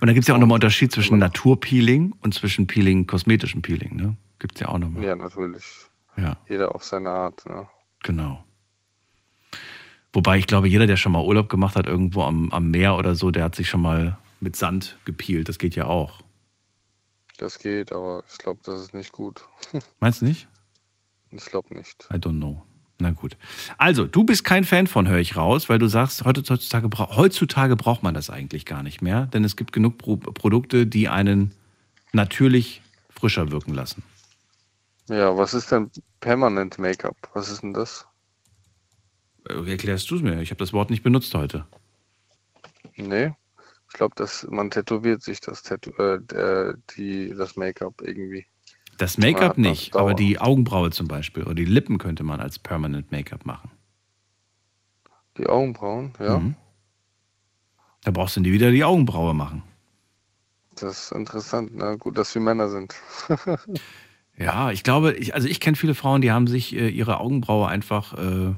Und da gibt es ja auch nochmal Unterschied zwischen Naturpeeling und zwischen Peeling, kosmetischem Peeling, ne? Gibt es ja auch nochmal. Ja, natürlich. Ja. Jeder auf seine Art. Ne? Genau. Wobei ich glaube, jeder, der schon mal Urlaub gemacht hat, irgendwo am, am Meer oder so, der hat sich schon mal mit Sand gepielt. Das geht ja auch. Das geht, aber ich glaube, das ist nicht gut. [laughs] Meinst du nicht? Ich glaube nicht. I don't know. Na gut. Also, du bist kein Fan von, höre ich raus, weil du sagst, heutzutage, heutzutage braucht man das eigentlich gar nicht mehr, denn es gibt genug Pro Produkte, die einen natürlich frischer wirken lassen. Ja, was ist denn Permanent Make-up? Was ist denn das? Äh, Wie erklärst du es mir? Ich habe das Wort nicht benutzt heute. Nee. Ich glaube, dass man tätowiert sich das Tattoo, äh, die, das Make-up irgendwie. Das Make-up nicht, aber die Augenbraue zum Beispiel oder die Lippen könnte man als Permanent Make-up machen. Die Augenbrauen, ja. Mhm. Da brauchst du nie wieder die Augenbraue machen. Das ist interessant. Na gut, dass wir Männer sind. [laughs] Ja, ich glaube, ich, also ich kenne viele Frauen, die haben sich äh, ihre Augenbraue einfach, äh,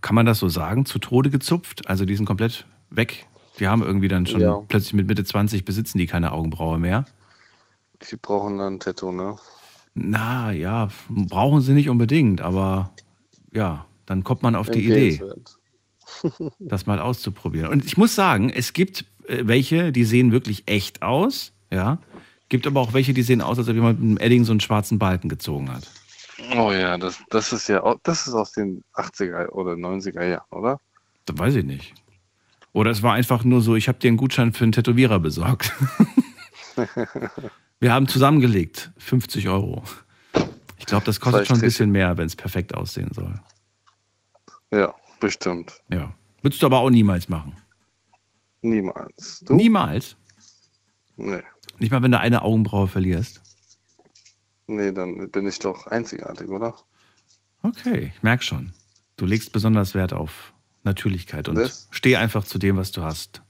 kann man das so sagen, zu Tode gezupft. Also die sind komplett weg. Die haben irgendwie dann schon Ja. plötzlich mit Mitte 20 besitzen die keine Augenbraue mehr. Die brauchen dann ein Tattoo, ne? Na ja, brauchen sie nicht unbedingt, aber ja, dann kommt man auf die Idee, [laughs] das mal auszuprobieren. Und ich muss sagen, es gibt äh, welche, die sehen wirklich echt aus, ja. Gibt aber auch welche, die sehen aus, als ob jemand mit einem Edding so einen schwarzen Balken gezogen hat. Oh ja, das, das ist ja, das ist aus den 80er oder 90er Jahren, oder? Das weiß ich nicht. Oder es war einfach nur so, ich habe dir einen Gutschein für einen Tätowierer besorgt. [laughs] Wir haben zusammengelegt, 50 Euro. Ich glaube, das kostet Vielleicht schon ein bisschen mehr, wenn es perfekt aussehen soll. Ja, bestimmt. Ja. Würdest du aber auch niemals machen. Niemals. Du? Niemals? Nee. Nicht mal, wenn du eine Augenbraue verlierst. Nee, dann bin ich doch einzigartig, oder? Okay, ich merke schon. Du legst besonders Wert auf Natürlichkeit und Das- steh einfach zu dem, was du hast.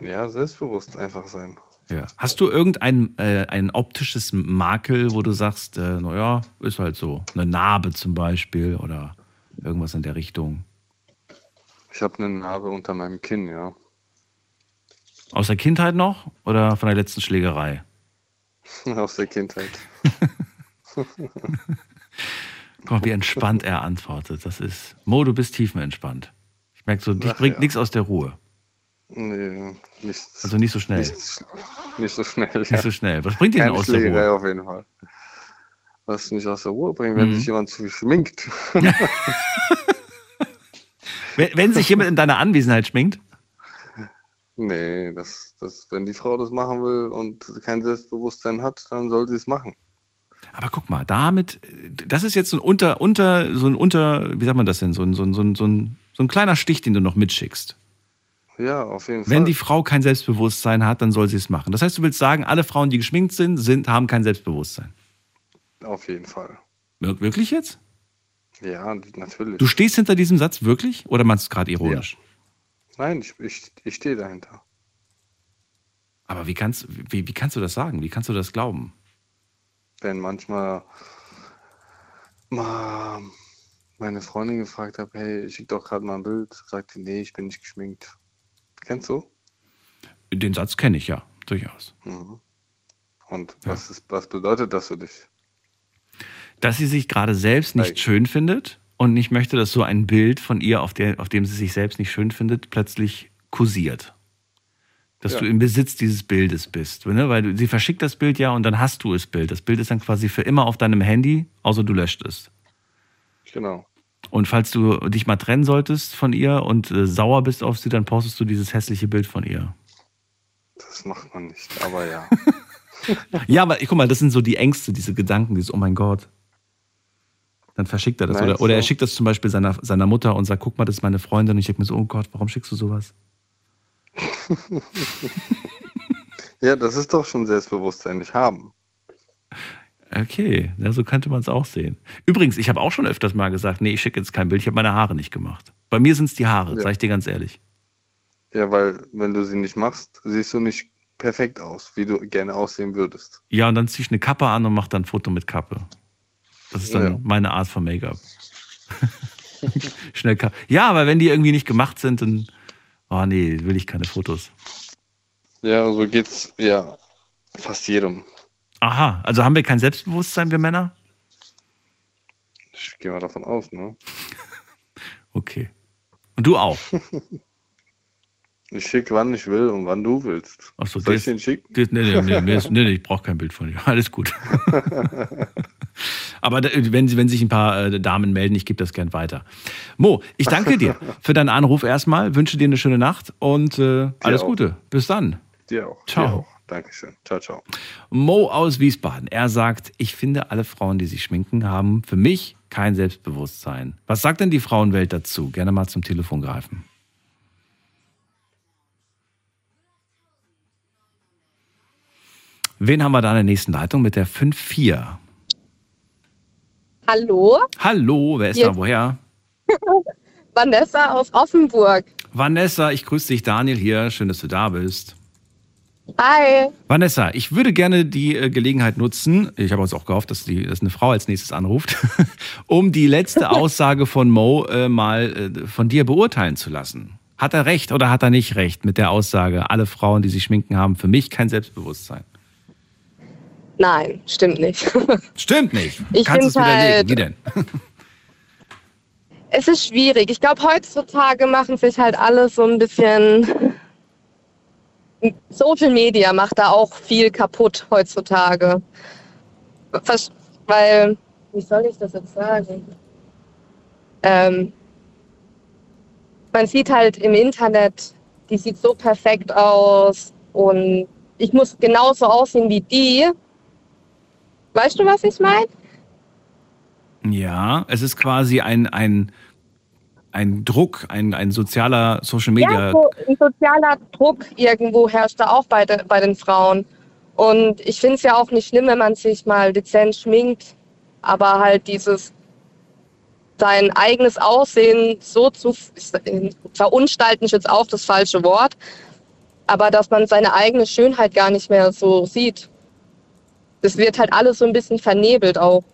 Ja, selbstbewusst einfach sein. Ja. Hast du irgendein äh, ein optisches Makel, wo du sagst, äh, naja, ist halt so. Eine Narbe zum Beispiel oder irgendwas in der Richtung. Ich habe eine Narbe unter meinem Kinn, ja. Aus der Kindheit noch oder von der letzten Schlägerei? [laughs] Aus der Kindheit. [laughs] Guck mal, wie entspannt er antwortet. Das ist. Mo, du bist tiefenentspannt. Ich merke so, dich Ach bringt ja. nichts aus der Ruhe. Nee, nicht, Also nicht so schnell. nicht, nicht so schnell. Nicht so schnell. Was bringt dich denn aus der Ruhe? auf jeden Fall. Was mich aus der Ruhe bringt, wenn Mhm. sich jemand zu viel schminkt. [laughs] Wenn, wenn sich jemand in deiner Anwesenheit schminkt, nee, das, das, wenn die Frau das machen will und kein Selbstbewusstsein hat, dann soll sie es machen. aber guck mal, damit, das ist jetzt so ein unter, unter, so ein unter, wie sagt man das denn, so ein, so ein, so ein, so ein, so ein kleiner Stich, den du noch mitschickst. Ja, auf jeden Wenn Fall. die Frau kein Selbstbewusstsein hat, dann soll sie es machen. Das heißt, du willst sagen, alle Frauen, die geschminkt sind, sind haben kein Selbstbewusstsein. Auf jeden Fall. Wir- Wirklich jetzt? Ja, natürlich. Du stehst hinter diesem Satz wirklich oder meinst du es gerade ironisch? Nein, ich, ich, ich stehe dahinter. Aber wie kannst, wie, wie kannst du das sagen? Wie kannst du das glauben? Wenn manchmal mal meine Freundin gefragt habe, hey, schick doch gerade mal ein Bild, sagt die, nee, ich bin nicht geschminkt. Kennst du? Den Satz kenne ich ja, durchaus. Mhm. Und was, ist, was bedeutet das für dich? Dass sie sich gerade selbst nicht Nein. schön findet und nicht möchte, dass so ein Bild von ihr, auf, der, auf dem sie sich selbst nicht schön findet, plötzlich kursiert. Dass Ja. du im Besitz dieses Bildes bist. Ne? Weil du, sie verschickt das Bild ja und dann hast du das Bild. Das Bild ist dann quasi für immer auf deinem Handy, außer du löscht es. Genau. Und falls du dich mal trennen solltest von ihr und äh, sauer bist auf sie, dann postest du dieses hässliche Bild von ihr. Das macht man nicht, aber ja. [laughs] Ja, aber guck mal, das sind so die Ängste, diese Gedanken, dieses, oh mein Gott. Dann verschickt er das. Oder, oder er schickt das zum Beispiel seiner, seiner Mutter und sagt, guck mal, das ist meine Freundin. Und ich denke mir so, oh Gott, warum schickst du sowas? ja, das ist doch schon Selbstbewusstsein nicht haben. Okay, ja, so könnte man es auch sehen. Übrigens, ich habe auch schon öfters mal gesagt, nee, ich schicke jetzt kein Bild, ich habe meine Haare nicht gemacht. Bei mir sind es die Haare, Ja. sag ich dir ganz ehrlich. Ja, weil wenn du sie nicht machst, siehst du nicht perfekt aus, wie du gerne aussehen würdest. Ja, und dann ziehe ich eine Kappe an und mache dann ein Foto mit Kappe. Das ist dann Ja. meine Art von Make-up. [laughs] Schnell. Ja, aber wenn die irgendwie nicht gemacht sind, dann, oh nee, will ich keine Fotos. Ja, so geht's ja fast jedem. Aha, also haben wir kein Selbstbewusstsein, wir Männer? Ich gehe mal davon aus, ne? [laughs] Okay. Und du auch? [laughs] Ich schicke, wann ich will und wann du willst. Achso, Soll ich den schicken? Nee, nee, nee, nee, nee, nee, ich brauche kein Bild von dir. Alles gut. Aber wenn, wenn sich ein paar äh, Damen melden, ich gebe das gern weiter. Mo, ich danke dir [laughs] für deinen Anruf erstmal, wünsche dir eine schöne Nacht und äh, alles auch. Gute. Bis dann. Dir auch. Ciao. Dir auch. Dankeschön. Ciao, ciao. Mo aus Wiesbaden. Er sagt, ich finde, alle Frauen, die sich schminken, haben für mich kein Selbstbewusstsein. Was sagt denn die Frauenwelt dazu? Gerne mal zum Telefon greifen. Wen haben wir da in der nächsten Leitung mit der 5-4? Hallo, Hallo, wer ist Hier- da? Woher? [laughs] Vanessa aus Offenburg. Vanessa, ich grüße dich, Daniel hier. Schön, dass du da bist. Hi. Vanessa, ich würde gerne die äh, Gelegenheit nutzen, ich habe uns auch gehofft, dass, die, dass eine Frau als nächstes anruft, [laughs] um die letzte [laughs] Aussage von Mo äh, mal äh, von dir beurteilen zu lassen. Hat er recht oder hat er nicht recht mit der Aussage, alle Frauen, die sich schminken, haben für mich kein Selbstbewusstsein? Nein, stimmt nicht. [laughs] Stimmt nicht. Ich Kannst es find widerlegen? halt- Wie denn? [laughs] es ist schwierig. Ich glaube, heutzutage machen sich halt alle so ein bisschen. Social Media macht da auch viel kaputt heutzutage. Weil, wie soll ich das jetzt sagen? Ähm, man sieht halt im Internet, die sieht so perfekt aus und ich muss genauso aussehen wie die. Weißt du, was ich meine? Ja, es ist quasi ein, ein, ein Druck, ein, ein sozialer Social Media. Ja, so ein sozialer Druck irgendwo herrscht da auch bei, de, bei den Frauen. Und ich finde es ja auch nicht schlimm, wenn man sich mal dezent schminkt, aber halt dieses sein eigenes Aussehen so zu verunstalten ist jetzt auch das falsche Wort, aber dass man seine eigene Schönheit gar nicht mehr so sieht. Das wird halt alles so ein bisschen vernebelt auch.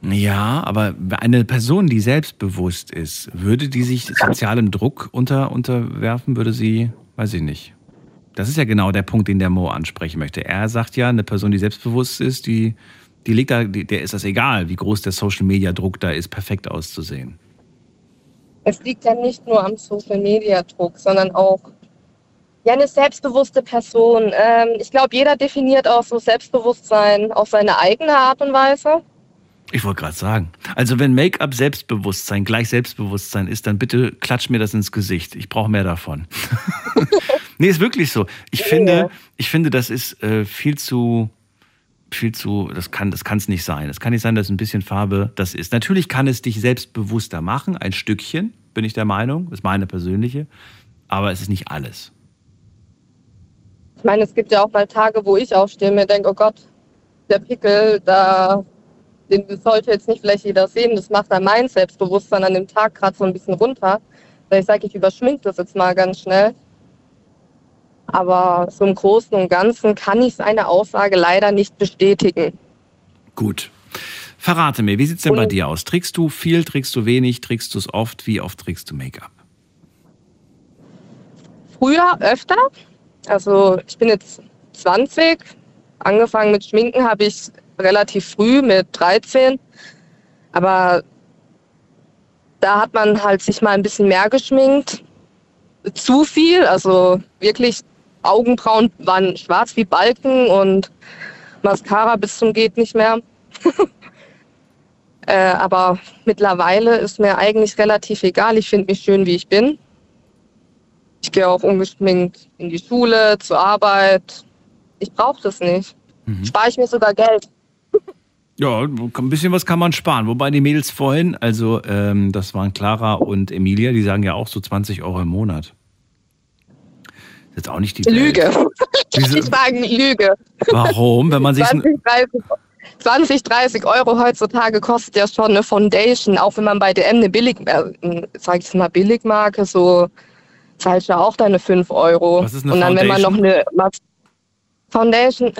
Ja, aber eine Person, die selbstbewusst ist, würde die sich sozialem Druck unter, unterwerfen, würde sie, weiß ich nicht. Das ist ja genau der Punkt, den der Mo ansprechen möchte. Er sagt ja, eine Person, die selbstbewusst ist, die, die legt da, die, der ist das egal, wie groß der Social Media Druck da ist, perfekt auszusehen. Es liegt ja nicht nur am Social Media Druck, sondern auch ja eine selbstbewusste Person. Ähm, ich glaube, jeder definiert auch so Selbstbewusstsein auf seine eigene Art und Weise. Ich wollte gerade sagen. Also wenn Make-up Selbstbewusstsein gleich Selbstbewusstsein ist, dann bitte klatsch mir das ins Gesicht. Ich brauche mehr davon. [laughs] nee, ist wirklich so. Ich finde, ich finde, das ist äh, viel zu, viel zu, das kann, das kann es nicht sein. Es kann nicht sein, dass ein bisschen Farbe das ist. Natürlich kann es dich selbstbewusster machen, ein Stückchen, bin ich der Meinung. Das ist meine persönliche. Aber es ist nicht alles. Ich meine, es gibt ja auch mal Tage, wo ich aufstehe und mir denke, oh Gott, der Pickel, da, den sollte jetzt nicht vielleicht jeder sehen. Das macht dann mein Selbstbewusstsein an dem Tag gerade so ein bisschen runter. Weil ich sage, ich überschmink das jetzt mal ganz schnell. Aber so im Großen und Ganzen kann ich seine Aussage leider nicht bestätigen. Gut. Verrate mir, wie sieht's denn bei dir aus? Trägst du viel, trägst du wenig, trägst du es oft? Wie oft trägst du Make-up? Früher öfter. Also ich bin jetzt 20. Angefangen mit Schminken habe ich relativ früh mit 13. Aber da hat man halt sich mal ein bisschen mehr geschminkt. Zu viel, also wirklich Augenbrauen waren schwarz wie Balken und Mascara bis zum geht nicht mehr. [laughs] äh, aber mittlerweile ist mir eigentlich relativ egal. Ich finde mich schön, wie ich bin. Ich gehe auch ungeschminkt in die Schule, zur Arbeit. Ich brauche das nicht. Mhm. Spare ich mir sogar Geld. [laughs] Ja, ein bisschen was kann man sparen. Wobei die Mädels vorhin, also ähm, das waren Clara und Emilia, die sagen ja auch so 20 Euro im Monat. Das ist jetzt auch nicht die Welt. Lüge. Wieso? Ich sage Lüge. Warum? Wenn man sich 20, 30, 20, 30 Euro heutzutage kostet ja schon eine Foundation, auch wenn man bei DM eine Billig, äh, sag ich mal, Billigmarke, so zahlst du ja auch deine 5 Euro. Was ist eine Und dann, wenn man noch Foundation? eine Foundation,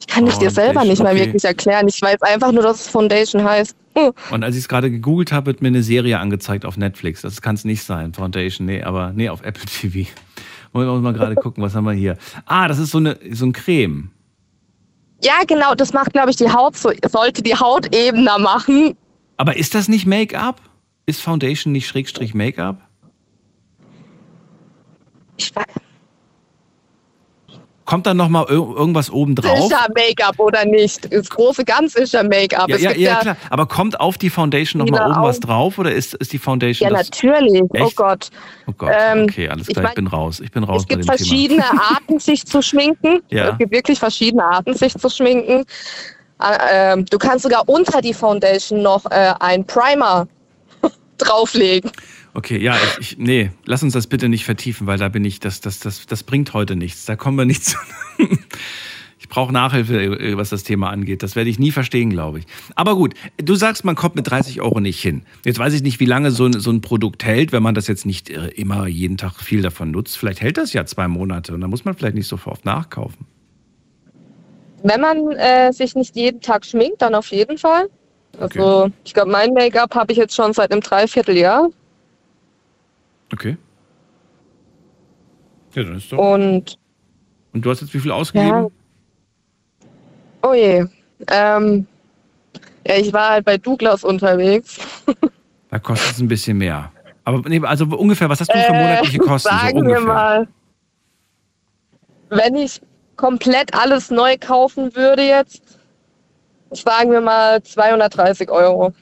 ich kann ich dir selber nicht mal okay. wirklich erklären. Ich weiß einfach nur, dass es Foundation heißt. Hm. Und als ich es gerade gegoogelt habe, wird mir eine Serie angezeigt auf Netflix. Das kann es nicht sein, Foundation. Nee, aber nee, auf Apple TV. [laughs] Wollen wir mal gerade [laughs] gucken, was haben wir hier? Ah, das ist so, eine, so ein Creme. Ja, genau, das macht, glaube ich, die Haut so, sollte die Haut ebener machen. Aber ist das nicht Make-up? Ist Foundation nicht Schrägstrich Make-up? Ich weiß. Kommt dann noch mal ir irgendwas oben drauf? Ist ja Make-up oder nicht? Das große Ganz ist ja Make-up. Ja, ja, ja, klar. Aber kommt auf die Foundation noch mal Viele oben was Augen- drauf oder ist, ist die Foundation Ja, das? natürlich. Oh Echt? Gott. Oh Gott, Ähm, okay, alles ich klar, ich, mein, bin raus. Ich bin raus Es gibt verschiedene [laughs] Arten, sich zu schminken. Ja. Es gibt wirklich verschiedene Arten, sich zu schminken. Äh, ähm, du kannst sogar unter die Foundation noch äh, ein Primer [laughs] drauflegen. Okay, ja, ich, ich, nee, lass uns das bitte nicht vertiefen, weil da bin ich, das, das, das, das bringt heute nichts. Da kommen wir nicht zu. [laughs] Ich brauche Nachhilfe, was das Thema angeht. Das werde ich nie verstehen, glaube ich. Aber gut, du sagst, man kommt mit 30 Euro nicht hin. Jetzt weiß ich nicht, wie lange so ein, so ein Produkt hält, wenn man das jetzt nicht äh, immer jeden Tag viel davon nutzt. Vielleicht hält das ja zwei Monate und dann muss man vielleicht nicht so oft nachkaufen. Wenn man äh, sich nicht jeden Tag schminkt, dann auf jeden Fall. Also ich glaube, mein Make-up habe ich jetzt schon seit einem Dreivierteljahr. Okay. Ja, dann ist doch. Und Und du hast jetzt wie viel ausgegeben? ja, oh je. Ähm, ja, ich war halt bei Douglas unterwegs. Da kostet es ein bisschen mehr. Aber nee, also ungefähr, was hast du für Äh, monatliche Kosten? Sagen so wir mal, wenn ich komplett alles neu kaufen würde jetzt, sagen wir mal 230 Euro.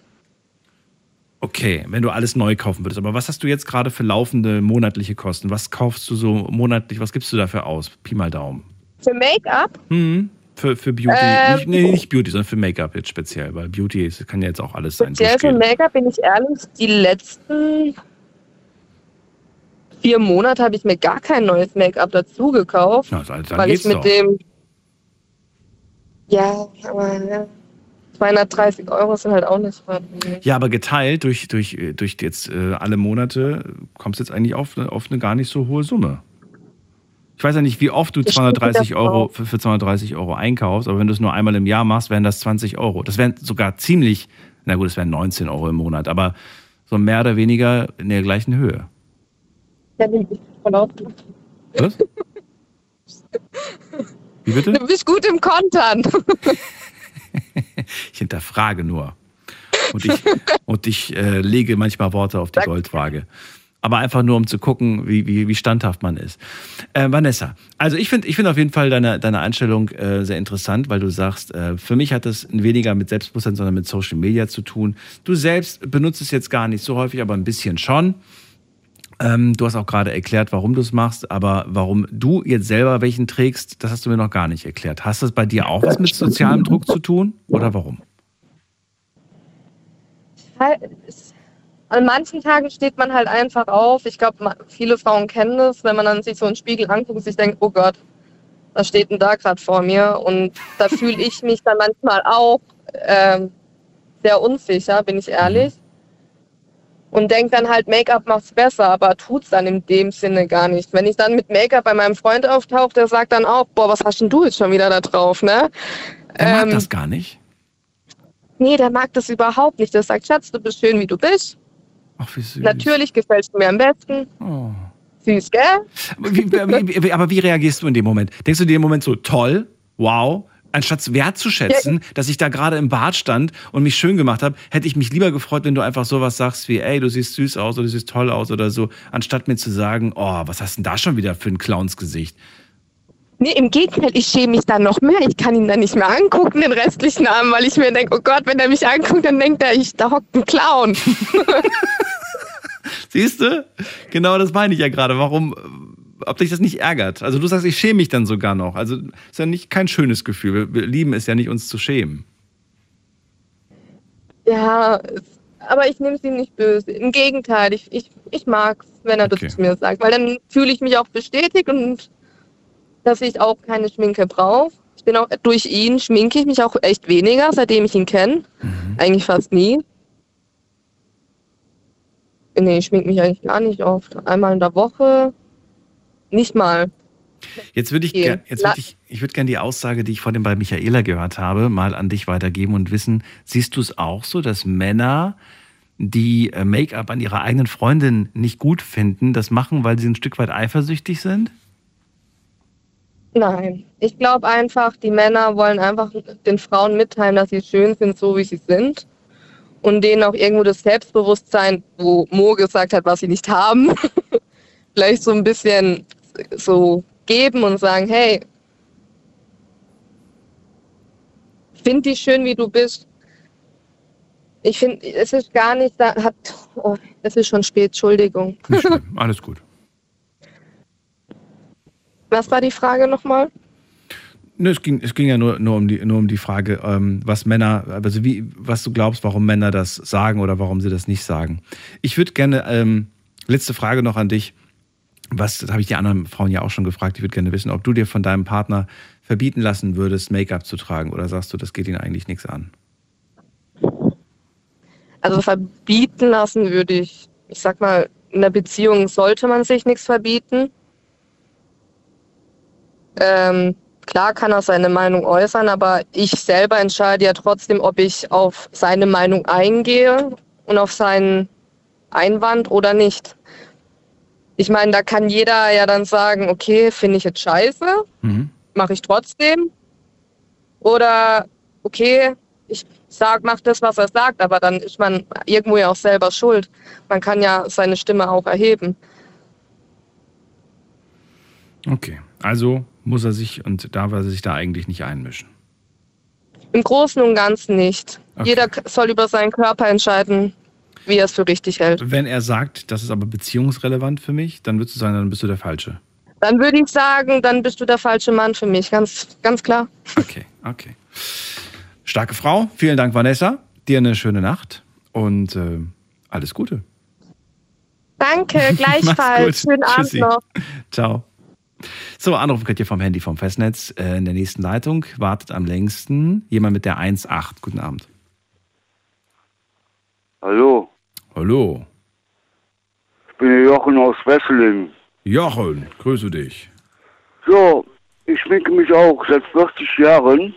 Okay, wenn du alles neu kaufen würdest. Aber was hast du jetzt gerade für laufende monatliche Kosten? Was kaufst du so monatlich? Was gibst du dafür aus? Pi mal Daumen. Für Make-up? Hm, für, für Beauty. Ähm, nicht, nee, nicht Beauty, sondern für Make-up jetzt speziell. Weil Beauty ist, kann ja jetzt auch alles sein. Speziell für. Make-up bin ich ehrlich, die letzten vier Monate habe ich mir gar kein neues Make-up dazu gekauft. Ja, also, weil ich mit doch. dem. Ja, aber ja, 230 Euro sind halt auch nicht was. Ja, aber geteilt durch, durch, durch jetzt äh, alle Monate kommst du jetzt eigentlich auf, eine- auf eine gar nicht so hohe Summe. Ich weiß ja nicht, wie oft du Das stimmt 230 wieder Euro für, für 230 Euro einkaufst, aber wenn du es nur einmal im Jahr machst, wären das 20 Euro. Das wären sogar ziemlich, na gut, es wären 19 Euro im Monat, aber so mehr oder weniger in der gleichen Höhe. Ja, bin ich voll auf. Was? [laughs] Wie bitte? Du bist gut im Kontern. [laughs] Ich hinterfrage nur. Und ich, [laughs] und ich äh, lege manchmal Worte auf die Goldwaage. Aber einfach nur, um zu gucken, wie, wie, wie standhaft man ist. Äh, Vanessa, also ich finde ich find auf jeden Fall deine, deine Einstellung äh, sehr interessant, weil du sagst, äh, für mich hat das weniger mit Selbstbewusstsein, sondern mit Social Media zu tun. Du selbst benutzt es jetzt gar nicht so häufig, aber ein bisschen schon. Ähm, du hast auch gerade erklärt, warum du es machst, aber warum du jetzt selber welchen trägst, das hast du mir noch gar nicht erklärt. Hast das bei dir auch was mit sozialem Druck zu tun oder warum? An manchen Tagen steht man halt einfach auf. Ich glaube, viele Frauen kennen das, wenn man dann sich so einen Spiegel anguckt und sich denkt, oh Gott, was steht denn da gerade vor mir? Und da fühle ich mich dann manchmal auch ähm, sehr unsicher, bin ich ehrlich. Und denke dann halt, Make-up macht's besser, aber tut's dann in dem Sinne gar nicht. Wenn ich dann mit Make-up bei meinem Freund auftauche, der sagt dann auch, boah, was hast denn du jetzt schon wieder da drauf, ne? Der mag Ähm, das gar nicht. Nee, der mag das überhaupt nicht. Der sagt, Schatz, du bist schön, wie du bist. Ach, wie süß. Natürlich gefällst du mir am besten. Oh. Süß, gell? Wie, wie, aber wie reagierst du in dem Moment? Denkst du dir im Moment so, toll, wow, Anstatt wertzuschätzen, dass ich da gerade im Bad stand und mich schön gemacht habe, hätte ich mich lieber gefreut, wenn du einfach sowas sagst wie, ey, du siehst süß aus oder du siehst toll aus oder so, anstatt mir zu sagen, oh, was hast denn da schon wieder für ein Clownsgesicht? Nee, im Gegenteil, ich schäme mich dann noch mehr. Ich kann ihn dann nicht mehr angucken, den restlichen Abend, weil ich mir denke, oh Gott, wenn er mich anguckt, dann denkt er, ich, da hockt ein Clown. [laughs] Siehst du? Genau das meine ich ja gerade. Warum, ob dich das nicht ärgert? Also du sagst, ich schäme mich dann sogar noch. Also ist ja nicht kein schönes Gefühl. Wir, lieben es ja nicht, uns zu schämen. Ja, aber ich nehme es ihm nicht böse. Im Gegenteil, ich, ich, ich mag es, wenn er Okay. das zu mir sagt, weil dann fühle ich mich auch bestätigt und dass ich auch keine Schminke brauche. Ich bin auch durch ihn schminke ich mich auch echt weniger, seitdem ich ihn kenne. Eigentlich fast nie. Nee, ich schminke mich eigentlich gar nicht oft. Einmal in der Woche. Nicht mal. Jetzt würde ich, Okay. jetzt würde ich, ich würde gerne die Aussage, die ich vorhin bei Michaela gehört habe, mal an dich weitergeben und wissen, siehst du es auch so, dass Männer, die äh, Make-up an ihrer eigenen Freundin nicht gut finden, das machen, weil sie ein Stück weit eifersüchtig sind? Nein. Ich glaube einfach, die Männer wollen einfach den Frauen mitteilen, dass sie schön sind, so wie sie sind. Und denen auch irgendwo das Selbstbewusstsein, wo Mo gesagt hat, was sie nicht haben, [laughs] vielleicht so ein bisschen so geben und sagen, hey, find dich schön, wie du bist. Ich finde, es ist gar nicht, da hat, oh, es ist schon spät, Entschuldigung. Nicht [laughs] alles gut. Was war die Frage nochmal? Ne, es, ging, es ging ja nur, nur, um die, nur um die Frage, ähm, was Männer, also wie, was du glaubst, warum Männer das sagen oder warum sie das nicht sagen. Ich würde gerne, ähm, letzte Frage noch an dich. Was, das habe ich die anderen Frauen ja auch schon gefragt. Ich würde gerne wissen, ob du dir von deinem Partner verbieten lassen würdest, Make-up zu tragen oder sagst du, das geht ihn eigentlich nichts an? Also verbieten lassen würde ich, ich sag mal, in einer Beziehung sollte man sich nichts verbieten. Ähm, klar kann er seine Meinung äußern, aber ich selber entscheide ja trotzdem, ob ich auf seine Meinung eingehe und auf seinen Einwand oder nicht. Ich meine, da kann jeder ja dann sagen, okay, finde ich jetzt scheiße, mache ich trotzdem. Oder okay, ich sag, mach das, was er sagt, aber dann ist man irgendwo ja auch selber schuld. Man kann ja seine Stimme auch erheben. Okay, also muss er sich und darf er sich da eigentlich nicht einmischen. Im Großen und Ganzen nicht. Okay. Jeder soll über seinen Körper entscheiden, wie er es für richtig hält. Wenn er sagt, das ist aber beziehungsrelevant für mich, dann würdest du sagen, dann bist du der Falsche. Dann würde ich sagen, dann bist du der falsche Mann für mich, ganz, ganz klar. Okay, okay. Starke Frau. Vielen Dank, Vanessa. Dir eine schöne Nacht und äh, alles Gute. Danke, [laughs] Mach's gleichfalls. gut. Schönen Abend Tschüssi. noch. Ciao. So, anrufen könnt ihr vom Handy vom Festnetz. Äh, in der nächsten Leitung wartet am längsten jemand mit der 1.8. Guten Abend. Hallo, Hallo. ich bin der Jochen aus Wesseling. Jochen, grüße dich. So, ich schminke mich auch seit 40 Jahren.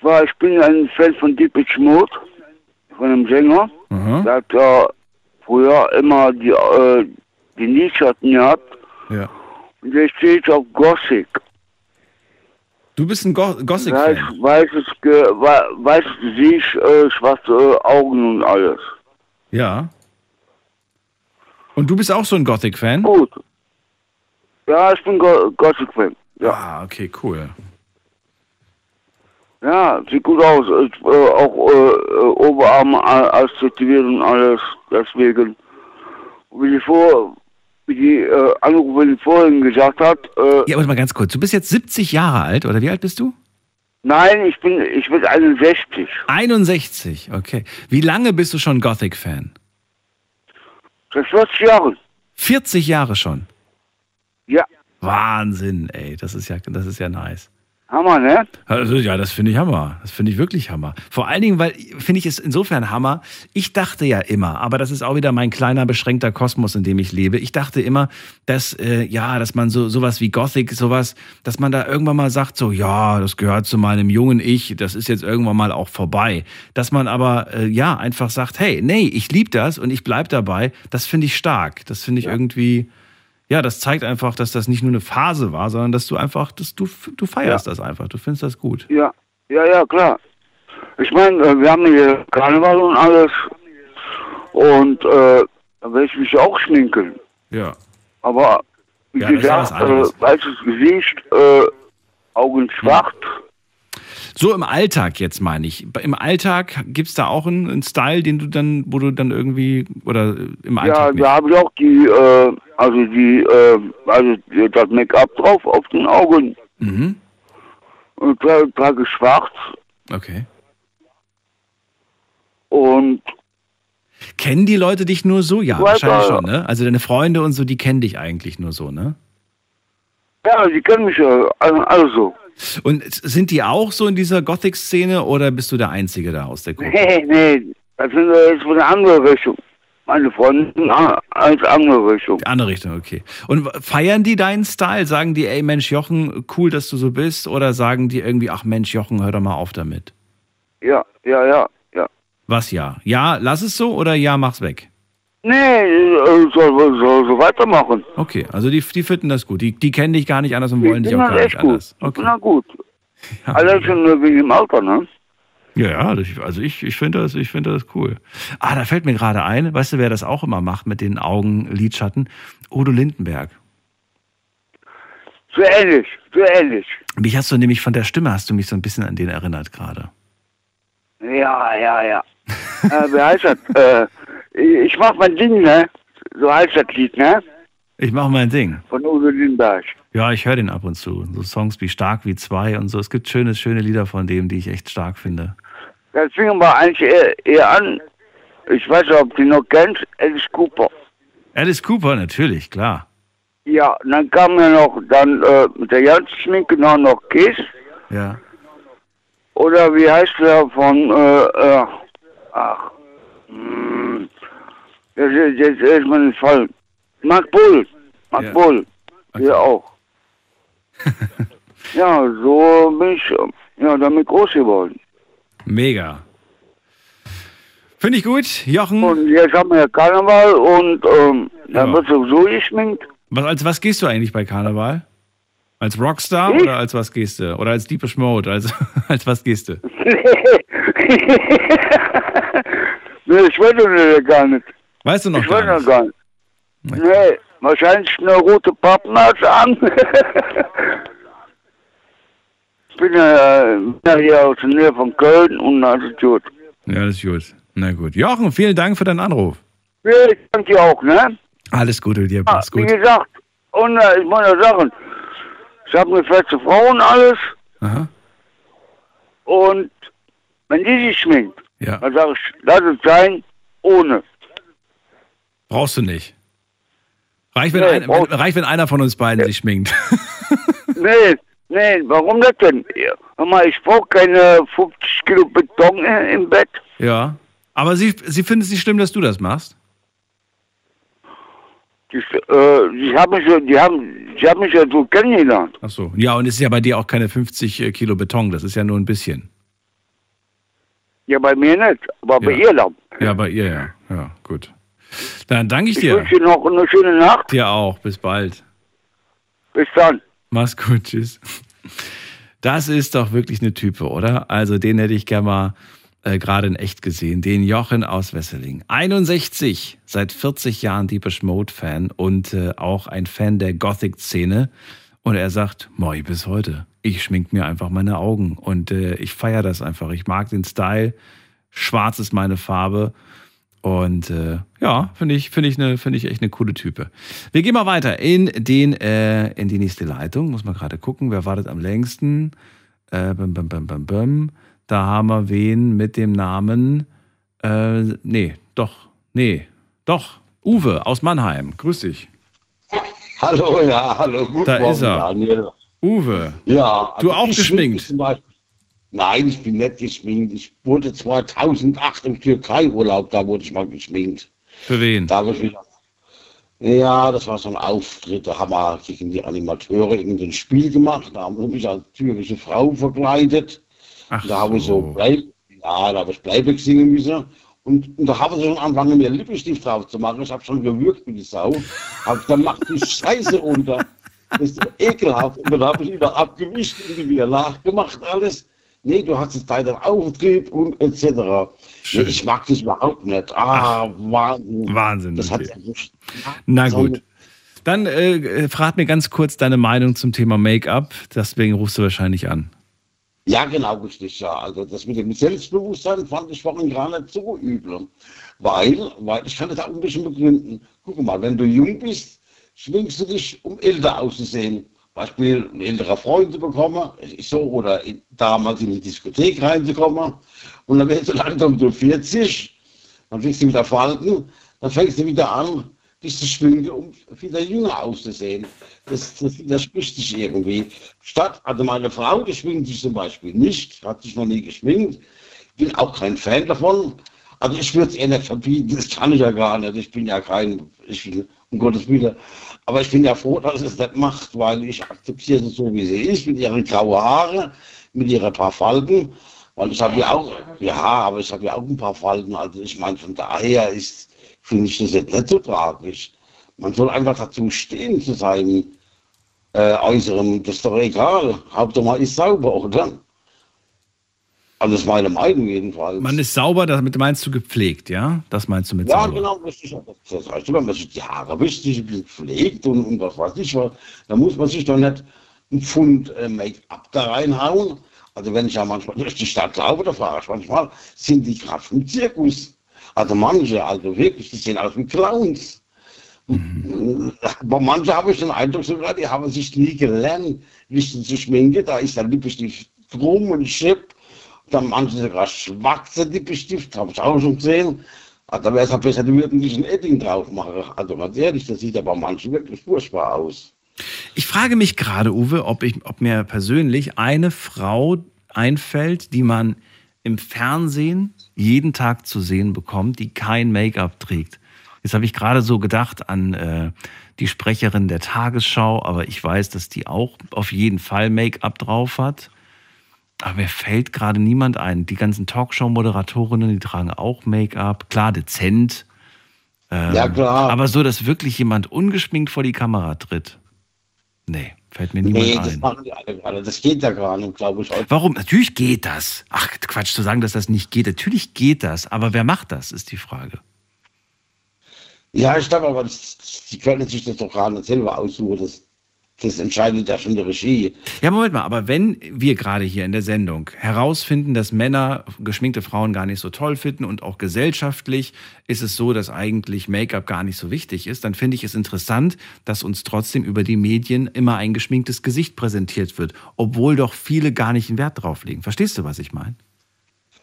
Zwar, ich bin ein Fan von Deepage Mode, von einem Sänger. Der hat ja früher immer die, äh, die Lidschatten gehabt. Ja. Und jetzt stehe ich auf Gothic. Du bist ein Go Weiß, Gothic-Fan. weißes, Ge wei- weißes Gesicht, äh, schwarze Augen und alles. Ja. Und du bist auch so ein Gothic-Fan? Gut. Ja, ich bin Go Gothic-Fan. Ja. Ah, okay, cool. Ja, sieht gut aus. Ich, äh, auch äh, äh, Oberarme a- als tätowiert und alles. Deswegen. Wie vor, wie die äh, Anruferin vorhin gesagt hat, äh, Ja, warte mal ganz kurz. Du bist jetzt 70 Jahre alt, oder wie alt bist du? nein, ich bin, ich bin 61. 61, okay. Wie lange bist du schon Gothic-Fan? Seit 40 Jahren. 40 Jahre schon. Ja. Wahnsinn, ey. Das ist ja, das ist ja nice. Hammer, ne? Also, ja, das finde ich Hammer. Das finde ich wirklich Hammer. Vor allen Dingen, weil finde ich es insofern Hammer. Ich dachte ja immer, aber das ist auch wieder mein kleiner beschränkter Kosmos, in dem ich lebe. Ich dachte immer, dass äh, ja, dass man so sowas wie Gothic, sowas, dass man da irgendwann mal sagt, so ja, das gehört zu meinem jungen Ich. Das ist jetzt irgendwann mal auch vorbei. Dass man aber äh, ja einfach sagt, hey, nee, ich liebe das und ich bleib dabei. Das finde ich stark. Das finde ich irgendwie ja, das zeigt einfach, dass das nicht nur eine Phase war, sondern dass du einfach, dass du, du feierst das einfach. Du findest das gut. Ja, ja, ja, klar. Ich meine, äh, wir haben hier Karneval und alles. Und äh, da werde ich mich auch schminken. Ja. Aber wie Ja, ja gesagt, äh, weißes Gesicht, äh, Augen schwarz. So im Alltag jetzt meine ich. Im Alltag gibt es da auch einen, einen Style, den du dann, wo du dann irgendwie, oder äh, im Ja, Alltag nicht? da habe ich auch die, äh, also die, äh, also das Make-up drauf auf den Augen. Mhm. Und tra- trage schwarz Okay. und Kennen die Leute dich nur so? Ja, Weiter. wahrscheinlich schon, ne? Also deine Freunde und so, die kennen dich eigentlich nur so, ne? ja, die kennen mich ja alle, alle so. Und sind die auch so in dieser Gothic-Szene oder bist du der Einzige da aus der Gruppe? Nee, nee, das von der anderen Richtung. Meine Freunde als andere Richtung. Die andere Richtung, okay. Und feiern die deinen Style? Sagen die, ey Mensch Jochen, cool, dass du so bist? Oder sagen die irgendwie, ach Mensch Jochen, hör doch mal auf damit? Ja, ja, ja, ja. Was ja? Ja, lass es so oder ja, mach's weg? Nee, äh, soll, soll so weitermachen. Okay, also die, die finden das gut. Die, die kennen dich gar nicht anders und wollen dich auch gar nicht gut. anders. Bin halt gut. [laughs] Allein schon äh, wegen dem Alter, ne? Ja, ja, also ich, ich finde das, ich finde das cool. Ah, da fällt mir gerade ein, weißt du, wer das auch immer macht mit den Augenlidschatten? Udo Lindenberg. So ähnlich, so ähnlich. Mich hast du nämlich von der Stimme, hast du mich so ein bisschen an den erinnert gerade. Ja, ja, ja. [laughs] äh, wie heißt das? Äh, ich mach mein Ding, ne? So heißt das Lied, ne? Ich mache mein Ding. Von Udo Lindenberg. Ja, ich höre den ab und zu. So Songs wie Stark wie zwei und so. Es gibt schöne, schöne Lieder von dem, die ich echt stark finde. Das fing aber eigentlich eher, eher an. Ich weiß nicht, ob du noch kennst, Alice Cooper. Alice Cooper, natürlich, klar. Ja, und dann kam ja noch dann äh, mit der ganzen Schminke noch, noch Kiss. Ja. Oder wie heißt der von, äh, äh, ach, hm, jetzt, jetzt, jetzt ist mir nicht fallen. Mark Bull. Mark Ja. Bull. Ja, auch. [laughs] ja, so bin ich, ja, damit groß geworden. Mega. Finde ich gut, Jochen. Und jetzt haben wir ja Karneval und, ähm, dann wird sowieso geschminkt. Was, als was gehst du eigentlich bei Karneval? Als Rockstar Ich? oder als was gehst du? Oder als Deepish Mode? Als, [laughs] als was gehst du? [laughs] nee, ich doch gar nicht. Weißt du noch Ich gar weiß nicht? noch gar nicht. Nee, wahrscheinlich eine rote Pappnase an. ich bin ja, bin ja hier aus der Nähe von Köln und alles gut. Ja, das ist gut. Na gut. Jochen, vielen Dank für deinen Anruf. Ja, ich danke dir auch, ne? Alles Gute dir, Ah, mach's wie gut. gesagt, und äh, ich ja sagen, ich habe eine feste Frau und alles. Aha. Und wenn die sich schminkt, Ja. dann sage ich, lass es sein, ohne. Brauchst du nicht. Reicht, wenn, Nee, ein, wenn, reicht, wenn einer von uns beiden sich schminkt. [laughs] Nee, nee, warum das denn? Ja, Hör mal, ich brauche keine 50 Kilo Beton im Bett. ja. Aber sie, sie findet es nicht schlimm, dass du das machst? Die, äh, die haben mich, ja- die haben, die haben mich ja so kennengelernt. Ach so. Ja, und es ist ja bei dir auch keine 50 äh, Kilo Beton. Das ist ja nur ein bisschen. Ja, bei mir nicht, aber bei Ja. ihr dann. Ja, bei ihr ja. Ja, gut. Dann danke ich Ich dir. wünsche dir noch eine schöne Nacht. Dir auch. Bis bald. Bis dann. Mach's gut. Tschüss. Das ist doch wirklich eine Type, oder? Also den hätte ich gerne mal äh, gerade in echt gesehen. Den Jochen aus Wesseling. 61, seit 40 Jahren Deepish Mode Fan und äh, auch ein Fan der Gothic-Szene. Und er sagt, moi, bis heute. Ich schmink mir einfach meine Augen und äh, ich feiere das einfach. Ich mag den Style. Schwarz ist meine Farbe. Und äh, ja, finde ich, finde ich, eine, finde ich echt eine coole Type. Wir gehen mal weiter in, den, äh, in die nächste Leitung. Muss man gerade gucken, wer wartet am längsten. Äh, bum, bum, bum, bum, bum. Da haben wir wen mit dem Namen. Äh, nee, doch, nee, doch. Uwe aus Mannheim. Grüß dich. Hallo, ja, hallo, guten Da Morgen, ist er. Daniel. Uwe. Ja. Du also auch geschminkt? zum Beispiel- Nein, ich bin nicht geschminkt. Ich wurde 2008 im Türkei-Urlaub, da wurde ich mal geschminkt. Für wen? Da habe ich mich, ja, das war so ein Auftritt, da haben wir gegen die Animateure irgendein Spiel gemacht, da haben wir mich als türkische Frau verkleidet. Ach da habe ich so. Play, ja, da habe ich Playback singen müssen. Und, und da haben sie schon angefangen, mir Lippenstift drauf zu machen. Ich habe schon gewürgt wie die Sau. Aber dann macht die Scheiße runter. Das ist ekelhaft. Und dann habe ich wieder abgewischt und wieder nachgemacht alles. Nee, du hast jetzt deinen Auftrieb und etc. Nee, ich mag das überhaupt nicht. Ah, Wahnsinn. Wahnsinn. Das hat okay. Na gut. Dann äh, frag mir ganz kurz deine Meinung zum Thema Make-up. Deswegen rufst du wahrscheinlich an. Ja, genau, richtig, ja. Also das mit dem Selbstbewusstsein fand ich vorhin gar nicht so übel. Weil, weil ich kann das auch ein bisschen begründen. Guck mal, wenn du jung bist, schwingst du dich, um älter auszusehen. Beispiel, ein älterer Freund zu bekommen, so, oder in, damals in die Diskothek reinzukommen. Und dann wirst du langsam so 40, dann fängst du wieder Falten, dann fängst du wieder an, dich zu schminken, um wieder jünger auszusehen. Das, das widerspricht sich irgendwie. Statt, also meine Frau, die schminkt sich zum Beispiel nicht, hat sich noch nie geschminkt. Bin auch kein Fan davon. Also ich würde es eher nicht verbieten, das kann ich ja gar nicht. Ich bin ja kein, ich bin, um Gottes Willen. Aber ich bin ja froh, dass es das macht, weil ich akzeptiere sie so, wie sie ist, mit ihren grauen Haaren, mit ihren paar Falten. Weil ich habe ja auch, ja, aber ich habe ja auch ein paar Falten. Also ich meine, von daher ist, finde ich das jetzt nicht so tragisch. Man soll einfach dazu stehen zu seinem äh, Äußeren. Das ist doch egal. Hauptsache man ist sauber, oder? Also das ist meine Meinung jedenfalls. Man ist sauber, damit meinst du gepflegt, ja? Das meinst du mit ja, sauber? genau, richtig. Das heißt, wenn man sich die Haare wischt, sich pflegt und, und was weiß ich was, dann muss man sich doch nicht ein Pfund äh, Make-up da reinhauen. Also wenn ich ja manchmal durch die Stadt laufe, da frage ich manchmal, sind die gerade vom Zirkus? Also manche, also wirklich, die sehen aus wie Clowns. Aber manche habe ich den Eindruck sogar, die haben sich nie gelernt, richtig zu schminken. Da ist der Lippenstift drum und schipp. Dann manche sogar schwarze Lippenstift, habe ich auch schon gesehen. Also da wäre es besser, die würden diesen Edding drauf machen. Also ganz ehrlich, das sieht aber manchen wirklich furchtbar aus. Ich frage mich gerade, Uwe, ob, ich, ob mir persönlich eine Frau einfällt, die man im Fernsehen jeden Tag zu sehen bekommt, die kein Make-up trägt. Jetzt habe ich gerade so gedacht an äh, die Sprecherin der Tagesschau, aber ich weiß, dass die auch auf jeden Fall Make-up drauf hat. Aber mir fällt gerade niemand ein. Die ganzen Talkshow-Moderatorinnen, die tragen auch Make-up. Klar, dezent. Ähm, Ja, klar. Aber so, dass wirklich jemand ungeschminkt vor die Kamera tritt. Nee, fällt mir niemand Nee, das ein. machen die alle gerade. Das geht ja gar nicht, glaube ich. Warum? Natürlich geht das. Ach, Quatsch zu sagen, dass das nicht geht. Natürlich geht das. Aber wer macht das, ist die Frage. Ja, ich glaube aber, die können sich das doch nicht selber aussuchen. Das, das entscheidet ja schon die Regie. Ja, Moment mal, aber wenn wir gerade hier in der Sendung herausfinden, dass Männer geschminkte Frauen gar nicht so toll finden und auch gesellschaftlich ist es so, dass eigentlich Make-up gar nicht so wichtig ist, dann finde ich es interessant, dass uns trotzdem über die Medien immer ein geschminktes Gesicht präsentiert wird, obwohl doch viele gar nicht einen Wert drauf legen. Verstehst du, was ich meine?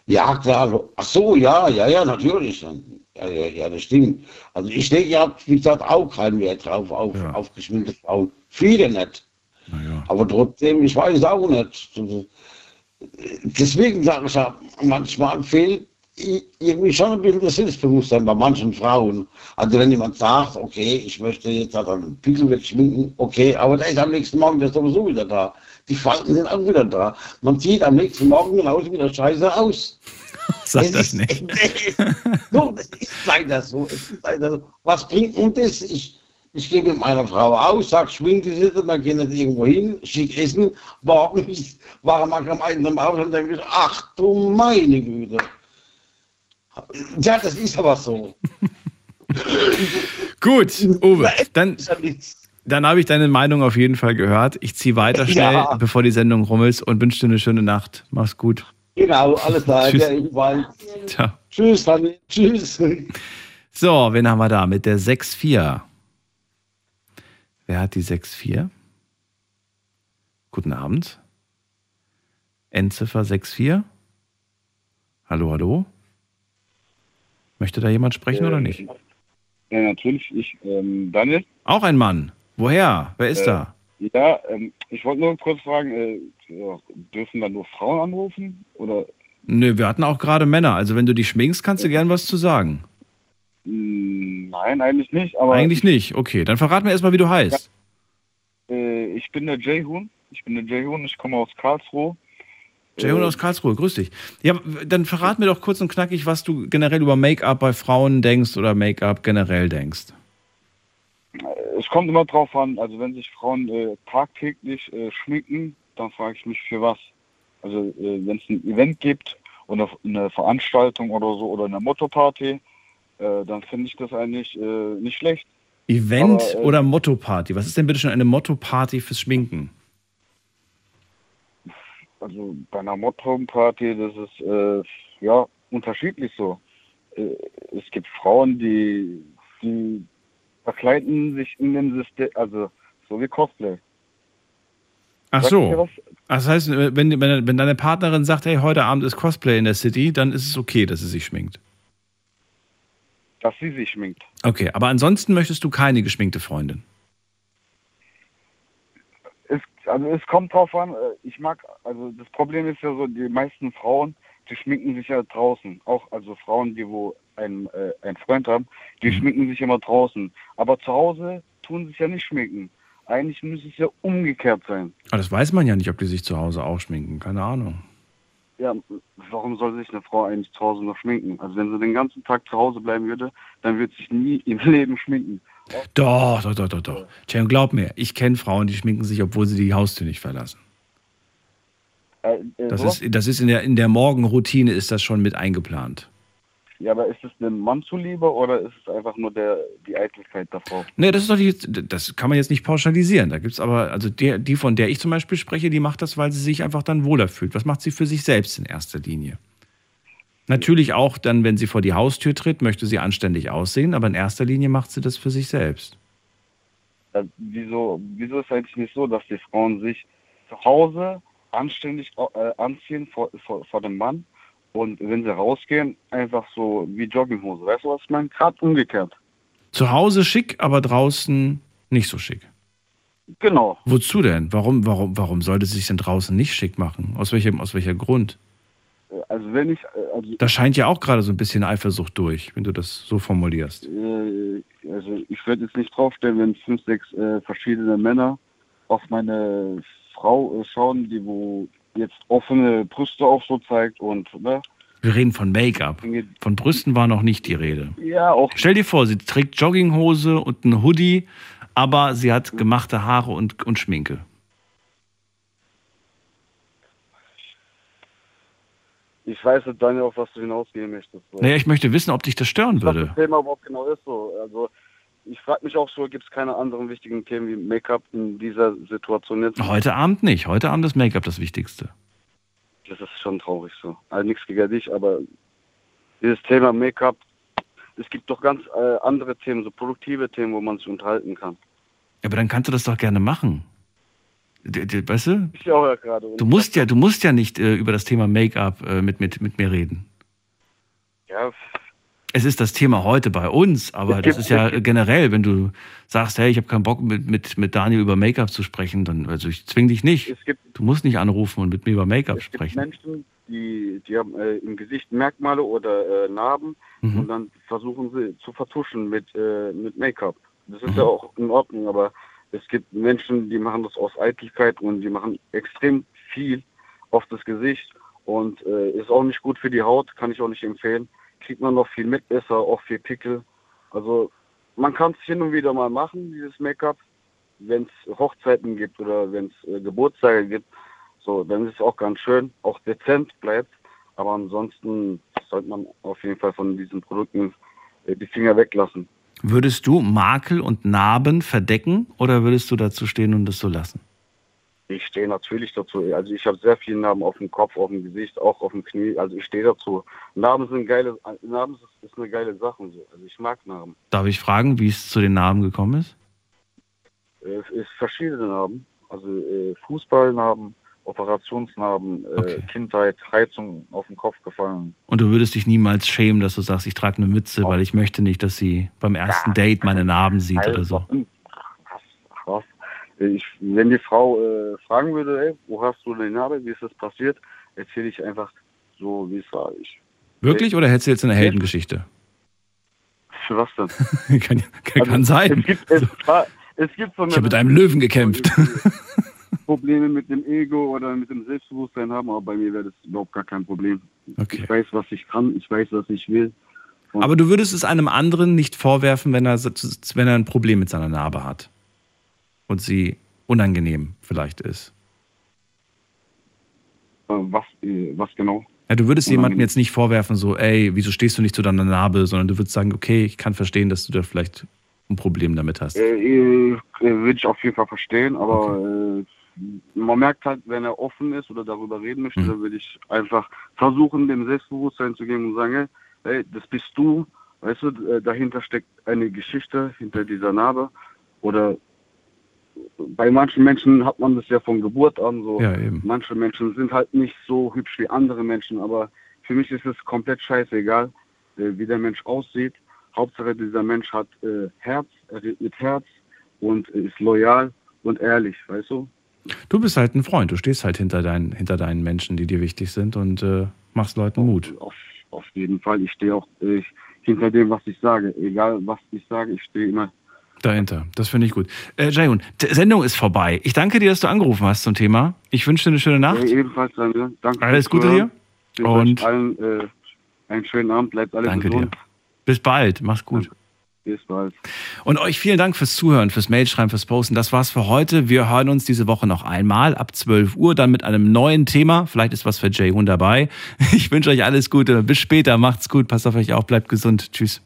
Ja, klar. Ach so, ja, ja, ja, natürlich. Ja, ja, ja, das stimmt. Also ich denke, ihr habt, wie gesagt, auch keinen Wert drauf, auf, auf geschminkte Frauen. Viele nicht. Aber trotzdem, ich weiß es auch nicht. Deswegen sage ich ja, manchmal fehlt irgendwie schon ein bisschen das Selbstbewusstsein bei manchen Frauen. Also wenn jemand sagt, okay, ich möchte jetzt halt einen Pickel wegschminken, okay, aber der ist am nächsten Morgen der ist sowieso wieder da. Die Falten sind auch wieder da. Man sieht am nächsten Morgen genauso wieder scheiße aus. [laughs] Sag Es das ist- nicht. so, das ist leider so. So. Was bringt denn das? Ich, ich gehe mit meiner Frau aus, sag, schminke sie, dann gehen wir irgendwo hin, schick essen. Morgen war man am einen Haus und denke ich, ach du meine Güte. Ja, das ist aber so. [laughs] Gut, Uwe, dann, dann habe ich deine Meinung auf jeden Fall gehört. Ich ziehe weiter schnell, Ja. bevor die Sendung rum ist und wünsche dir eine schöne Nacht. Mach's gut. Genau, alles klar. Tschüss. Ja. Tschüss, Fanny. Tschüss. So, wen haben wir da mit der 6-4? Wer hat die 6-4? Guten Abend. Endziffer 6-4? Hallo, hallo? Möchte da jemand sprechen oder nicht? Ja, natürlich. Ich, ähm, Daniel. Auch ein Mann. Woher? Wer ist Äh, da? Ja, ähm, ich wollte nur kurz fragen, äh, ja, dürfen da nur Frauen anrufen? Oder Nö, wir hatten auch gerade Männer. Also wenn du dich schminkst, kannst du gern was zu sagen. mh, nein, eigentlich nicht, aber Eigentlich nicht. Okay, dann verrat mir erstmal, wie du heißt. äh, ich bin der Jayhun. Ich bin der Jayhun, ich komme aus Karlsruhe. Jay Hund aus Karlsruhe, grüß dich. Ja, dann verrat mir doch kurz und knackig, was du generell über Make-up bei Frauen denkst oder Make-up generell denkst. Es kommt immer drauf an, also wenn sich Frauen äh, tagtäglich äh, schminken, dann frage ich mich für was. Also äh, wenn es ein Event gibt oder eine Veranstaltung oder so oder eine Motto-Party, äh, dann finde ich das eigentlich äh, nicht schlecht. Event Aber, äh, oder Motto-Party? Was ist denn bitte schon eine Motto-Party fürs Schminken? Also bei einer Motto-Party, das ist ja unterschiedlich so. Es gibt Frauen, die, die verkleiden sich in dem System, also so wie Cosplay. Ach so. Das heißt, wenn, wenn, wenn deine Partnerin sagt, hey, heute Abend ist Cosplay in der City, dann ist es okay, dass sie sich schminkt. Dass sie sich schminkt. Okay, aber ansonsten möchtest du keine geschminkte Freundin. Es, also es kommt drauf an, äh, ich mag, also das Problem ist ja so, die meisten Frauen, die schminken sich ja draußen. Auch also Frauen, die wo einen, äh, einen Freund haben, die schminken sich immer draußen. Aber zu Hause tun sie sich ja nicht schminken. Eigentlich müsste es ja umgekehrt sein. Aber das weiß man ja nicht, ob die sich zu Hause auch schminken. Keine Ahnung. Ja, warum soll sich eine Frau eigentlich zu Hause noch schminken? Also wenn sie den ganzen Tag zu Hause bleiben würde, dann würde sie sich nie im [laughs] Leben schminken. Doch, doch, doch, doch, doch. Und glaub mir, ich kenne Frauen, die schminken sich, obwohl sie die Haustür nicht verlassen. Äh, äh, Das ist, das ist in der, in der Morgenroutine ist das schon mit eingeplant. ja, aber ist es dem Mann zuliebe oder ist es einfach nur der, die Eitelkeit Frau? Nee, das ist doch die, das kann man jetzt nicht pauschalisieren. Da gibt's aber, also der, die, von der ich zum Beispiel spreche, die macht das, weil sie sich einfach dann wohler fühlt. Was macht sie für sich selbst in erster Linie? Natürlich auch dann, wenn sie vor die Haustür tritt, möchte sie anständig aussehen, aber in erster Linie macht sie das für sich selbst. Äh, wieso, wieso ist eigentlich nicht so, dass die Frauen sich zu Hause anständig äh, anziehen vor, vor, vor dem Mann und wenn sie rausgehen, einfach so wie Jogginghose. Weißt du, was ich meine? Gerade umgekehrt. Zu Hause schick, aber draußen nicht so schick. Genau. Wozu denn? Warum, warum, warum sollte sie sich denn draußen nicht schick machen? Aus welchem, aus welcher Grund? Äh, Also wenn ich, äh, also, Da scheint ja auch gerade so ein bisschen Eifersucht durch, wenn du das so formulierst. äh, also ich würde jetzt nicht draufstellen, wenn fünf, sechs äh, verschiedene Männer auf meine Frau schauen, die wo jetzt offene Brüste auch so zeigt und ne, Wir reden von Make-up. Von Brüsten war noch nicht die Rede. ja auch Stell dir vor, sie trägt Jogginghose und einen Hoodie, aber sie hat gemachte Haare und, und Schminke. Ich weiß nicht, Daniel, auf was du hinausgehen möchtest. So. Naja, ich möchte wissen, ob dich das stören was würde. das Thema überhaupt genau ist. So. Also ich frage mich auch so, gibt es keine anderen wichtigen Themen wie Make-up in dieser Situation jetzt? Heute Abend nicht. Heute Abend ist Make-up das Wichtigste. Das ist schon traurig so. Also nichts gegen dich, aber dieses Thema Make-up, es gibt doch ganz äh, andere Themen, so produktive Themen, wo man sich unterhalten kann. Aber dann kannst du das doch gerne machen. Weißt du? Ich auch ja gerade. Du musst ja, du musst ja nicht äh, über das Thema Make-up äh, mit, mit, mit mir reden. Ja, Es ist das Thema heute bei uns, aber das ist ja generell, wenn du sagst, hey, ich habe keinen Bock mit, mit, mit Daniel über Make-up zu sprechen, dann also ich zwing dich nicht. Es gibt- du musst nicht anrufen und mit mir über Make-up es gibt sprechen. Menschen, die, die haben äh, im Gesicht Merkmale oder äh, Narben Mhm. und dann versuchen sie zu vertuschen mit, äh, mit Make-up. Das ist Mhm. ja auch in Ordnung, aber es gibt Menschen, die machen das aus Eitelkeit und die machen extrem viel auf das Gesicht und äh, ist auch nicht gut für die Haut, kann ich auch nicht empfehlen. Kriegt man noch viel Mitesser, auch viel Pickel. Also man kann es hin und wieder mal machen, dieses Make-up, wenn es Hochzeiten gibt oder wenn es äh, Geburtstage gibt. So, dann ist es auch ganz schön, auch dezent bleibt. Aber ansonsten sollte man auf jeden Fall von diesen Produkten äh, die Finger weglassen. Würdest du Makel und Narben verdecken oder würdest du dazu stehen und das so lassen? Ich stehe natürlich dazu. Also ich habe sehr viele Narben auf dem Kopf, auf dem Gesicht, auch auf dem Knie. Also ich stehe dazu. Narben sind geile, Narben ist, eine geile Sache. So. Also ich mag Narben. Darf ich fragen, wie es zu den Narben gekommen ist? Es ist verschiedene Narben. Also äh, Fußballnarben, Operationsnarben, äh, Kindheit, Heizung auf den Kopf gefallen. Und du würdest dich niemals schämen, dass du sagst, ich trage eine Mütze, weil ich möchte nicht, dass sie beim ersten Date meine Narben sieht oder so. Ich, wenn die Frau äh, fragen würde, ey, wo hast du die Narbe, wie ist das passiert, erzähle ich einfach so, wie es war. Ich, Wirklich oder hättest du jetzt eine Heldengeschichte? für was denn? kann, kann, kann sein. Es gibt, es, war- es gibt eine, Ich habe mit einem Löwen gekämpft. [laughs] Probleme mit dem Ego oder mit dem Selbstbewusstsein haben, aber bei mir wäre das überhaupt gar kein Problem. Okay. Ich weiß, was ich kann, ich weiß, was ich will. Und Aber du würdest es einem anderen nicht vorwerfen, wenn er, wenn er ein Problem mit seiner Narbe hat und sie unangenehm vielleicht ist. äh, was, äh, was genau? Ja, du würdest jemandem Unangenehm. jetzt nicht vorwerfen, so, ey, wieso stehst du nicht zu deiner Narbe, sondern du würdest sagen, okay, ich kann verstehen, dass du da vielleicht ein Problem damit hast. Äh, äh, Würde ich auf jeden Fall verstehen, aber äh, man merkt halt, wenn er offen ist oder darüber reden möchte, Mhm. dann würde ich einfach versuchen, dem Selbstbewusstsein zu geben und sagen, hey, hey, das bist du, weißt du, dahinter steckt eine Geschichte hinter dieser Narbe oder bei manchen Menschen hat man das ja von Geburt an so. Ja. Manche Menschen sind halt nicht so hübsch wie andere Menschen, aber für mich ist es komplett scheißegal, äh, wie der Mensch aussieht. Hauptsache dieser Mensch hat äh, Herz, er redet mit Herz und äh, ist loyal und ehrlich, weißt du? Du bist halt ein Freund, du stehst halt hinter deinen, hinter deinen Menschen, die dir wichtig sind und äh, machst Leuten Mut. Auf, auf jeden Fall. Ich stehe auch äh, hinter dem, was ich sage. Egal, was ich sage, ich stehe immer. Dahinter, das finde ich gut. Äh, Jayun, die Sendung ist vorbei. Ich danke dir, dass du angerufen hast zum Thema. Ich wünsche dir eine schöne Nacht. Äh, ebenfalls, danke. danke Alles Gute dir. Und- allen äh, einen schönen Abend. Bleibt alle Danke gesund. dir. Bis bald, mach's gut. Bis bald. Und euch vielen Dank fürs Zuhören, fürs Mailschreiben, fürs Posten. Das war's für heute. Wir hören uns diese Woche noch einmal ab 12 Uhr, dann mit einem neuen Thema. Vielleicht ist was für Jay Hun dabei. [laughs] Ich wünsche euch alles Gute. Bis später. Macht's gut. Passt auf euch auf. Bleibt gesund. Tschüss.